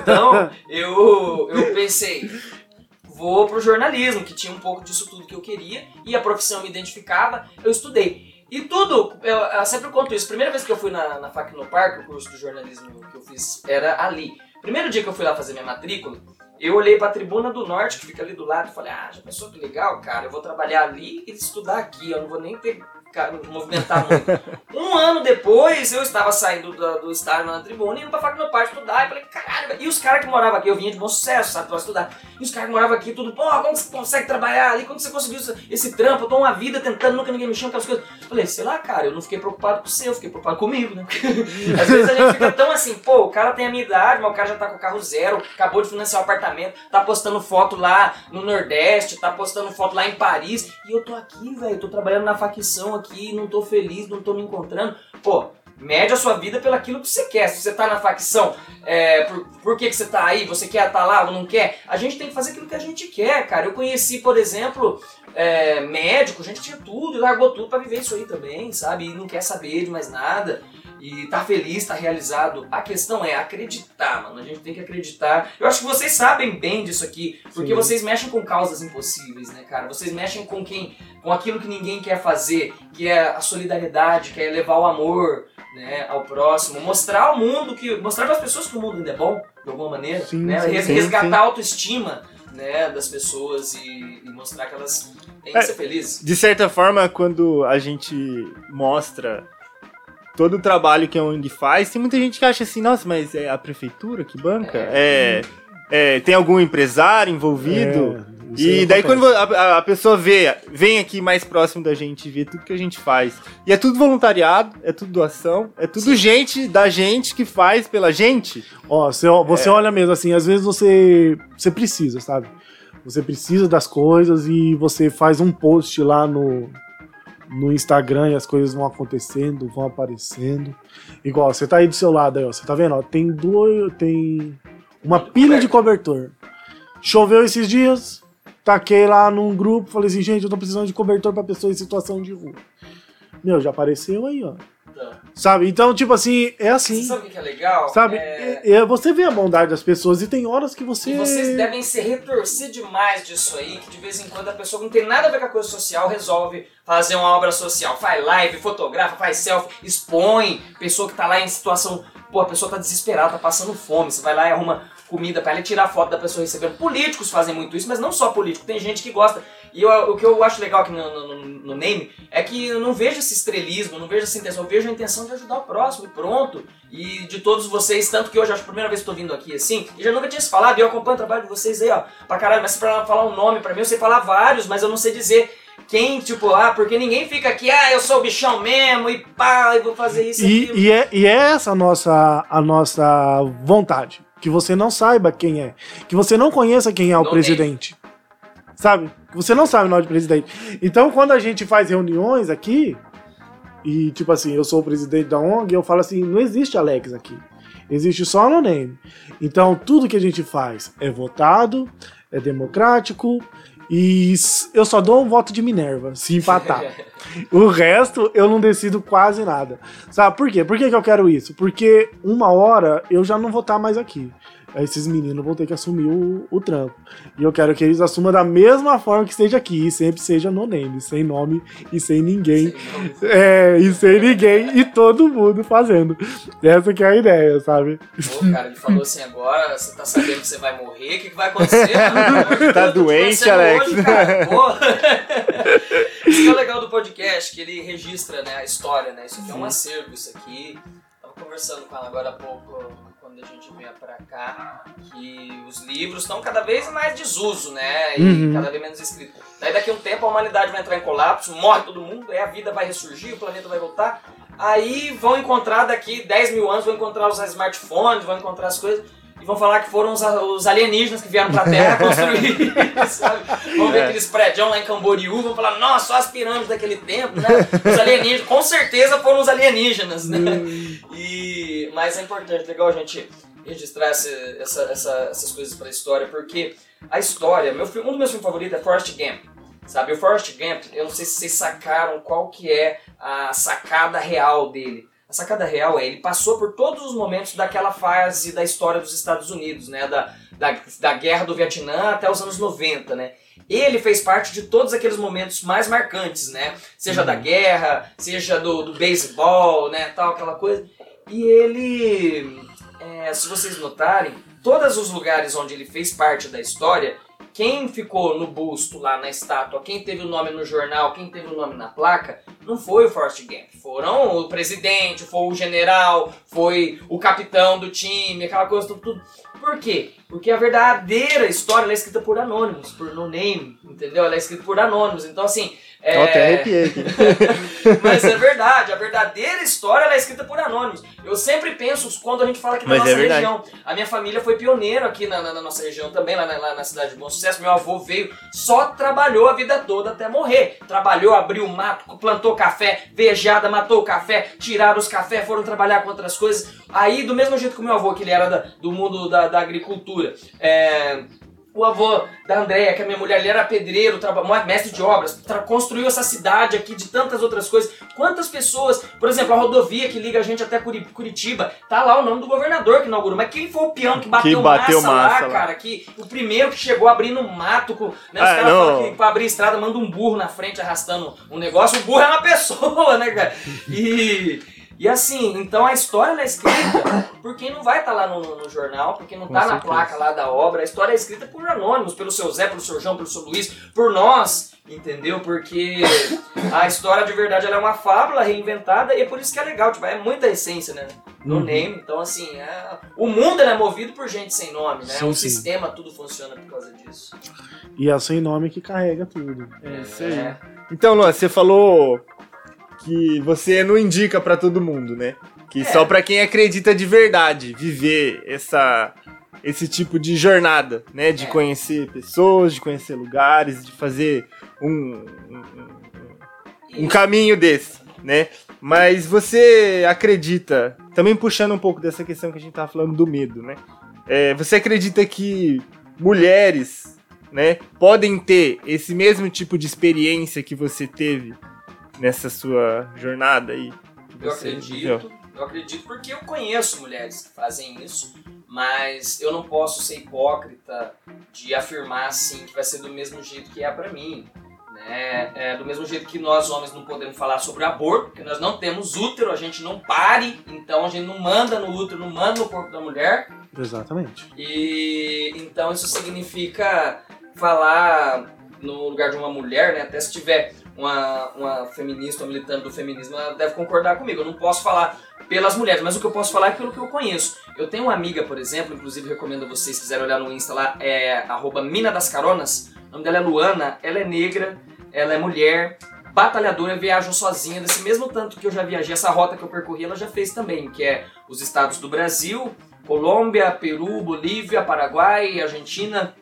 Então, eu, eu pensei, vou pro jornalismo, que tinha um pouco disso tudo que eu queria, e a profissão me identificava, eu estudei. E tudo, eu, eu sempre conto isso. Primeira vez que eu fui na, na FAC no Parque, o curso de jornalismo que eu fiz era ali. Primeiro dia que eu fui lá fazer minha matrícula, eu olhei pra tribuna do norte, que fica ali do lado, e falei, ah, já pensou que legal, cara? Eu vou trabalhar ali e estudar aqui, eu não vou nem ter movimentar muito. um ano depois, eu estava saindo do, do estádio na tribuna indo pra FAC no Parque estudar. E falei, caralho, velho." e os caras que moravam aqui, eu vinha de bom sucesso, sabe, pra estudar. E os caras que moravam aqui, tudo, pô, como você consegue trabalhar ali? Como você conseguiu esse, trampo? Eu tô uma vida tentando, nunca ninguém me chama, aquelas coisas. Falei, sei lá, cara, eu não fiquei preocupado com você, eu fiquei preocupado comigo, né? *laughs* Às vezes a gente fica tão assim, pô, o cara tem a minha idade, mas o cara já tá com o carro zero, acabou de financiar o apartamento, tá postando foto lá no Nordeste, tá postando foto lá em Paris, e eu tô aqui, velho, tô trabalhando na facção aqui, não tô feliz, não tô me encontrando. Pô, mede a sua vida pelo aquilo que você quer. Se você tá na facção, é, por, por que, que você tá aí? Você quer estar lá ou não quer? A gente tem que fazer aquilo que a gente quer, cara. Eu conheci, por exemplo, é, médico, gente tinha tudo e largou tudo pra viver isso aí também, sabe? E não quer saber de mais nada. E tá feliz, tá realizado. A questão é acreditar, mano. A gente tem que acreditar. Eu acho que vocês sabem bem disso aqui, porque Sim. vocês mexem com causas impossíveis, né, cara? Vocês mexem com quem, com aquilo que ninguém quer fazer, que é a solidariedade, que é levar o amor, né, ao próximo, mostrar ao mundo que, mostrar para as pessoas que o mundo ainda é bom, de alguma maneira, Sim, né? sim, Res- sim, resgatar sim. a autoestima, né, das pessoas e, e mostrar que elas têm que É, ser felizes. De certa forma, quando a gente mostra todo o trabalho que a ONG faz, tem muita gente que acha assim, nossa, mas é a prefeitura que banca? É, é, tem algum empresário envolvido? É, E daí quando a, a pessoa vê, vem aqui mais próximo da gente e vê tudo que a gente faz. E é tudo voluntariado, é tudo doação, é tudo gente da gente que faz pela gente. Ó, você, você olha mesmo assim, às vezes você, você precisa, sabe? Você precisa das coisas e você faz um post lá no, no Instagram e as coisas vão acontecendo, vão aparecendo. Igual, você tá aí do seu lado aí, ó. Você tá vendo? Ó, tem dois. Tem uma pilha de cobertor. Choveu esses dias, taquei lá num grupo, falei assim, gente, eu tô precisando de cobertor pra pessoa em situação de rua. Meu, já apareceu aí, ó. Então, Sabe? Então, tipo assim, é assim. Você sabe o que é legal? Sabe? É... É- é- você vê a bondade das pessoas e tem horas que você. E vocês devem se retorcer demais disso aí, que de vez em quando a pessoa que não tem nada a ver com a coisa social resolve fazer uma obra social. Faz live, fotografa, faz selfie, expõe. Pessoa que tá lá em situação. Pô, a pessoa tá desesperada, tá passando fome. Você vai lá e arruma comida pra ela e tirar foto da pessoa recebendo. Políticos fazem muito isso, mas não só político, tem gente que gosta. E eu- o que eu acho legal aqui no, no, no- no name é que eu não vejo esse estrelismo, não vejo essa intenção, eu vejo a intenção de ajudar o próximo e pronto. E de todos vocês, tanto que hoje acho a primeira vez que tô vindo aqui assim, e já nunca tinha se falado, e eu acompanho o trabalho de vocês aí, ó, pra caralho, mas se pra falar um nome pra mim, eu sei falar vários, mas eu não sei dizer quem, tipo, ah, porque ninguém fica aqui, ah, eu sou o bichão mesmo, e pá, e vou fazer isso e. E, e, é, e é essa a nossa, a nossa vontade. Que você não saiba quem é. Que você não conheça quem é o Não presidente. Sabe? Você não sabe o nome do presidente. Então, quando a gente faz reuniões aqui, e tipo assim, eu sou o presidente da ONG, eu falo assim: não existe Alex aqui. Existe só no name. Então, tudo que a gente faz é votado, é democrático E eu só dou um voto de Minerva, se empatar. *laughs* o resto eu não decido quase nada. Sabe por quê? Por que, que eu quero isso? Porque uma hora eu já não vou estar mais aqui. Aí Esses meninos vão ter que assumir o, o trampo. E eu quero que eles assumam da mesma forma que esteja aqui. E sempre seja no name, sem nome e sem ninguém. É, e sem ninguém e todo mundo fazendo. Essa que é a ideia, sabe? Pô, cara, ele falou assim agora, você tá sabendo que você vai morrer, o que, que vai acontecer? *laughs* Tá doente, Alex? hoje, cara. Pô. *laughs* Isso que é o legal do podcast, que ele registra né, a história, né? Isso aqui é um acervo, isso aqui. Tava conversando com ela agora há pouco, quando a gente vinha pra cá, que os livros estão cada vez mais desuso, né? E Uhum. cada vez menos escrito. Daí daqui a um tempo a humanidade vai entrar em colapso, morre todo mundo, aí a vida vai ressurgir, o planeta vai voltar. Aí vão encontrar daqui 10 mil anos, vão encontrar os smartphones, vão encontrar as coisas. E vão falar que foram os, os alienígenas que vieram pra Terra *laughs* construir, sabe? Vão ver É. aqueles prédios lá em Camboriú, vão falar, nossa, só as pirâmides daquele tempo, né? Os alienígenas, com certeza foram os alienígenas, né? E, mas é importante, legal a gente registrar essa, essa, essa- essas coisas pra história, porque a história, meu, um dos meus filmes favoritos é Forrest Gump. Sabe, o Forrest Gump, eu não sei se vocês sacaram qual que é a sacada real dele. A sacada real é, ele passou por todos os momentos daquela fase da história dos Estados Unidos, né? Da, da, da guerra do Vietnã até os anos 90, né? Ele fez parte de todos aqueles momentos mais marcantes, né? Seja da guerra, seja do, do beisebol, né? Tal, aquela coisa. E ele, é, se vocês notarem, todos os lugares onde ele fez parte da história, quem ficou no busto lá na estátua, quem teve o nome no jornal, quem teve o nome na placa, não foi o Forrest Gump. Foram o presidente, foi o general, foi o capitão do time, aquela coisa, tudo. tudo. Por quê? Porque a verdadeira história é escrita por anônimos, por no name, entendeu? Ela é escrita por anônimos. Então, assim. É... Até arrepiei aqui. *laughs* Mas é verdade, a verdadeira história é escrita por anônimos. Eu sempre penso, quando a gente fala aqui na Mas nossa é região, a minha família foi pioneiro aqui na, na- na nossa região também, lá na, lá na cidade de Bom Sucesso. Meu avô veio, só trabalhou a vida toda até morrer. Trabalhou, abriu mato, plantou café, vejada, matou o café, tiraram os cafés, foram trabalhar com outras coisas. Aí, do mesmo jeito que o meu avô, que ele era da- do mundo da, da agricultura, é, o avô da Andréia, que a minha mulher, ele era pedreiro, mestre de obras, construiu essa cidade aqui de tantas outras coisas. Quantas pessoas, por exemplo, a rodovia que liga a gente até Curi- Curitiba, tá lá o nome do governador que inaugurou. Mas quem foi o peão que bateu, Que bateu massa, massa lá, lá. cara? Que, o primeiro que chegou abrindo mato, com, né? Os Ah, caras falam que pra abrir estrada manda um burro na frente arrastando um negócio. O burro é uma pessoa, *laughs* né, cara? E. E assim, então a história ela é escrita por quem não vai estar lá no, no- no jornal, por quem não Com tá na placa lá da obra. A história é escrita por anônimos, pelo seu Zé, pelo seu João, pelo seu Luiz, por nós, entendeu? Porque a história de verdade ela é uma fábula reinventada e é por isso que é legal, tipo, é muita essência, né? No Uhum. name, então assim, é- o mundo é movido por gente sem nome, né? Sim, o sim. sistema tudo funciona por causa disso. E é o sem nome que carrega tudo. É isso aí. Então, Luan, você falou que você não indica pra todo mundo, né? Que É. só pra quem acredita de verdade viver essa esse tipo de jornada, né? De É. conhecer pessoas, de conhecer lugares, de fazer um, um, um- um caminho desse, né? Mas você acredita, também puxando um pouco dessa questão que a gente tava falando do medo, né? É, você acredita que mulheres, né, podem ter esse mesmo tipo de experiência que você teve nessa sua jornada aí? Eu viveu? acredito, eu acredito porque eu conheço mulheres que fazem isso, mas eu não posso ser hipócrita de afirmar assim que vai ser do mesmo jeito que é pra mim. Né? É, do mesmo jeito que nós homens não podemos falar sobre aborto, porque nós não temos útero, a gente não pare, então a gente não manda no útero, não manda no corpo da mulher. Exatamente. E então isso significa falar no lugar de uma mulher, né? Até se tiver uma, uma feminista, uma militante do feminismo, ela deve concordar comigo. Eu não posso falar pelas mulheres, mas o que eu posso falar é pelo que eu conheço. Eu tenho uma amiga, por exemplo, inclusive recomendo a vocês, se quiserem olhar no Insta lá, é arroba Mina das Caronas. O nome dela é Luana, ela é negra, ela é mulher, batalhadora, viajou sozinha, desse mesmo tanto que eu já viajei, essa rota que eu percorri, ela já fez também, que é os estados do Brasil, Colômbia, Peru, Bolívia, Paraguai, Argentina,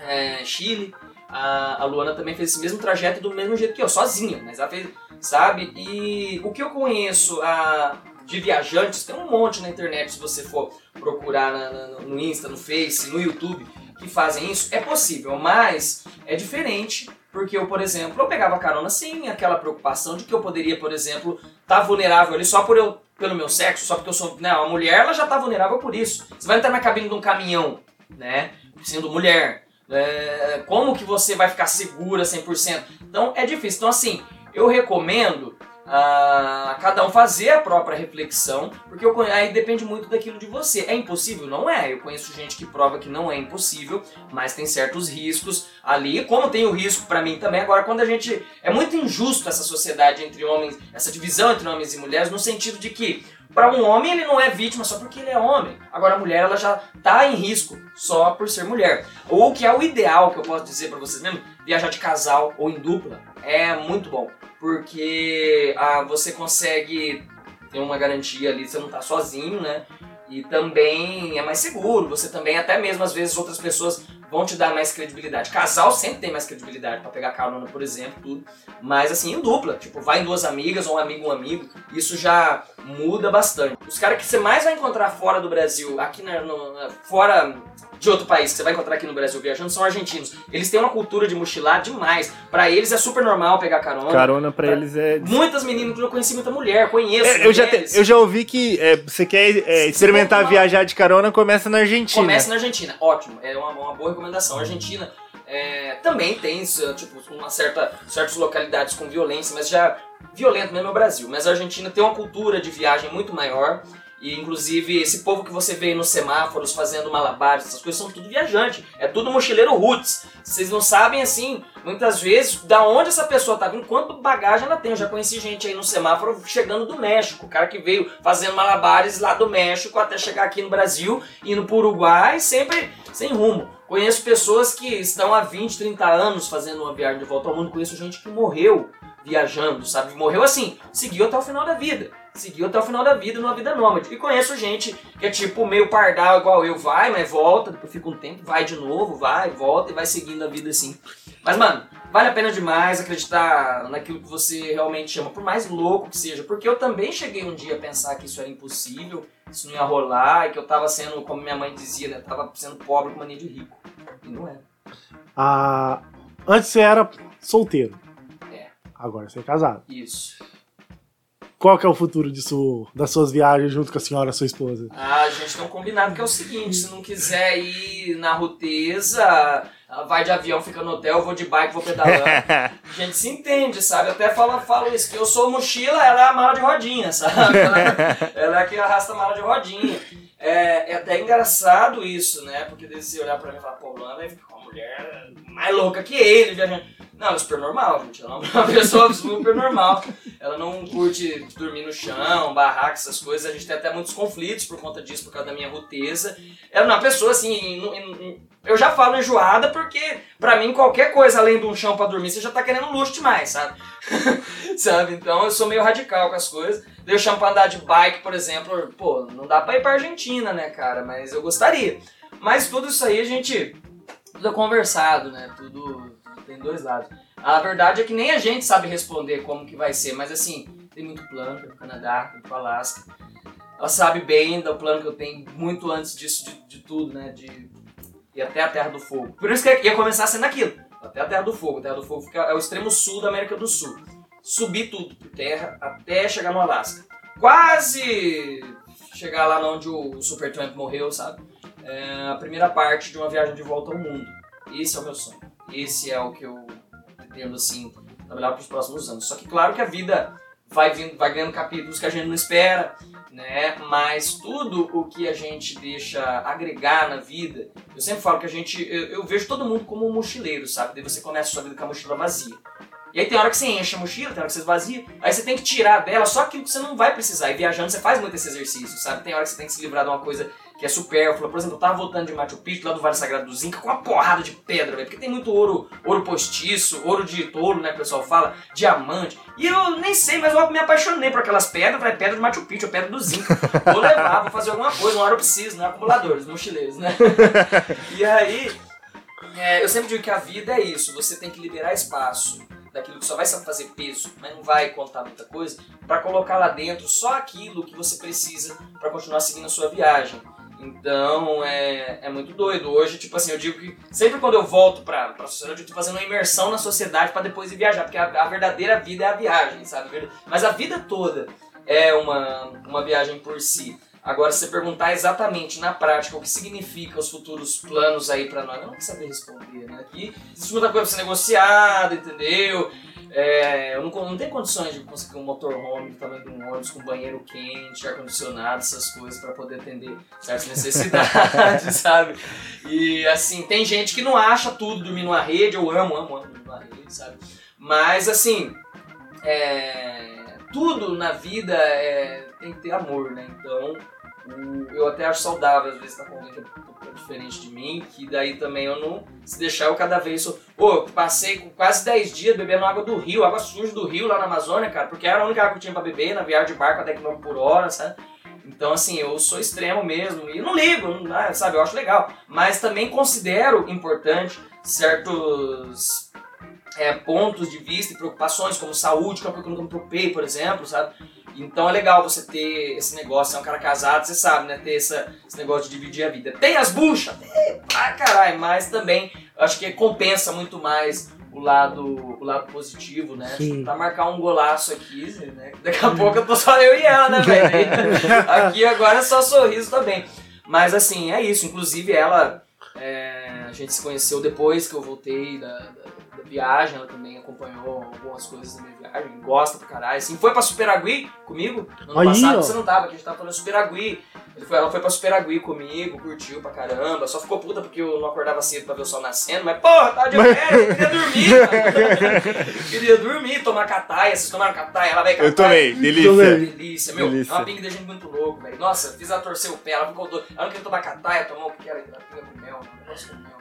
é, Chile. A, a Luana também fez esse mesmo trajeto do mesmo jeito que eu, sozinha, mas ela fez, sabe? E o que eu conheço a, de viajantes, tem um monte na internet se você for procurar na- na- no Insta, no Face, no YouTube. que fazem isso, é possível, mas é diferente. Porque eu, por exemplo, eu pegava carona sem aquela preocupação de que eu poderia, por exemplo, estar vulnerável ali só por eu, pelo meu sexo, só porque eu sou. Né, uma mulher, ela já tá vulnerável por isso. Você vai entrar na cabine de um caminhão, né? Sendo mulher. É, como que você vai ficar segura 100%? Então é difícil. Então, assim, eu recomendo a cada um fazer a própria reflexão, porque eu, aí depende muito daquilo de você. É impossível? Não é. Eu conheço gente que prova que não é impossível, mas tem certos riscos ali, como tem o risco pra mim também. Agora, quando a gente. É muito injusto essa sociedade entre homens, essa divisão entre homens e mulheres, no sentido de que. Para um homem ele não é vítima só porque ele é homem. Agora a mulher ela já tá em risco só por ser mulher. Ou que é o ideal que eu posso dizer pra vocês mesmo, viajar de casal ou em dupla é muito bom porque ah, você consegue ter uma garantia ali, você não tá sozinho, né? E também é mais seguro, você também, até mesmo às vezes outras pessoas vão te dar mais credibilidade. Casal sempre tem mais credibilidade pra pegar carona, por exemplo, tudo. Mas assim, em dupla, tipo, vai em duas amigas ou um amigo um amigo, isso já muda bastante. Os caras que você mais vai encontrar fora do Brasil, aqui na, no- fora de outro país que você vai encontrar aqui no Brasil viajando, são argentinos. Eles têm uma cultura de mochilar demais. Pra eles é super normal pegar carona. Carona pra Pra- eles é. Muitas meninas, eu conheci muita mulher, conheço. É, eu, já te- eu já ouvi que é, você quer é, experimentar viajar de carona, começa na Argentina. Começa na Argentina, ótimo, é uma, uma boa recomendação. A Argentina é, também tem tipo, uma certa, certas localidades com violência, mas já violento mesmo é o Brasil. Mas a Argentina tem uma cultura de viagem muito maior. E inclusive esse povo que você vê nos semáforos fazendo malabares, essas coisas são tudo viajante. É tudo mochileiro roots. Vocês não sabem assim, muitas vezes, da onde essa pessoa tá vindo, quanto bagagem ela tem. Eu já conheci gente aí no semáforo chegando do México. O cara que veio fazendo malabares lá do México até chegar aqui no Brasil, indo pro Uruguai, sempre sem rumo. Conheço pessoas que estão há 20, 30 anos fazendo uma viagem de volta ao mundo. Conheço gente que morreu viajando, sabe? Morreu assim, seguiu até o final da vida. Seguiu até o final da vida numa vida nômade. E conheço gente que é tipo meio pardal igual eu, vai, mas volta, depois fica um tempo, vai de novo, vai, volta e vai seguindo a vida assim. Mas, mano, vale a pena demais acreditar naquilo que você realmente chama, por mais louco que seja. Porque eu também cheguei um dia a pensar que isso era impossível, isso não ia rolar, e que eu tava sendo, como minha mãe dizia, né? Tava sendo pobre com mania de rico. E não é. Ah, antes você era solteiro. É. Agora você é casado. Isso. Qual que é o futuro disso, das suas viagens junto com a senhora, sua esposa? Ah, a gente tem um combinado que é o seguinte: se não quiser ir na ruteza, vai de avião, fica no hotel, vou de bike, vou pedalando. A *laughs* gente se entende, sabe? Até fala, falo isso, que eu sou mochila, ela é a mala de rodinha, sabe? Ela, *laughs* ela é a que arrasta a mala de rodinha. É, é até engraçado isso, né? Porque você olhar pra mim e falar, pô, Lana é uma mulher mais louca que ele, viajando. Não, é super normal, gente. Ela é uma *laughs* pessoa super normal. Ela não curte dormir no chão, barraca, essas coisas. A gente tem até muitos conflitos por conta disso, por causa da minha ruteza. Ela é uma pessoa assim. eu já falo enjoada porque, pra mim, qualquer coisa além de um chão pra dormir, você já tá querendo luxo demais, sabe? *laughs* sabe? Então eu sou meio radical com as coisas. Eu chamo pra andar de bike, por exemplo. Pô, não dá pra ir pra Argentina, né, cara? Mas eu gostaria. Mas tudo isso aí a gente. Tudo é conversado, né? Tudo tem dois lados. A verdade é que nem a gente sabe responder como que vai ser, mas assim, tem muito plano, tem pro Canadá, tem pro Alasca. Ela sabe bem do plano que eu tenho muito antes disso, de, de tudo, né? De ir até a Terra do Fogo. Por isso que ia começar sendo aquilo. Até a Terra do Fogo. A Terra do Fogo fica, é o extremo sul da América do Sul. Subir tudo por terra até chegar no Alasca. Quase chegar lá onde o Supertramp morreu, sabe? É a primeira parte de uma viagem de volta ao mundo. Esse é o meu sonho. Esse é o que eu pretendo, assim, trabalhar para os próximos anos. Só que claro que a vida vai, vindo, vai ganhando capítulos que a gente não espera, né? Mas tudo o que a gente deixa agregar na vida, eu sempre falo que a gente, eu, eu vejo todo mundo como um mochileiro, sabe? Daí você começa a sua vida com a mochila vazia. E aí tem hora que você enche a mochila, tem hora que você esvazia, aí você tem que tirar dela só aquilo que você não vai precisar. E viajando você faz muito esse exercício, sabe? Tem hora que você tem que se livrar de uma coisa que é supérflua. Por exemplo, eu tava voltando de Machu Picchu, lá do Vale Sagrado do Zinca, com uma porrada de pedra, velho. Porque tem muito ouro, ouro postiço, ouro de touro, né, que o pessoal fala, diamante. E eu nem sei, mas eu me apaixonei por aquelas pedras, falei, pedra de Machu Picchu, é pedra do Zinca. Vou levar, vou fazer alguma coisa, uma hora eu preciso, né? Acumuladores, mochileiros, né? *laughs* e aí, é, eu sempre digo que a vida é isso, você tem que liberar espaço daquilo que só vai fazer peso, mas não vai contar muita coisa, para colocar lá dentro só aquilo que você precisa para continuar seguindo a sua viagem. Então é, é muito doido. Hoje, tipo assim, eu digo que sempre quando eu volto pra, pra sociedade, eu tô fazendo uma imersão na sociedade pra depois ir viajar, porque a, a verdadeira vida é a viagem, sabe? Mas a vida toda é uma, uma viagem por si. Agora, se você perguntar exatamente na prática o que significa os futuros planos aí pra nós, eu não vou saber responder, né? Aqui existe muita coisa pra ser negociada, entendeu? É, eu não, não tenho condições de conseguir um motorhome de um ônibus com banheiro quente, ar-condicionado, essas coisas para poder atender certas necessidades, *laughs* sabe? E assim, tem gente que não acha tudo dormir numa rede, eu amo, amo, amo dormir numa rede, sabe? Mas assim, é, tudo na vida é, tem que ter amor, né? Então, eu até acho saudável às vezes estar com alguém que é diferente de mim, que daí também eu não. Se deixar eu cada vez sou. Pô, eu passei quase 10 dias bebendo água do rio, água suja do rio lá na Amazônia, cara, porque era a única água que eu tinha pra beber, na viagem de barco a 10 km por hora, sabe? Então, assim, eu sou extremo mesmo e não ligo, não- sabe? Eu acho legal. Mas também considero importante certos é, pontos de vista e preocupações, como saúde, que é uma que eu nunca me preocupei, por exemplo, sabe? Então é legal você ter esse negócio, você é um cara casado, você sabe, né? Ter essa, esse negócio de dividir a vida. Tem as buchas? Tem, pra caralho, mas também acho que compensa muito mais o lado, o lado positivo, né? Sim. Pra marcar um golaço aqui, né? Daqui a pouco eu tô só eu e ela, né, velho? *laughs* Aqui agora é só sorriso também. Mas assim, é isso. Inclusive ela, é, a gente se conheceu depois que eu voltei da- da viagem, ela também acompanhou algumas coisas da minha viagem, gosta pra caralho. Assim, foi pra Superagui comigo no ano Aí, passado, ó. você não tava, que a gente tava falando Superagui. Ela foi pra Superagui comigo, curtiu pra caramba, só ficou puta porque eu não acordava cedo pra ver o sol nascendo, mas porra, tava de férias, eu queria dormir, mano. *laughs* Queria dormir, tomar cataia, vocês tomaram cataia, ela veio Eu tomei, delícia. Tomei. Delícia, meu. Delícia. É uma pinga de gente muito louco, velho. Nossa, fiz ela torcer o pé, ela ficou doida. Ela não queria tomar cataia, tomou o que era? Pinga com mel, um negócio com mel.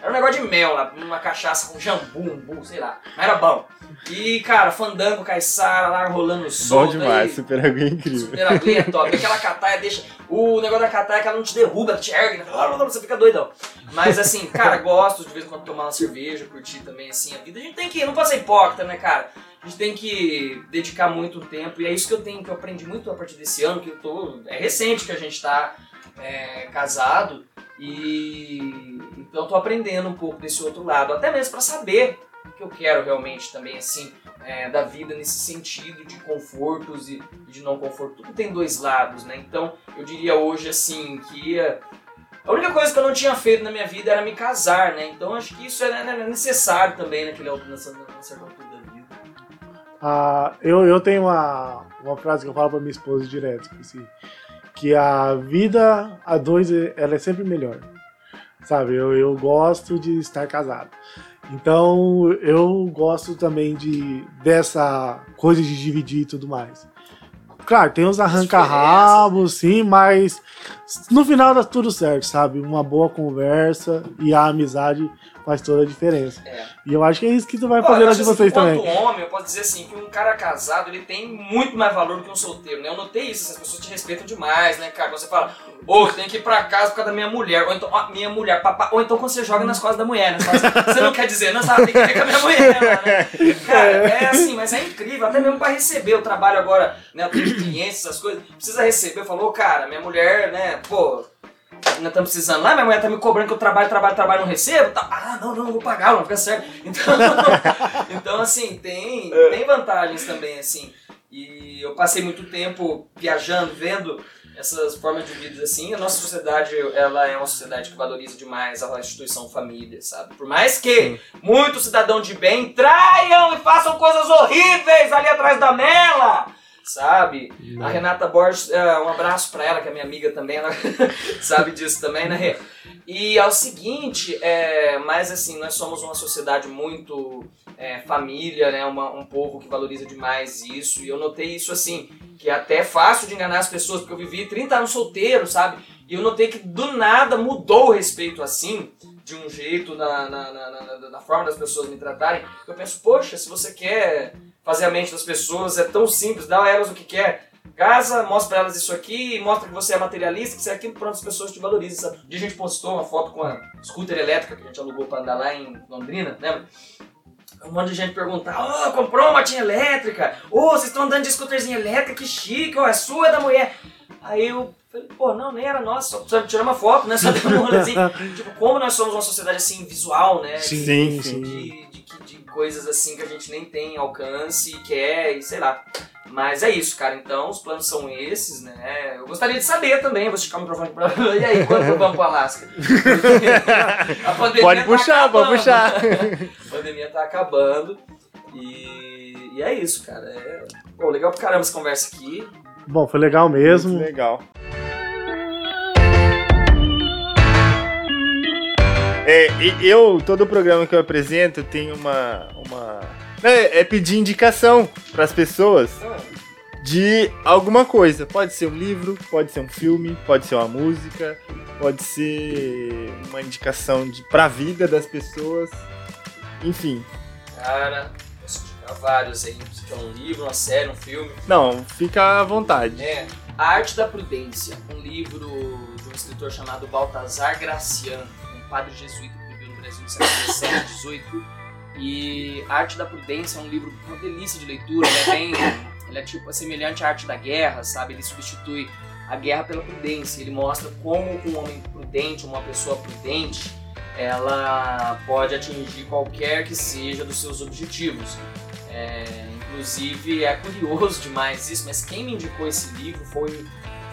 Era um negócio de mel lá, uma cachaça com jambu, umbu, sei lá. Mas era bom. E, cara, fandango, caiçara lá rolando Bom solto. demais, aí, super água é incrível. Super aguinha é top. Aquela cataia deixa. O negócio da cataia é que ela não te derruba, ela te ergue, né? Você fica doidão. Mas assim, cara, gosto de vez em quando tomar uma cerveja, curtir também, assim, a vida. A gente tem que. Não pode ser hipócrita, né, cara? A gente tem que dedicar muito tempo. E é isso que eu tenho, que eu aprendi muito a partir desse ano, que eu tô. É recente que a gente tá é, casado. E então tô aprendendo um pouco desse outro lado, até mesmo pra saber o que eu quero realmente também, assim, é, da vida nesse sentido de confortos e de não conforto. Tudo tem dois lados, né? Então eu diria hoje assim que a única coisa que eu não tinha feito na minha vida era me casar, né? Então acho que isso é necessário também naquele, nessa, nessa altura da vida. Ah, eu, eu tenho uma, uma frase que eu falo pra minha esposa direto, que, assim, que a vida a dois ela é sempre melhor. Sabe, eu, eu gosto de estar casado. Então eu gosto também de dessa coisa de dividir e tudo mais. Claro, tem uns arranca-rabos, sim, mas no final dá tudo certo, sabe? Uma boa conversa e a amizade faz toda a diferença. É. E eu acho que é isso que tu vai fazer na de assim, vocês enquanto também. homem, eu posso dizer assim, que um cara casado, ele tem muito mais valor do que um solteiro, né? Eu notei isso, as pessoas te respeitam demais, né, cara? Quando você fala, ô, tem que ir pra casa por causa da minha mulher, ou então, ó, minha mulher, papá, ou então quando você joga nas costas da mulher, né? Você, fala assim, você não quer dizer, não, sabe, tem que ir com a minha mulher, né? *laughs* Cara, é assim, mas é incrível, até mesmo pra receber, eu trabalho agora, né, eu tenho clientes, essas coisas, precisa receber, falou, cara, minha mulher, né, pô, nós estamos precisando lá, minha mulher tá me cobrando que eu trabalho, trabalho, trabalho, não recebo. Tá, ah, não, não, não vou pagar, não fica certo. *laughs* Então, então assim, tem, tem vantagens também, assim. E eu passei muito tempo viajando, vendo essas formas de vida assim. A nossa sociedade, ela é uma sociedade que valoriza demais a instituição família, sabe? Por mais que muitos cidadãos de bem traiam e façam coisas horríveis ali atrás da mela, sabe? A Renata Borges, é, um abraço pra ela, que é minha amiga também, ela *laughs* sabe disso também, né, Rê? E é o seguinte, é, mas assim, nós somos uma sociedade muito é, família, né, uma- um povo que valoriza demais isso, e eu notei isso assim, que é até fácil de enganar as pessoas, porque eu vivi 30 anos solteiro, sabe? E eu notei que do nada mudou o respeito assim, de um jeito na, na, na, na- na forma das pessoas me tratarem. Eu penso, poxa, se você quer fazer a mente das pessoas, é tão simples, dá a elas o que quer. Casa, mostra pra elas isso aqui, mostra que você é materialista, que você é aquilo, pronto, as pessoas te valorizam. Um dia a gente postou uma foto com a scooter elétrica que a gente alugou pra andar lá em Londrina, lembra? Um monte de gente perguntar, oh, comprou uma motinha elétrica, ô, vocês estão andando de scooterzinha elétrica, que chique, ó, é sua, é da mulher. Aí eu falei, pô, não, nem era nossa, só tirar uma foto, né? Só dando um rolezinho. *laughs* tipo, como nós somos uma sociedade assim, visual, né? Sim, Sim, sim. de, de, de coisas assim que a gente nem tem alcance e quer, e sei lá. Mas é isso, cara. Então, os planos são esses, né? Eu gostaria de saber também, vou esticar o microfone pra. E aí, quando vamos pro Alasca? A pandemia Pode tá puxar, pode acabando. puxar. *laughs* A pandemia tá acabando. E, e é isso, cara. É... Pô, legal pra caramba essa conversa aqui. Bom, foi legal mesmo. Muito legal. É, eu, todo programa que eu apresento, tem uma. uma é, é pedir indicação para as pessoas de alguma coisa. Pode ser um livro, pode ser um filme, pode ser uma música, pode ser uma indicação de, pra vida das pessoas. Enfim. Cara, posso indicar vários aí. Se quer um livro, uma série, um filme. Não, fica à vontade. É, A Arte da Prudência, um livro de um escritor chamado Baltazar Graciano, padre jesuíta que viveu no Brasil no século XVII, XVIII. E Arte da Prudência é um livro, uma delícia de leitura, ele é bem, ele é tipo semelhante à arte da guerra, sabe? Ele substitui a guerra pela prudência, ele mostra como um homem prudente, uma pessoa prudente, ela pode atingir qualquer que seja dos seus objetivos. É, inclusive é curioso demais isso, mas quem me indicou esse livro foi,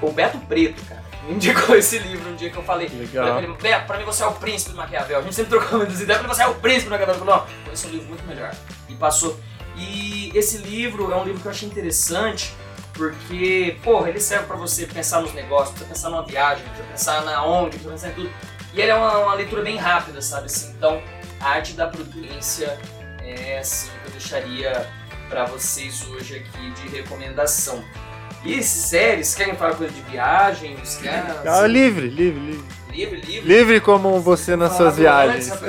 foi o Beto Preto, cara. Me indicou *laughs* esse livro um dia que eu falei. Legal. Pra ele, Beto, pra mim você é o príncipe do Maquiavel. A gente sempre trocou *laughs* muitas ideias, pra mim você é o príncipe do Maquiavel. Eu falei, não, conheço um livro muito melhor. E passou. E esse livro é um livro que eu achei interessante, porque, porra, ele serve pra você pensar nos negócios, pra pensar numa viagem, pra pensar na onde, pra pensar em tudo. E ele é uma, uma leitura bem rápida, sabe assim? Então, a arte da prudência é assim que eu deixaria pra vocês hoje aqui de recomendação. E séries, querem falar coisa de viagens? Querem, Ah, assim, livre, livre, livre. livre, livre. Livre como você nas suas viagens. *laughs*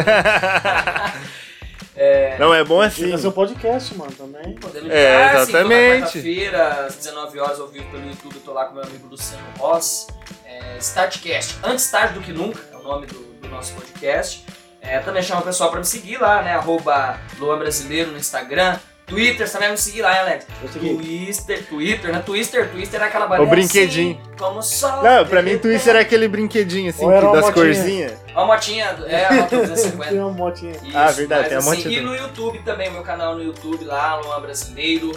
É, Não, é bom Assim. assim. seu podcast, mano, também. podemos É, assim, toda exatamente. quarta-feira, às 19 horas, ao vivo pelo YouTube, eu tô lá com meu amigo Luciano Ross. É, Startcast, antes tarde do que nunca, é o nome do, do nosso podcast. É, também chama o pessoal pra me seguir lá, né? Arroba Luan Brasileiro no Instagram. Twitter, você também vai me seguir lá, hein, Alex? Eu segui. Twitter, Twitter, né? Twister, Twister é aquela O barulha brinquedinho. Assim, como só Não, pra mim Twister é aquele brinquedinho assim, que uma das corzinhas. Uma motinha, é, uma moto 250. *laughs* Tem uma motinha. Isso, Ah, verdade, mas, tem a assim, motinha E no YouTube também, meu canal no YouTube lá, Luan Brasileiro.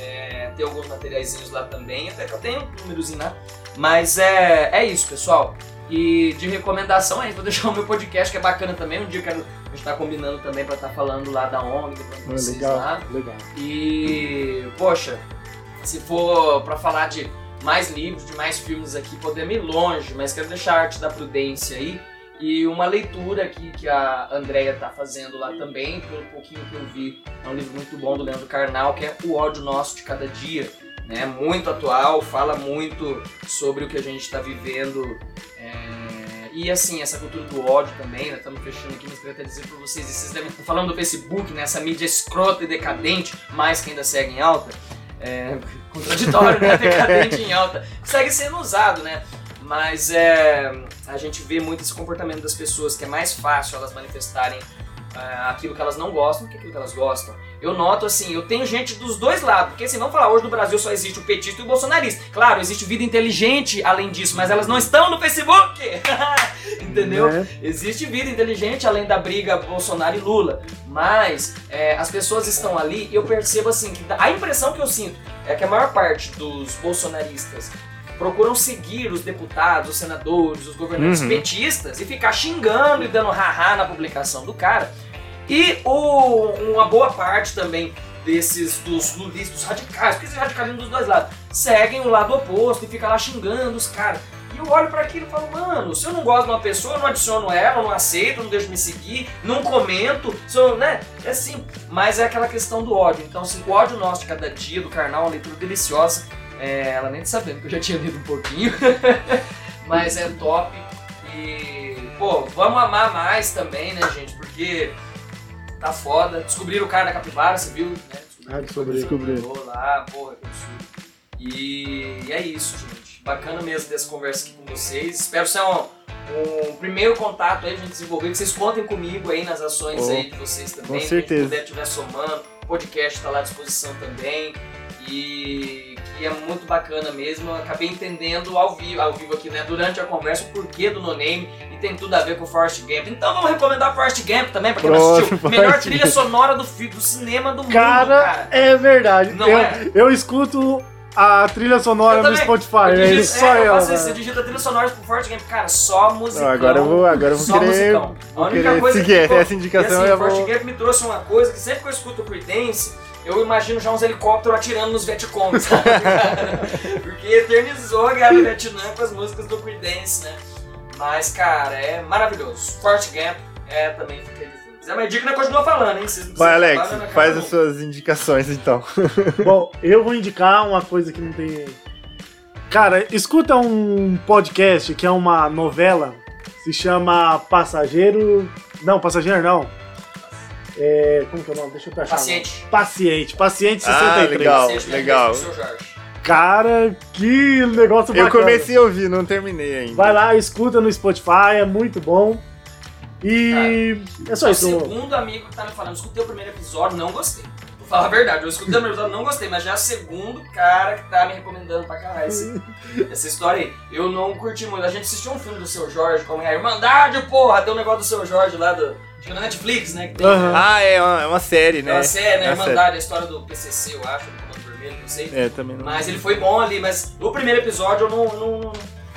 É, tem alguns materiaizinhos lá também, até que eu tenho um númerozinho lá. Mas é, é isso, pessoal. E de recomendação aí, vou deixar o meu podcast, que é bacana também. Um dia quero, a gente tá combinando também pra estar falando lá da ONG, pra Ah, vocês lá. legal, legal. E, poxa, se for pra falar de mais livros, de mais filmes aqui, podemos ir longe, mas quero deixar a arte da prudência aí. E uma leitura aqui que a Andrea tá fazendo lá também, pelo pouquinho que eu vi, é um livro muito bom do Leandro Carnal, que é O Ódio Nosso de Cada Dia. Né? Muito atual, fala muito sobre o que a gente está vivendo. é, E assim, essa cultura do ódio também, né? Estamos fechando aqui, mas queria até dizer para vocês, vocês devem estar falando do Facebook, né? Essa mídia escrota e decadente, mas que ainda segue em alta. É, *laughs* contraditório, né? Decadente em alta. Segue sendo usado, né? Mas é, a gente vê muito esse comportamento das pessoas que é mais fácil elas manifestarem é, aquilo que elas não gostam do que aquilo que elas gostam. Eu noto assim, eu tenho gente dos dois lados, porque assim, vamos falar, hoje no Brasil só existe o petista e o bolsonarista. Claro, existe vida inteligente além disso, mas elas não estão no Facebook! *laughs* Entendeu? Né? Existe vida inteligente além da briga Bolsonaro e Lula, mas é, as pessoas estão ali e eu percebo assim que a impressão que eu sinto é que a maior parte dos bolsonaristas procuram seguir os deputados, os senadores, os governantes Uhum. petistas e ficar xingando e dando haha na publicação do cara. E o- uma boa parte também desses dos lulistas, dos radicais, porque esses radicalismo dos dois lados, seguem o lado oposto e fica lá xingando os caras. E eu olho pra aquilo e falo, mano, se eu não gosto de uma pessoa, eu não adiciono ela, não aceito, não deixo me seguir, não comento, se né? É assim, mas é aquela questão do ódio. Então, assim, o ódio nosso de cada dia, do carnal, é uma leitura deliciosa. É, ela nem sabendo que eu já tinha lido um pouquinho, *laughs* mas é top. E, pô, vamos amar mais também, né, gente? Porque tá foda. Descobriram o cara da capivara, você viu? Né? Ah, descobri. Descobriram. lá, porra, que absurdo. E é isso, gente. Bacana mesmo dessa conversa aqui com vocês. Espero ser um, um primeiro contato aí pra gente desenvolver, que vocês contem comigo aí nas ações Oh, aí de vocês também. com certeza. Quem puder estiver somando, o podcast tá lá à disposição também. E e é muito bacana mesmo. Eu acabei entendendo ao vivo, ao vivo aqui, né, durante a conversa, o porquê do No Name e tem tudo a ver com o Forrest Gump. Então vamos recomendar Forrest Gump também, pra quem não Pronto, assistiu. Melhor trilha sonora do, do cinema do mundo, Cara, cara. é verdade. Não eu, é? eu escuto a trilha sonora no. Spotify. É digito- ele só é, eu ela. faço isso, né? eu digito a trilha sonora pro Forrest Gump, cara, só musicão. Não, agora eu vou, agora eu vou só querer. musicão. A única coisa seguir que ficou- essa indicação e assim, eu o Forrest vou. Gump me trouxe uma coisa que sempre que eu escuto o Creedence, eu imagino já uns helicópteros atirando nos sabe? cara? *laughs* Porque eternizou a guerra do Vietnã com as músicas do Creedence, né? Mas, cara, é maravilhoso. Forrest Gump é também fica aí. Dica, não continua falando, hein? Vocês Vai, Alex, falar, não faz as suas indicações então. *laughs* Bom, eu vou indicar uma coisa que não tem. Cara, escuta um podcast que é uma novela, se chama Passageiro. Não, Passageiro não. É, como que é o nome? Deixa eu achar. Paciente. Paciente, Paciente Ah, 63. legal. Paciente, minha legal. Jorge. Cara, que negócio Eu bacana. comecei a ouvir, não terminei ainda. Vai lá, escuta no Spotify, é muito bom. E é só O isso. segundo amigo que tá me falando, escutei o primeiro episódio, não gostei. Vou falar a verdade, eu escutei o primeiro episódio, não gostei, mas já é o segundo cara que tá me recomendando pra caralho esse- *laughs* essa história aí. Eu não curti muito. A gente assistiu um filme do seu Jorge, como é a Irmandade, porra! Tem um negócio do seu Jorge lá do. Acho é na Netflix, né? Que tem. Aham. Ah, é uma, é uma série, É né? uma série, né? É uma Irmandade, a história do PCC, eu acho, do Comando Vermelho, não sei. É, também não. Mas ele foi bom ali, mas o primeiro episódio eu não. não-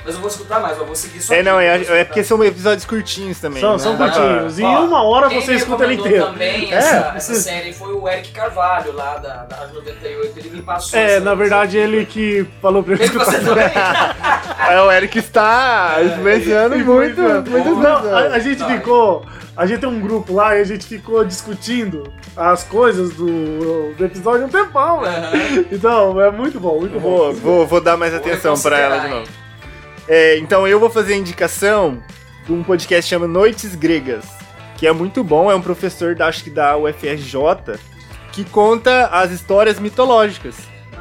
mas eu vou escutar mais, eu vou seguir só É, aqui, não, é, é porque são episódios curtinhos também. São, né? são curtinhos. Em uma hora Quem você escuta ele inteiro. também É. essa, essa série foi o Eric Carvalho, lá da, da Rádio 98. Ele me passou. É, essa- na verdade ele que falou pra eu escutar. É, o Eric está influenciando muito, muitas Não, a, a gente Não, ficou. A gente tem um grupo lá e a gente ficou discutindo as coisas do, do episódio um tempão, velho. Aham. Então, é muito bom, muito Vou, bom. vou, vou dar mais Vou atenção pra ela de novo. É, então eu vou fazer a indicação de um podcast que chama Noites Gregas, que é muito bom, é um professor da, acho que da UFRJ, que conta as histórias mitológicas.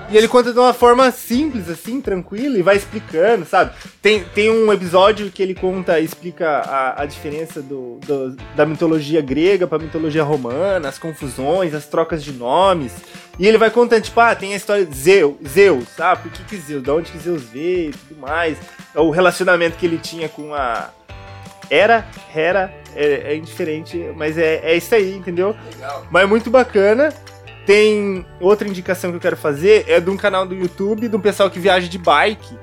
E ele conta de uma forma simples, assim, tranquila, e vai explicando, sabe? Tem, tem um episódio que ele conta, explica a, a diferença do, do- da mitologia grega pra mitologia romana, as confusões, as trocas de nomes. E ele vai contando, tipo, ah, tem a história de Zeus, Zeus, ah, por que que Zeus, de onde que Zeus veio e tudo mais. O relacionamento que ele tinha com a... Era, Hera, é, é indiferente, mas é, é isso aí, entendeu? Legal. Mas é muito bacana. Tem outra indicação que eu quero fazer, é de um canal do YouTube de um pessoal que viaja de bike,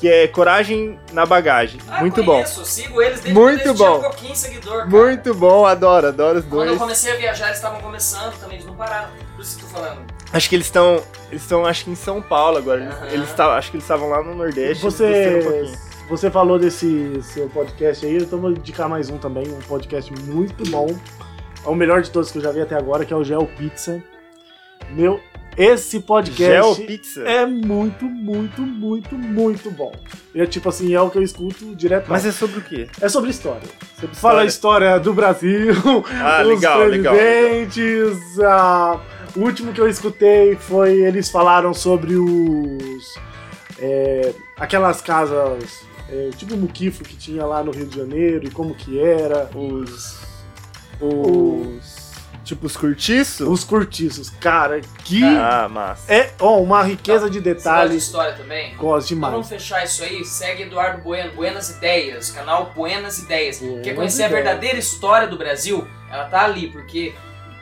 que é Coragem na Bagagem. Ah, muito conheço, sigo eles desde Muito quando bom. um seguidor. bom. cara. Muito bom, adoro, adoro os Quando eu dois. comecei a viajar, eles estavam começando também, eles não pararam. Por isso que eu tô falando. Acho que eles estão. Eles estão, acho que em São Paulo agora. Eles, Aham. eles tavam- acho que eles estavam lá no Nordeste. Você, um você falou desse seu podcast aí, então eu vou indicar mais um também, um podcast muito bom. É o melhor de todos que eu já vi até agora, que é o Geo Pizza. Meu, esse podcast é muito, muito, muito, muito bom. E é tipo assim, é o que eu escuto direto. Mas é sobre o quê? É sobre história. Você fala a história do Brasil, Ah, *laughs* os legal, legal, presidentes. ah, o último que eu escutei foi eles falaram sobre os é, aquelas casas é, tipo o Muquifo que tinha lá no Rio de Janeiro e como que era. Os. Os. Tipo os curtiços? Os cortiços, cara, que Ah, massa. é ó, uma riqueza de Você gosta de detalhes. história também? Gosto Então demais. vamos fechar isso aí, segue Eduardo Bueno, Buenas Ideias, canal Buenas Ideias. Buenas Quer conhecer a Ideias. verdadeira história do Brasil? Ela tá ali, porque,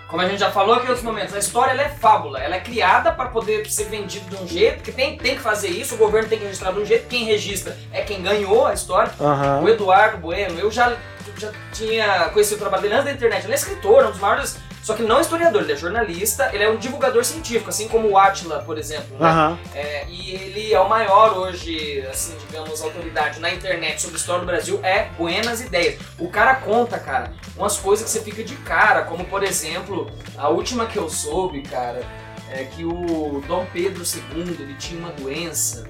como a gente já falou aqui em outros momentos, a história ela é fábula, ela é criada para poder ser vendida de um jeito, porque tem, tem que fazer isso, o governo tem que registrar de um jeito, quem registra é quem ganhou a história. Aham. O Eduardo Bueno, eu já, já tinha conhecido o trabalho dele antes da internet. Ele é escritor, é um dos maiores. Só que ele não é historiador, ele é jornalista, ele é um divulgador científico, assim como o Atila, por exemplo. Né? Aham. É, e ele é o maior hoje, assim, digamos, autoridade na internet sobre a história do Brasil, é Buenas Ideias. O cara conta, cara, umas coisas que você fica de cara, como por exemplo, a última que eu soube, cara, é que o Dom Pedro II, ele tinha uma doença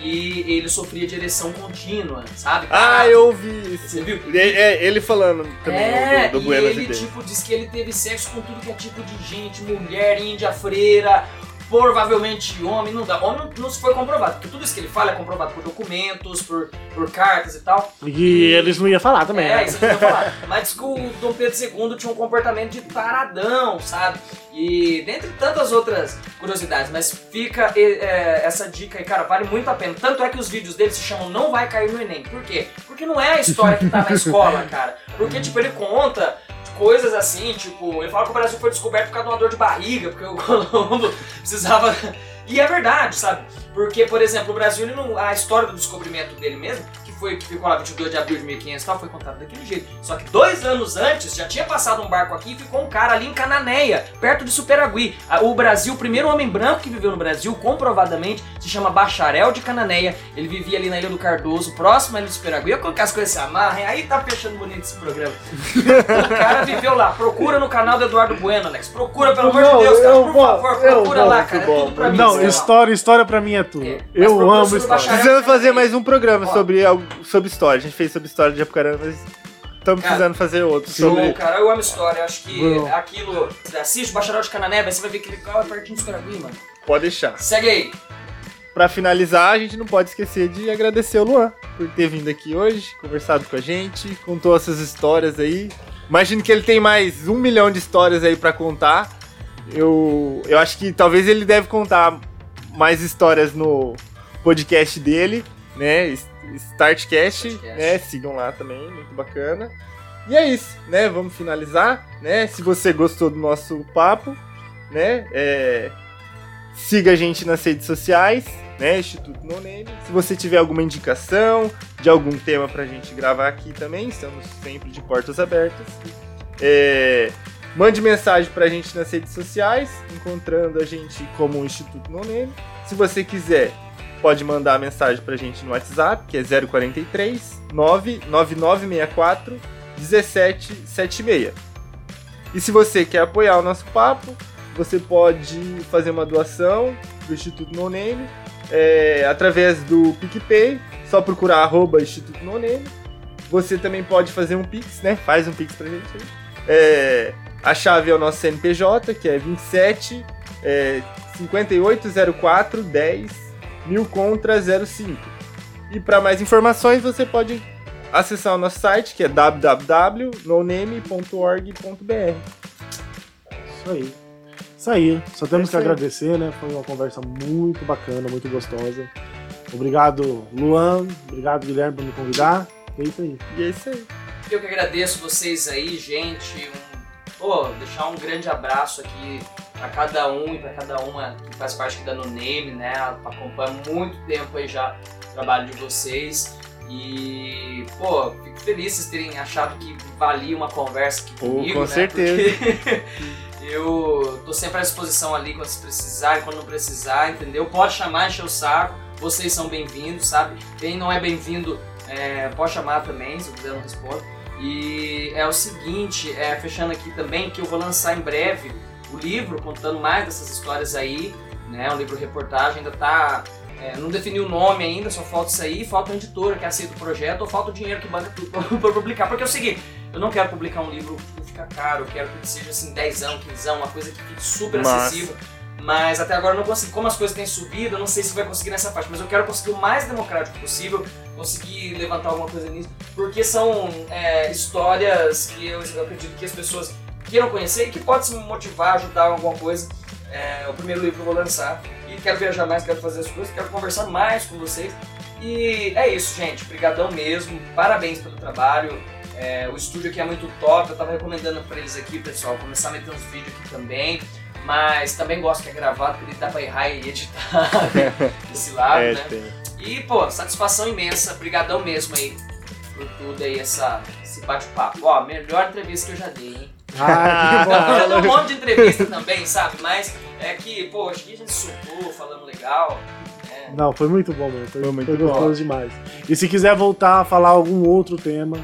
que ele sofria de ereção contínua, sabe? Ah, eu ouvi isso. Você viu? Ele, é, ele falando também É, do, do e Buenas ele, Ideias. tipo, diz que ele teve sexo com tudo que é tipo de gente, mulher, índia, freira, provavelmente homem, não dá. Homem não, não se foi comprovado, porque tudo isso que ele fala é comprovado por documentos, por, por cartas e tal. E eles não iam falar também, É, né? isso eu não ia falar. *laughs* Mas diz que o Dom Pedro II tinha um comportamento de taradão, sabe? E dentre tantas outras curiosidades, mas fica é, essa dica aí, cara, vale muito a pena. Tanto é que os vídeos dele se chamam Não Vai Cair no Enem. Por quê? Porque não é a história que tá na *laughs* escola, cara. Porque, tipo, ele conta coisas assim, tipo, ele fala que o Brasil foi descoberto por causa de uma dor de barriga, porque o *laughs* Colombo precisava. *laughs* E é verdade, sabe? Porque, por exemplo, o Brasil, não, a história do descobrimento dele mesmo, foi que ficou lá 22 de abril de 1500 e tal, foi contado daquele jeito. Só que dois anos antes já tinha passado um barco aqui e ficou um cara ali em Cananéia, perto de Superagui. O Brasil, o primeiro homem branco que viveu no Brasil, comprovadamente, se chama Bacharel de Cananéia. Ele vivia ali na Ilha do Cardoso, próximo à Ilha do Superagui. Eu colocar as coisas se amarrem, aí tá fechando bonito esse programa. o cara viveu lá. Procura no canal do Eduardo Bueno, Alex. Procura, pelo amor de Deus, cara. eu Por vou- favor, eu procura lá, cara. É tudo pra mim. Não, sei lá. história, história pra mim é tudo. É, eu amo história. Bacharel. Precisamos fazer mais um programa Ó. sobre, algo- sobre história. A gente fez sobre história de Apucarana, mas estamos precisando fazer outro Show, sobre. cara, eu amo história. Acho que Bom. aquilo. Você assiste o Bacharel de Canané, você vai ver que ele ficava pertinho do Superagui, mano. Pode deixar. Segue aí. Pra finalizar, a gente não pode esquecer de agradecer o Luan por ter vindo aqui hoje, conversado com a gente, contou essas histórias aí. Imagino que ele tem mais um milhão de histórias aí pra contar. Eu, eu acho que talvez ele deve contar mais histórias no podcast dele, né? Startcast, Startcast. né? Sigam lá também, muito bacana. E é isso, né? Vamos finalizar, né? Se você gostou do nosso papo, né? É, Siga a gente nas redes sociais, né? Instituto No Name. Se você tiver alguma indicação de algum tema pra gente gravar aqui também, estamos sempre de portas abertas. É, Mande mensagem pra gente nas redes sociais, encontrando a gente como Instituto No Name. Se você quiser, pode mandar mensagem pra gente no WhatsApp, que é 043 99964 1776. E se você quer apoiar o nosso papo, você pode fazer uma doação do Instituto No Name é, através do PicPay, só procurar arroba Instituto No Name. Você também pode fazer um Pix, né? Faz um Pix pra gente aí. É, a chave é o nosso CNPJ, que é 27 é, 5804 10 mil contra 05. E para mais informações você pode acessar o nosso site, que é www.noname.org.br. Isso aí. Isso aí. Só temos É que aí. agradecer, né? Foi uma conversa muito bacana, muito gostosa. Obrigado, Luan. Obrigado, Guilherme, por me convidar. É isso aí. E é isso aí. Eu que agradeço vocês aí, gente. Um, pô, deixar um grande abraço aqui pra cada um e pra cada uma que faz parte aqui da No Name, né? Acompanha muito tempo aí já o trabalho de vocês. E, pô, fico feliz vocês terem achado que valia uma conversa aqui comigo, com né? certeza. Porque *laughs* eu tô sempre à disposição ali quando vocês precisarem, quando não precisar, entendeu? Pode chamar, encher o saco. Vocês são bem-vindos, sabe? Quem não é bem-vindo, é, pode chamar também, se eu quiser não respondo. E é o seguinte, é, fechando aqui também, que eu vou lançar em breve o livro contando mais dessas histórias aí, né? Um livro reportagem, ainda tá. é, não defini o nome ainda, só falta isso aí, falta uma editora que aceita o projeto, ou falta o dinheiro que banca pra *laughs* publicar. Porque é o seguinte, eu não quero publicar um livro que fica caro, eu quero que seja assim 10 anos, 15 anos, uma coisa que fique super acessível. Mas até agora eu não consegui. Como as coisas têm subido, eu não sei se vai conseguir nessa parte. Mas eu quero conseguir o mais democrático possível, conseguir levantar alguma coisa nisso. Porque são é, histórias que eu, eu acredito que as pessoas queiram conhecer e que pode se motivar, ajudar em alguma coisa. É o primeiro livro que eu vou lançar. E quero viajar mais, quero fazer as coisas, quero conversar mais com vocês. E é isso, gente. Obrigadão mesmo. Parabéns pelo trabalho. É, o estúdio aqui é muito top. Eu tava recomendando pra eles aqui, pessoal, começar a meter uns vídeos aqui também. Mas também gosto que é gravado, porque dá pra errar e editar *laughs* desse lado, É, né? tem. E, pô, satisfação imensa. Brigadão mesmo aí por tudo aí, essa, esse bate-papo. Ó, melhor entrevista que eu já dei, hein? Ah, que *laughs* bom. já dei um monte de entrevista também, sabe? Mas é que, pô, acho que a gente soltou falando legal. né? Não, foi muito bom, mano. Foi, Foi muito foi bom. gostoso demais. E se quiser voltar a falar algum outro tema,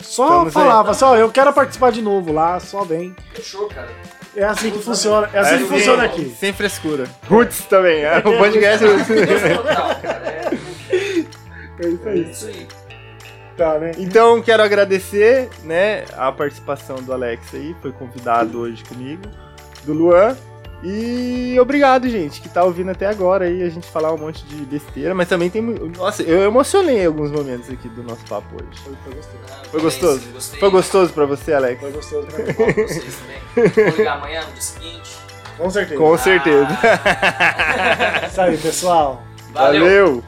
só Estamos aí. falava, só eu quero participar de novo lá, só vem. Fechou, cara. É assim que funciona, é assim que Assim, funciona aqui. Sem frescura. Roots também, é. O podcast total, cara. É, *laughs* É isso é aí. isso aí. Tá, né? Então, quero agradecer, né, a participação do Alex aí, foi convidado hoje comigo, do Luan, E obrigado, gente, que tá ouvindo até agora aí a gente falar um monte de besteira, mas também tem. Nossa, eu emocionei em alguns momentos aqui do nosso papo hoje. Foi, foi gostoso. Ah, Foi gostoso? sim, gostei. Foi gostoso pra você, Alex? Foi gostoso pra *laughs* mim. Vocês também. Vou ligar amanhã, no dia seguinte. Com certeza. Com certeza. Ah, *laughs* Isso aí, pessoal. valeu. Valeu.